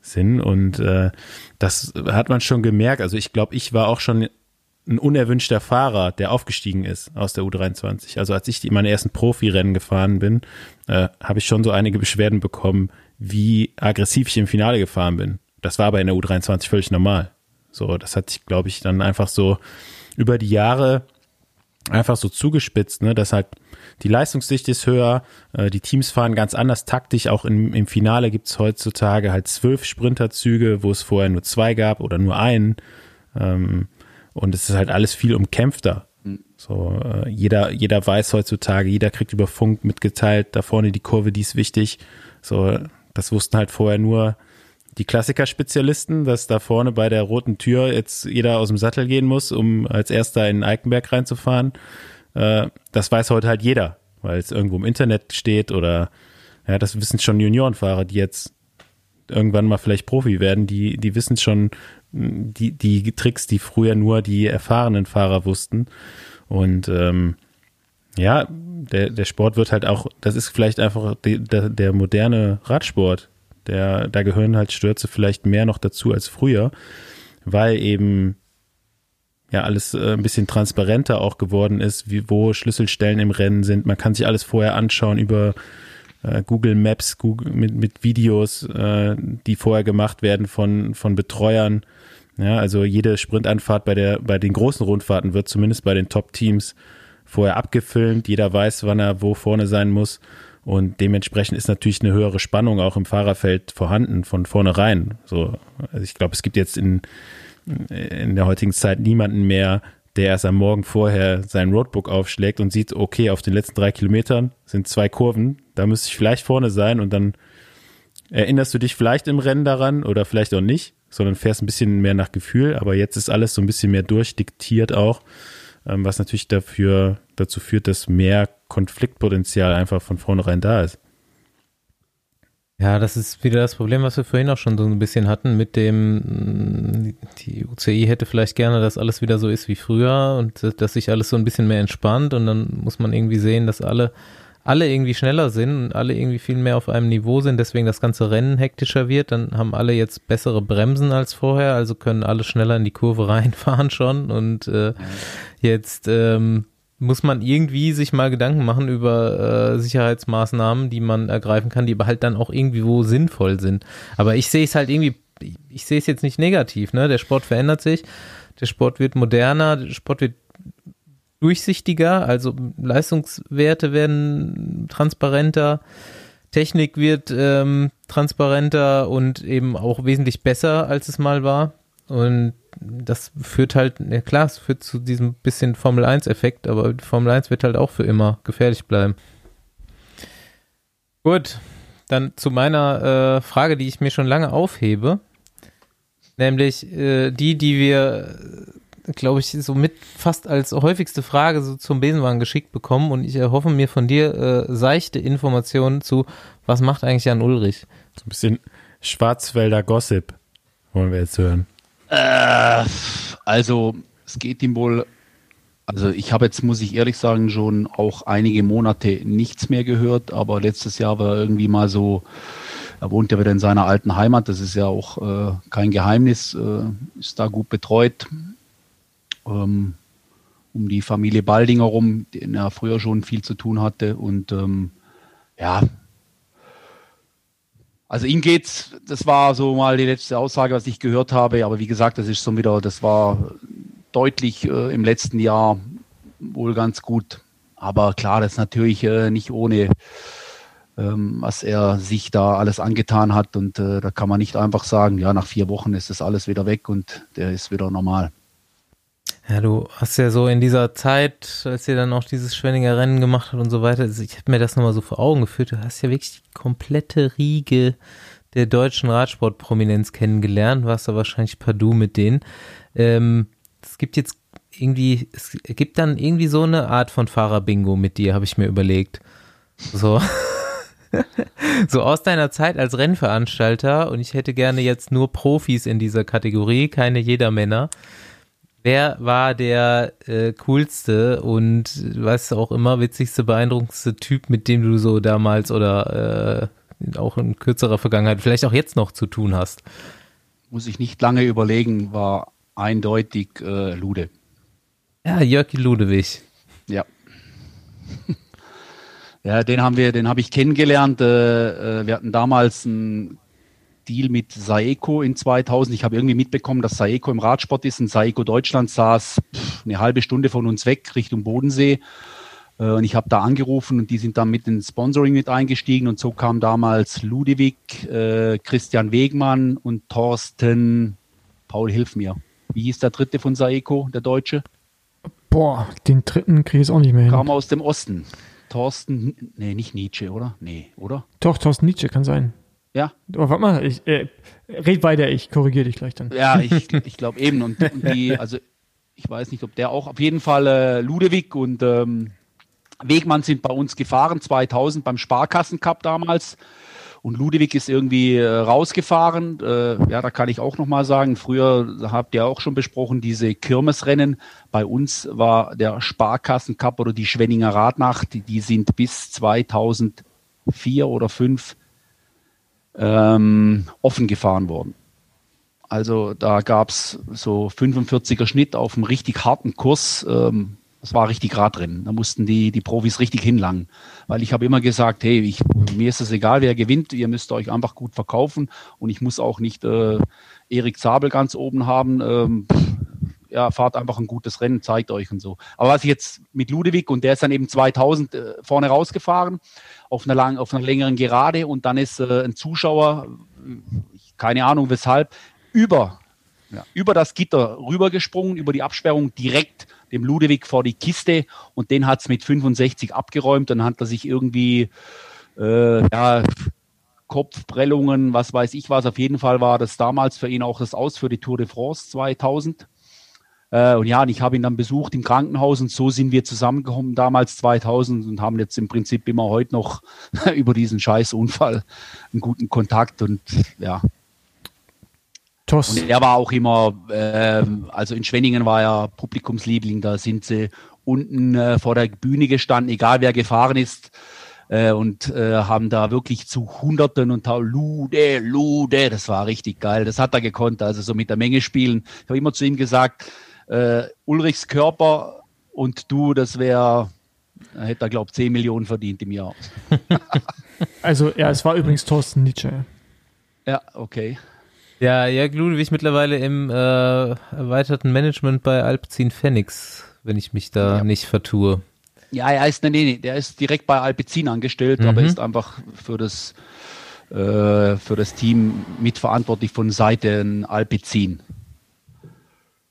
Sinn. Und äh, das hat man schon gemerkt. Also ich glaube, ich war auch schon ein unerwünschter Fahrer, der aufgestiegen ist aus der U23. Also als ich die, meine ersten Profirennen gefahren bin, äh, habe ich schon so einige Beschwerden bekommen, wie aggressiv ich im Finale gefahren bin. Das war aber in der U23 völlig normal. So, das hat sich, glaube ich, dann einfach so über die Jahre einfach so zugespitzt, ne, dass halt die Leistungsdichte ist höher, äh, die Teams fahren ganz anders taktisch. Auch im, im Finale gibt's heutzutage halt zwölf Sprinterzüge, wo es vorher nur zwei gab oder nur einen. Ähm, und es ist halt alles viel umkämpfter. Mhm. So, äh, jeder, jeder weiß heutzutage, jeder kriegt über Funk mitgeteilt, da vorne die Kurve, die ist wichtig. So, das wussten halt vorher nur die Klassiker-Spezialisten, dass da vorne bei der roten Tür jetzt jeder aus dem Sattel gehen muss, um als erster in Eikenberg reinzufahren. Äh, das weiß heute halt jeder, weil es irgendwo im Internet steht oder ja, das wissen schon Juniorenfahrer, die jetzt irgendwann mal vielleicht Profi werden, die, die wissen schon die, die Tricks, die früher nur die erfahrenen Fahrer wussten. Und ähm, ja, der, der Sport wird halt auch, das ist vielleicht einfach die, der, der moderne Radsport. Der, da gehören halt Stürze vielleicht mehr noch dazu als früher. weil eben ja alles äh, ein bisschen transparenter auch geworden ist, wie, wo Schlüsselstellen im Rennen sind. Man kann sich alles vorher anschauen über äh, Google Maps, Google, mit, mit Videos, äh, die vorher gemacht werden von, von Betreuern. Ja, also jede Sprintanfahrt bei der, bei den großen Rundfahrten wird zumindest bei den Top-Teams vorher abgefilmt. Jeder weiß, wann er wo vorne sein muss. Und dementsprechend ist natürlich eine höhere Spannung auch im Fahrerfeld vorhanden von vornherein. So, also ich glaube, es gibt jetzt in, in der heutigen Zeit niemanden mehr, der erst am Morgen vorher sein Roadbook aufschlägt und sieht, okay, auf den letzten drei Kilometern sind zwei Kurven, da müsste ich vielleicht vorne sein und dann erinnerst du dich vielleicht im Rennen daran oder vielleicht auch nicht, sondern fährst ein bisschen mehr nach Gefühl, aber jetzt ist alles so ein bisschen mehr durchdiktiert auch, ähm, was natürlich dafür, dazu führt, dass mehr Konfliktpotenzial einfach von vornherein da ist. Ja, das ist wieder das Problem, was wir vorhin auch schon so ein bisschen hatten mit dem, die UCI hätte vielleicht gerne, dass alles wieder so ist wie früher und dass sich alles so ein bisschen mehr entspannt und dann muss man irgendwie sehen, dass alle, alle irgendwie schneller sind und alle irgendwie viel mehr auf einem Niveau sind, deswegen das ganze Rennen hektischer wird, dann haben alle jetzt bessere Bremsen als vorher, also können alle schneller in die Kurve reinfahren schon und äh, jetzt ähm, muss man irgendwie sich mal Gedanken machen über äh, Sicherheitsmaßnahmen, die man ergreifen kann, die aber halt dann auch irgendwie wo sinnvoll sind. Aber ich sehe es halt irgendwie, ich sehe es jetzt nicht negativ, ne? Der Sport verändert sich, der Sport wird moderner, der Sport wird durchsichtiger, also Leistungswerte werden transparenter, Technik wird ähm, transparenter und eben auch wesentlich besser, als es mal war. Und das führt halt, ja klar, es führt zu diesem bisschen Formel 1-Effekt, aber Formel 1 wird halt auch für immer gefährlich bleiben. Gut, dann zu meiner äh, Frage, die ich mir schon lange aufhebe, nämlich äh, die, die wir, glaube ich, so mit fast als häufigste Frage so zum Besenwagen geschickt bekommen und ich erhoffe mir von dir äh, seichte Informationen zu, was macht eigentlich Jan Ulrich? So ein bisschen Schwarzwälder Gossip wollen wir jetzt hören. Äh, also, es geht ihm wohl. Also, ich habe jetzt, muss ich ehrlich sagen, schon auch einige Monate nichts mehr gehört, aber letztes Jahr war irgendwie mal so. Er wohnt ja wieder in seiner alten Heimat, das ist ja auch äh, kein Geheimnis, äh, ist da gut betreut. Ähm, um die Familie Baldinger rum, denen er früher schon viel zu tun hatte. Und ähm, ja, also ihm geht's, das war so mal die letzte Aussage, was ich gehört habe, aber wie gesagt, das ist so wieder, das war deutlich äh, im letzten Jahr wohl ganz gut. Aber klar, das ist natürlich äh, nicht ohne, ähm, was er sich da alles angetan hat. Und äh, da kann man nicht einfach sagen, ja, nach vier Wochen ist das alles wieder weg und der ist wieder normal. Ja, du hast ja so in dieser Zeit, als ihr dann auch dieses Schwenninger Rennen gemacht habt und so weiter, also ich habe mir das nochmal so vor Augen geführt, du hast ja wirklich die komplette Riege der deutschen Radsportprominenz kennengelernt, warst da wahrscheinlich Du mit denen. Ähm, es gibt jetzt irgendwie, es gibt dann irgendwie so eine Art von Fahrerbingo mit dir, habe ich mir überlegt. So. so aus deiner Zeit als Rennveranstalter und ich hätte gerne jetzt nur Profis in dieser Kategorie, keine Jedermänner. Wer war der äh, coolste und was auch immer witzigste, beeindruckendste Typ, mit dem du so damals oder äh, auch in kürzerer Vergangenheit, vielleicht auch jetzt noch zu tun hast? Muss ich nicht lange überlegen, war eindeutig äh, Lude. Ja, Jörg Ludewig. Ja. ja, den haben wir, den habe ich kennengelernt. Äh, äh, wir hatten damals ein Deal mit Saeco in 2000. Ich habe irgendwie mitbekommen, dass Saeco im Radsport ist und Saeco Deutschland saß eine halbe Stunde von uns weg Richtung Bodensee. Äh, und ich habe da angerufen und die sind dann mit dem Sponsoring mit eingestiegen und so kam damals Ludwig, äh, Christian Wegmann und Thorsten, Paul, hilf mir. Wie hieß der dritte von Saeco, der Deutsche? Boah, den dritten kriege ich auch nicht mehr hin. Kam aus dem Osten. Thorsten, nee, nicht Nietzsche, oder? Nee, oder? Doch, Thorsten Nietzsche kann sein. Ja. Aber warte mal, ich, äh, red weiter, ich korrigiere dich gleich dann. Ja, ich, ich glaube eben. Und, und, die, also ich weiß nicht, ob der auch, auf jeden Fall äh, Ludewig und ähm, Wegmann sind bei uns gefahren, 2000 beim Sparkassencup damals. Und Ludwig ist irgendwie äh, rausgefahren. Äh, ja, da kann ich auch nochmal sagen, früher habt ihr auch schon besprochen, diese Kirmesrennen. Bei uns war der Sparkassencup oder die Schwenninger Radnacht, die, die sind bis 2004 oder 2005 ähm, offen gefahren worden. Also da gab's so 45er Schnitt auf einem richtig harten Kurs. Ähm, das war richtig Radrennen. Da mussten die, die Profis richtig hinlangen. Weil ich habe immer gesagt, hey, ich, mir ist es egal, wer gewinnt, ihr müsst euch einfach gut verkaufen und ich muss auch nicht äh, Erik Zabel ganz oben haben. Ähm, ja, fahrt einfach ein gutes Rennen, zeigt euch und so. Aber was ich jetzt mit Ludewig und der ist dann eben 2000 äh, vorne rausgefahren auf einer, lang, auf einer längeren Gerade und dann ist äh, ein Zuschauer, keine Ahnung weshalb, über, ja, über das Gitter rübergesprungen, über die Absperrung direkt dem Ludewig vor die Kiste und den hat es mit 65 abgeräumt. Dann hat er sich irgendwie äh, ja, Kopfprellungen, was weiß ich was. Auf jeden Fall war das damals für ihn auch das Aus für die Tour de France 2000. Äh, und ja, und ich habe ihn dann besucht im Krankenhaus und so sind wir zusammengekommen damals 2000 und haben jetzt im Prinzip immer heute noch über diesen scheiß Unfall einen guten Kontakt und ja, Toss. und er war auch immer, ähm, also in Schwenningen war er Publikumsliebling, da sind sie unten äh, vor der Bühne gestanden, egal wer gefahren ist, äh, und äh, haben da wirklich zu Hunderten und Lude, Lude, das war richtig geil, das hat er gekonnt, also so mit der Menge spielen. Ich habe immer zu ihm gesagt, äh, Ulrichs Körper und du, das wäre, hätte er, glaube ich, 10 Millionen verdient im Jahr. Also, ja, es war übrigens Thorsten Nietzsche. Ja, okay. Ja, Jörg Ludwig mittlerweile im äh, erweiterten Management bei Alpecin Phoenix, wenn ich mich da Ja. nicht vertue. Ja, er ist, nee, nee, der ist direkt bei Alpecin angestellt, Mhm. aber ist einfach für das, äh, für das Team mitverantwortlich von Seiten Alpecin.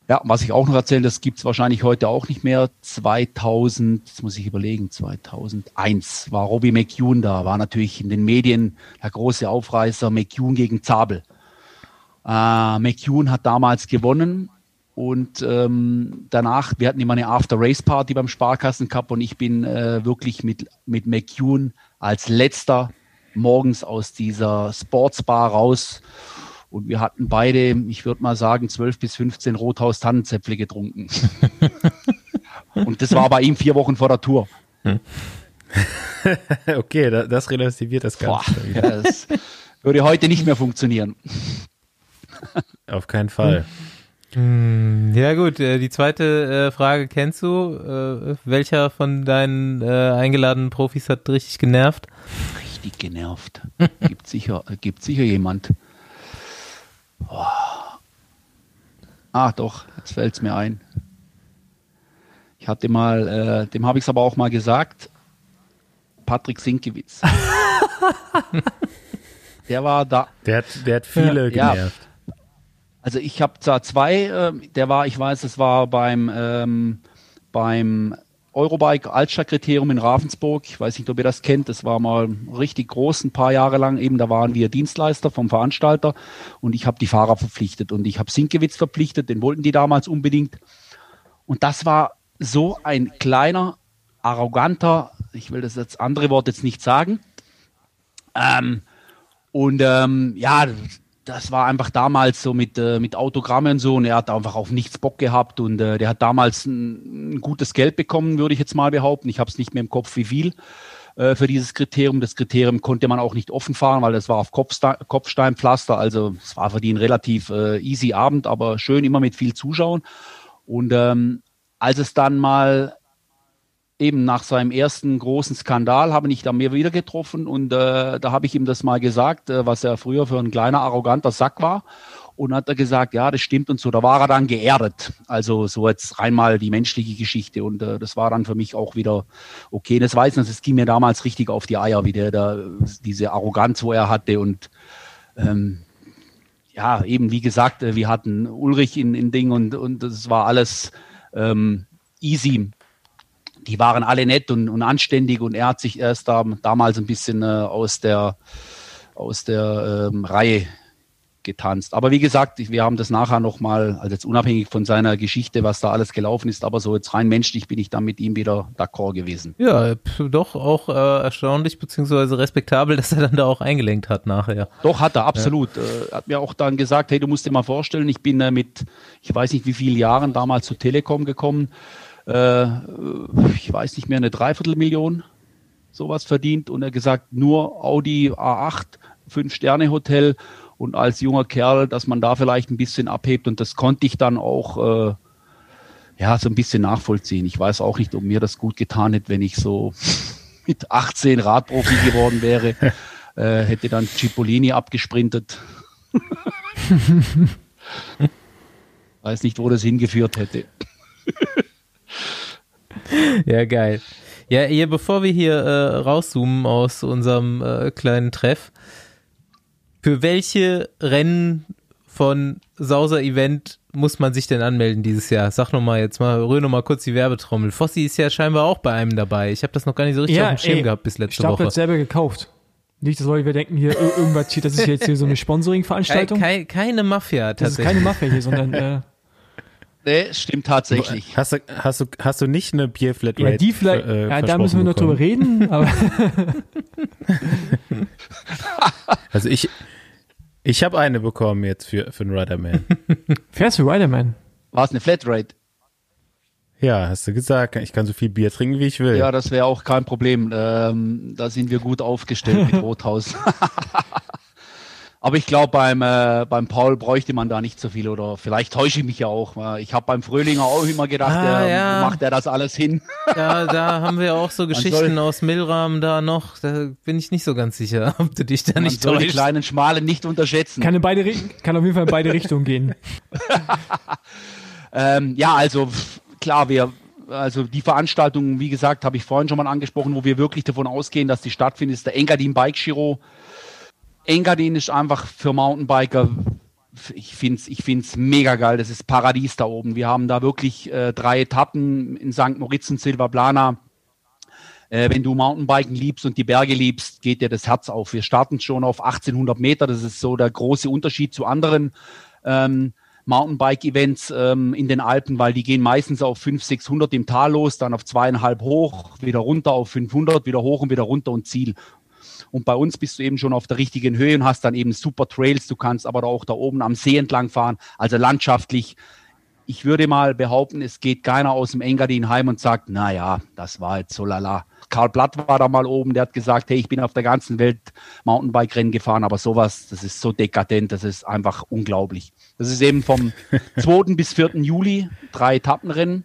Ja, was ich auch noch erzählen, das gibt's wahrscheinlich heute auch nicht mehr. 2000, jetzt muss ich überlegen, 2001 war Robbie McEwen da, war natürlich in den Medien der große Aufreißer McEwen gegen Zabel. Äh, McEwen hat damals gewonnen und ähm, danach, wir hatten immer eine After-Race-Party beim Sparkassen Cup und ich bin äh, wirklich mit, mit McEwen als letzter morgens aus dieser Sportsbar raus und wir hatten beide, ich würde mal sagen, 12 bis 15 Rothaus-Tannenzäpfle getrunken. und das war bei ihm vier Wochen vor der Tour. okay, da, das relativiert das Boah, Ganze. wieder. das würde heute nicht mehr funktionieren. Auf keinen Fall. Hm, Ja gut, äh, die zweite äh, Frage kennst du. Äh, welcher von deinen eingeladenen Profis hat richtig genervt? richtig genervt. Gibt sicher, gibt sicher jemand. Boah. Ah, doch, jetzt fällt es mir ein. Ich hatte mal, äh, dem habe ich es aber auch mal gesagt, Patrick Sinkewitz. Der war da, Der hat, der hat viele Ja. genervt. also ich habe da zwei, ähm, der war, ich weiß, es war beim, ähm, beim Eurobike Altstadtkriterium in Ravensburg. Ich weiß nicht, ob ihr das kennt. Das war mal richtig groß, ein paar Jahre lang. Eben, da waren wir Dienstleister vom Veranstalter und ich habe die Fahrer verpflichtet und ich habe Sinkewitz verpflichtet. Den wollten die damals unbedingt. Und das war so ein kleiner, arroganter, ich will das jetzt andere Wort jetzt nicht sagen. Ähm, und ähm, ja, das war einfach damals so mit, äh, mit Autogrammen und so und er hat einfach auf nichts Bock gehabt und äh, der hat damals ein, ein gutes Geld bekommen, würde ich jetzt mal behaupten. Ich habe es nicht mehr im Kopf, wie viel äh, für dieses Kriterium. Das Kriterium konnte man auch nicht offen fahren, weil das war auf Kopfste Kopfsteinpflaster. Also es war für die ein relativ äh, easy Abend, aber schön immer mit viel Zuschauern. Und ähm, als es dann mal eben nach seinem ersten großen Skandal habe ich da mir wieder getroffen und äh, da habe ich ihm das mal gesagt, äh, was er früher für ein kleiner arroganter Sack war. Und hat er gesagt, ja, das stimmt und so. Da war er dann geerdet. Also so jetzt rein mal die menschliche Geschichte. Und äh, das war dann für mich auch wieder okay. Das weiß ich, das ging mir damals richtig auf die Eier, wie der da diese Arroganz, wo er hatte. Und ähm, ja, eben wie gesagt, äh, wir hatten Ulrich in, in Ding und, und das war alles ähm, easy die waren alle nett und, und anständig und er hat sich erst da, damals ein bisschen äh, aus der, aus der ähm, Reihe getanzt. Aber wie gesagt, wir haben das nachher nochmal, also jetzt unabhängig von seiner Geschichte, was da alles gelaufen ist, aber so jetzt rein menschlich bin ich dann mit ihm wieder d'accord gewesen. Ja, doch auch äh, erstaunlich beziehungsweise respektabel, dass er dann da auch eingelenkt hat nachher. Doch, hat er, absolut. Äh, Er hat mir auch dann gesagt, hey, du musst dir mal vorstellen, ich bin äh, mit, ich weiß nicht wie vielen Jahren damals zu Telekom gekommen, äh, ich weiß nicht mehr, eine Dreiviertelmillion sowas verdient und er gesagt, nur Audi A8, Fünf-Sterne-Hotel und als junger Kerl, dass man da vielleicht ein bisschen abhebt und das konnte ich dann auch äh, ja so ein bisschen nachvollziehen. Ich weiß auch nicht, ob mir das gut getan hätte, wenn ich so mit 18 Radprofi geworden wäre, äh, hätte dann Cipollini abgesprintet. weiß nicht, wo das hingeführt hätte. ja, geil. Ja, hier, bevor wir hier äh, rauszoomen aus unserem äh, kleinen Treff, für welche Rennen von Sauser Event muss man sich denn anmelden dieses Jahr? Sag nochmal jetzt mal, rühr nochmal kurz die Werbetrommel. Fossi ist ja scheinbar auch bei einem dabei. Ich habe das noch gar nicht so richtig Ja, auf dem Schirm ey, gehabt bis letzte Woche. selber gekauft. Nicht, dass wir denken, hier ir- irgendwas hier, das ist jetzt hier so eine Sponsoring-Veranstaltung. kei- keine Mafia Das ist tatsächlich. keine Mafia hier, sondern äh, Nee, stimmt tatsächlich. Hast du, hast du, hast du nicht eine Bierflatrate? ja, die vielleicht, äh, ja, da müssen wir noch drüber reden? Also ich, ich habe eine bekommen jetzt für, für den Riderman. fährst du Riderman? War es eine Flatrate? ja, hast du gesagt, ich kann so viel Bier trinken, wie ich will. Ja, das wäre auch kein Problem. Ähm, da sind wir gut aufgestellt mit Rothaus. Aber ich glaube, beim, äh, beim Paul bräuchte man da nicht so viel oder vielleicht täusche ich mich ja auch. Ich habe beim Fröhlinger auch immer gedacht, Ah, der, ja. macht er das alles hin. Da, da haben wir auch so Geschichten soll- aus Milram da noch. Da bin ich nicht so ganz sicher, ob du dich da Man nicht soll die kleinen Schmalen nicht unterschätzen. Kann, in beide, kann auf jeden Fall in beide Richtungen gehen. Ähm, ja, also klar, wir, also die Veranstaltung, wie gesagt, habe ich vorhin schon mal angesprochen, wo wir wirklich davon ausgehen, dass die stattfindet, ist der Engadin Bike Giro. Engadin ist einfach für Mountainbiker, ich finde es ich find's mega geil, das ist Paradies da oben. Wir haben da wirklich äh, drei Etappen in St. Moritz und Silvaplana. Äh, wenn du Mountainbiken liebst und die Berge liebst, geht dir das Herz auf. Wir starten schon auf 1800 Meter, das ist so der große Unterschied zu anderen ähm, Mountainbike-Events ähm, in den Alpen, weil die gehen meistens auf 500, 600 im Tal los, dann auf zweieinhalb hoch, wieder runter auf 500, wieder hoch und wieder runter und Ziel. Und bei uns bist du eben schon auf der richtigen Höhe und hast dann eben super Trails. Du kannst aber auch da oben am See entlang fahren, also landschaftlich. Ich würde mal behaupten, es geht keiner aus dem Engadin heim und sagt, na ja, das war jetzt so lala. Karl Blatt war da mal oben, der hat gesagt, hey, ich bin auf der ganzen Welt Mountainbike-Rennen gefahren, aber sowas, das ist so dekadent, das ist einfach unglaublich. Das ist eben vom 2. bis 4. Juli drei Etappenrennen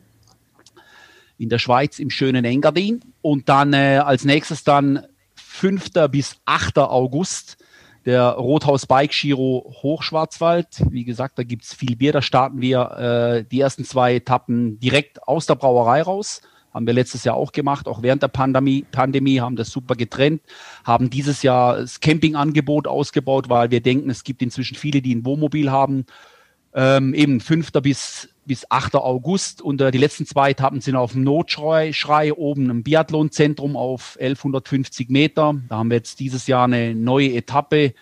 in der Schweiz im schönen Engadin und dann äh, als nächstes dann 5. bis 8. August der Rothaus Bike Giro Hochschwarzwald. Wie gesagt, da gibt's viel Bier. Da starten wir äh, die ersten zwei Etappen direkt aus der Brauerei raus. Haben wir letztes Jahr auch gemacht, auch während der Pandemie, Pandemie haben das super getrennt, haben dieses Jahr das Campingangebot ausgebaut, weil wir denken, es gibt inzwischen viele, die ein Wohnmobil haben. Ähm, eben 5. bis, bis 8. August und äh, die letzten zwei Etappen sind auf dem Notschrei Schrei, oben im Biathlonzentrum auf 1150 Meter. Da haben wir jetzt dieses Jahr eine neue Etappe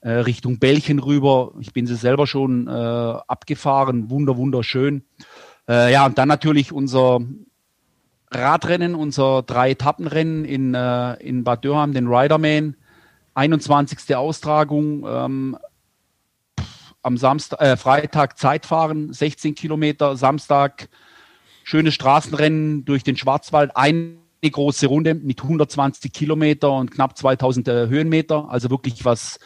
äh, Richtung Belchen rüber. Ich bin sie selber schon äh, abgefahren, wunder wunderschön. Äh, ja, und dann natürlich unser Radrennen, unser Drei-Etappenrennen in, äh, in Bad Dürheim, den Riderman. 21. Austragung, ähm, am Samstag, äh, Freitag Zeitfahren, 16 Kilometer, Samstag schönes Straßenrennen durch den Schwarzwald, eine große Runde mit 120 Kilometer und knapp 2000 äh, Höhenmeter, also wirklich was.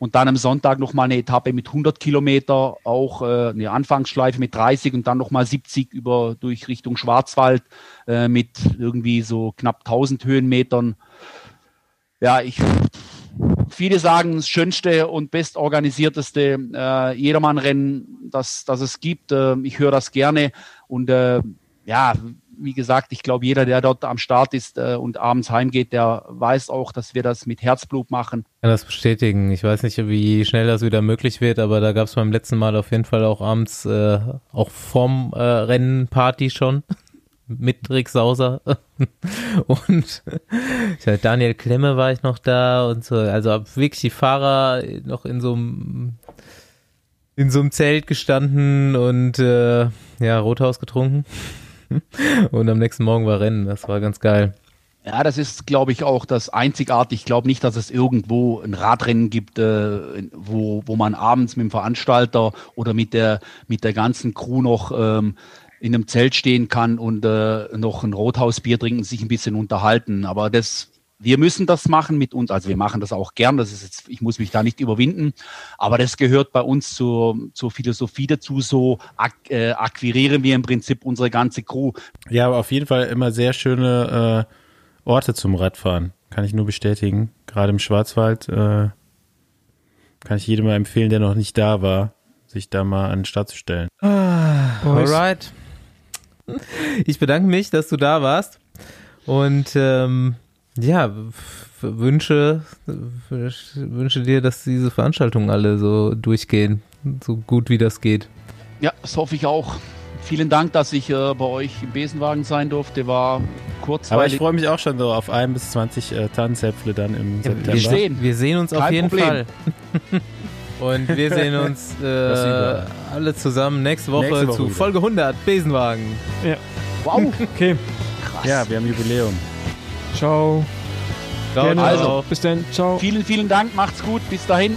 Und dann am Sonntag nochmal eine Etappe mit 100 Kilometer, auch äh, eine Anfangsschleife mit 30 und dann nochmal 70 über durch Richtung Schwarzwald äh, mit irgendwie so knapp 1000 Höhenmetern. Ja, ich Viele sagen, das schönste und bestorganisierteste äh, Jedermannrennen, das, das es gibt. Äh, ich höre das gerne. Und äh, ja, wie gesagt, ich glaube, jeder, der dort am Start ist äh, und abends heimgeht, der weiß auch, dass wir das mit Herzblut machen. kann das bestätigen. Ich weiß nicht, wie schnell das wieder möglich wird, aber da gab es beim letzten Mal auf jeden Fall auch abends, äh, auch vorm äh, Rennen Party schon. Mit Rick Sauser. und ich weiß, Daniel Klemme war ich noch da und so. Also hab wirklich die Fahrer noch in so einem in so einem Zelt gestanden und äh, ja, Rothaus getrunken. und am nächsten Morgen war Rennen. Das war ganz geil. Ja, das ist, glaube ich, auch das Einzigartige. Ich glaube nicht, dass es irgendwo ein Radrennen gibt, äh, wo, wo man abends mit dem Veranstalter oder mit der, mit der ganzen Crew noch ähm, in einem Zelt stehen kann und äh, noch ein Rothausbier trinken, sich ein bisschen unterhalten. Aber das Wir müssen das machen mit uns, also wir machen das auch gern, das ist jetzt, ich muss mich da nicht überwinden, aber das gehört bei uns zur, zur Philosophie dazu, so ak äh, akquirieren wir im Prinzip unsere ganze Crew. Ja, aber auf jeden Fall immer sehr schöne äh, Orte zum Radfahren. Kann ich nur bestätigen. Gerade im Schwarzwald äh, kann ich jedem mal empfehlen, der noch nicht da war, sich da mal an den Start zu stellen. Boys. Alright. Ich bedanke mich, dass du da warst. Und ähm, ja, wünsche, wünsche dir, dass diese Veranstaltungen alle so durchgehen. So gut wie das geht. Ja, das hoffe ich auch. Vielen Dank, dass ich äh, bei euch im Besenwagen sein durfte. War Aber ich freue mich auch schon so auf ein bis 20 äh, Tannenzäpfle dann im Ja, September. wir, sehen. wir sehen uns auf Kein jeden Problem. Fall. Und wir sehen uns äh, alle zusammen nächste Woche, Nächste Woche zu wieder. Folge 100 Besenwagen. wow, Okay, krass. Ja, wir haben Jubiläum. ciao. Ciao, Gerne. ciao. Also. Bis dann. Ciao. Vielen, vielen Dank. Macht's gut. Bis dahin.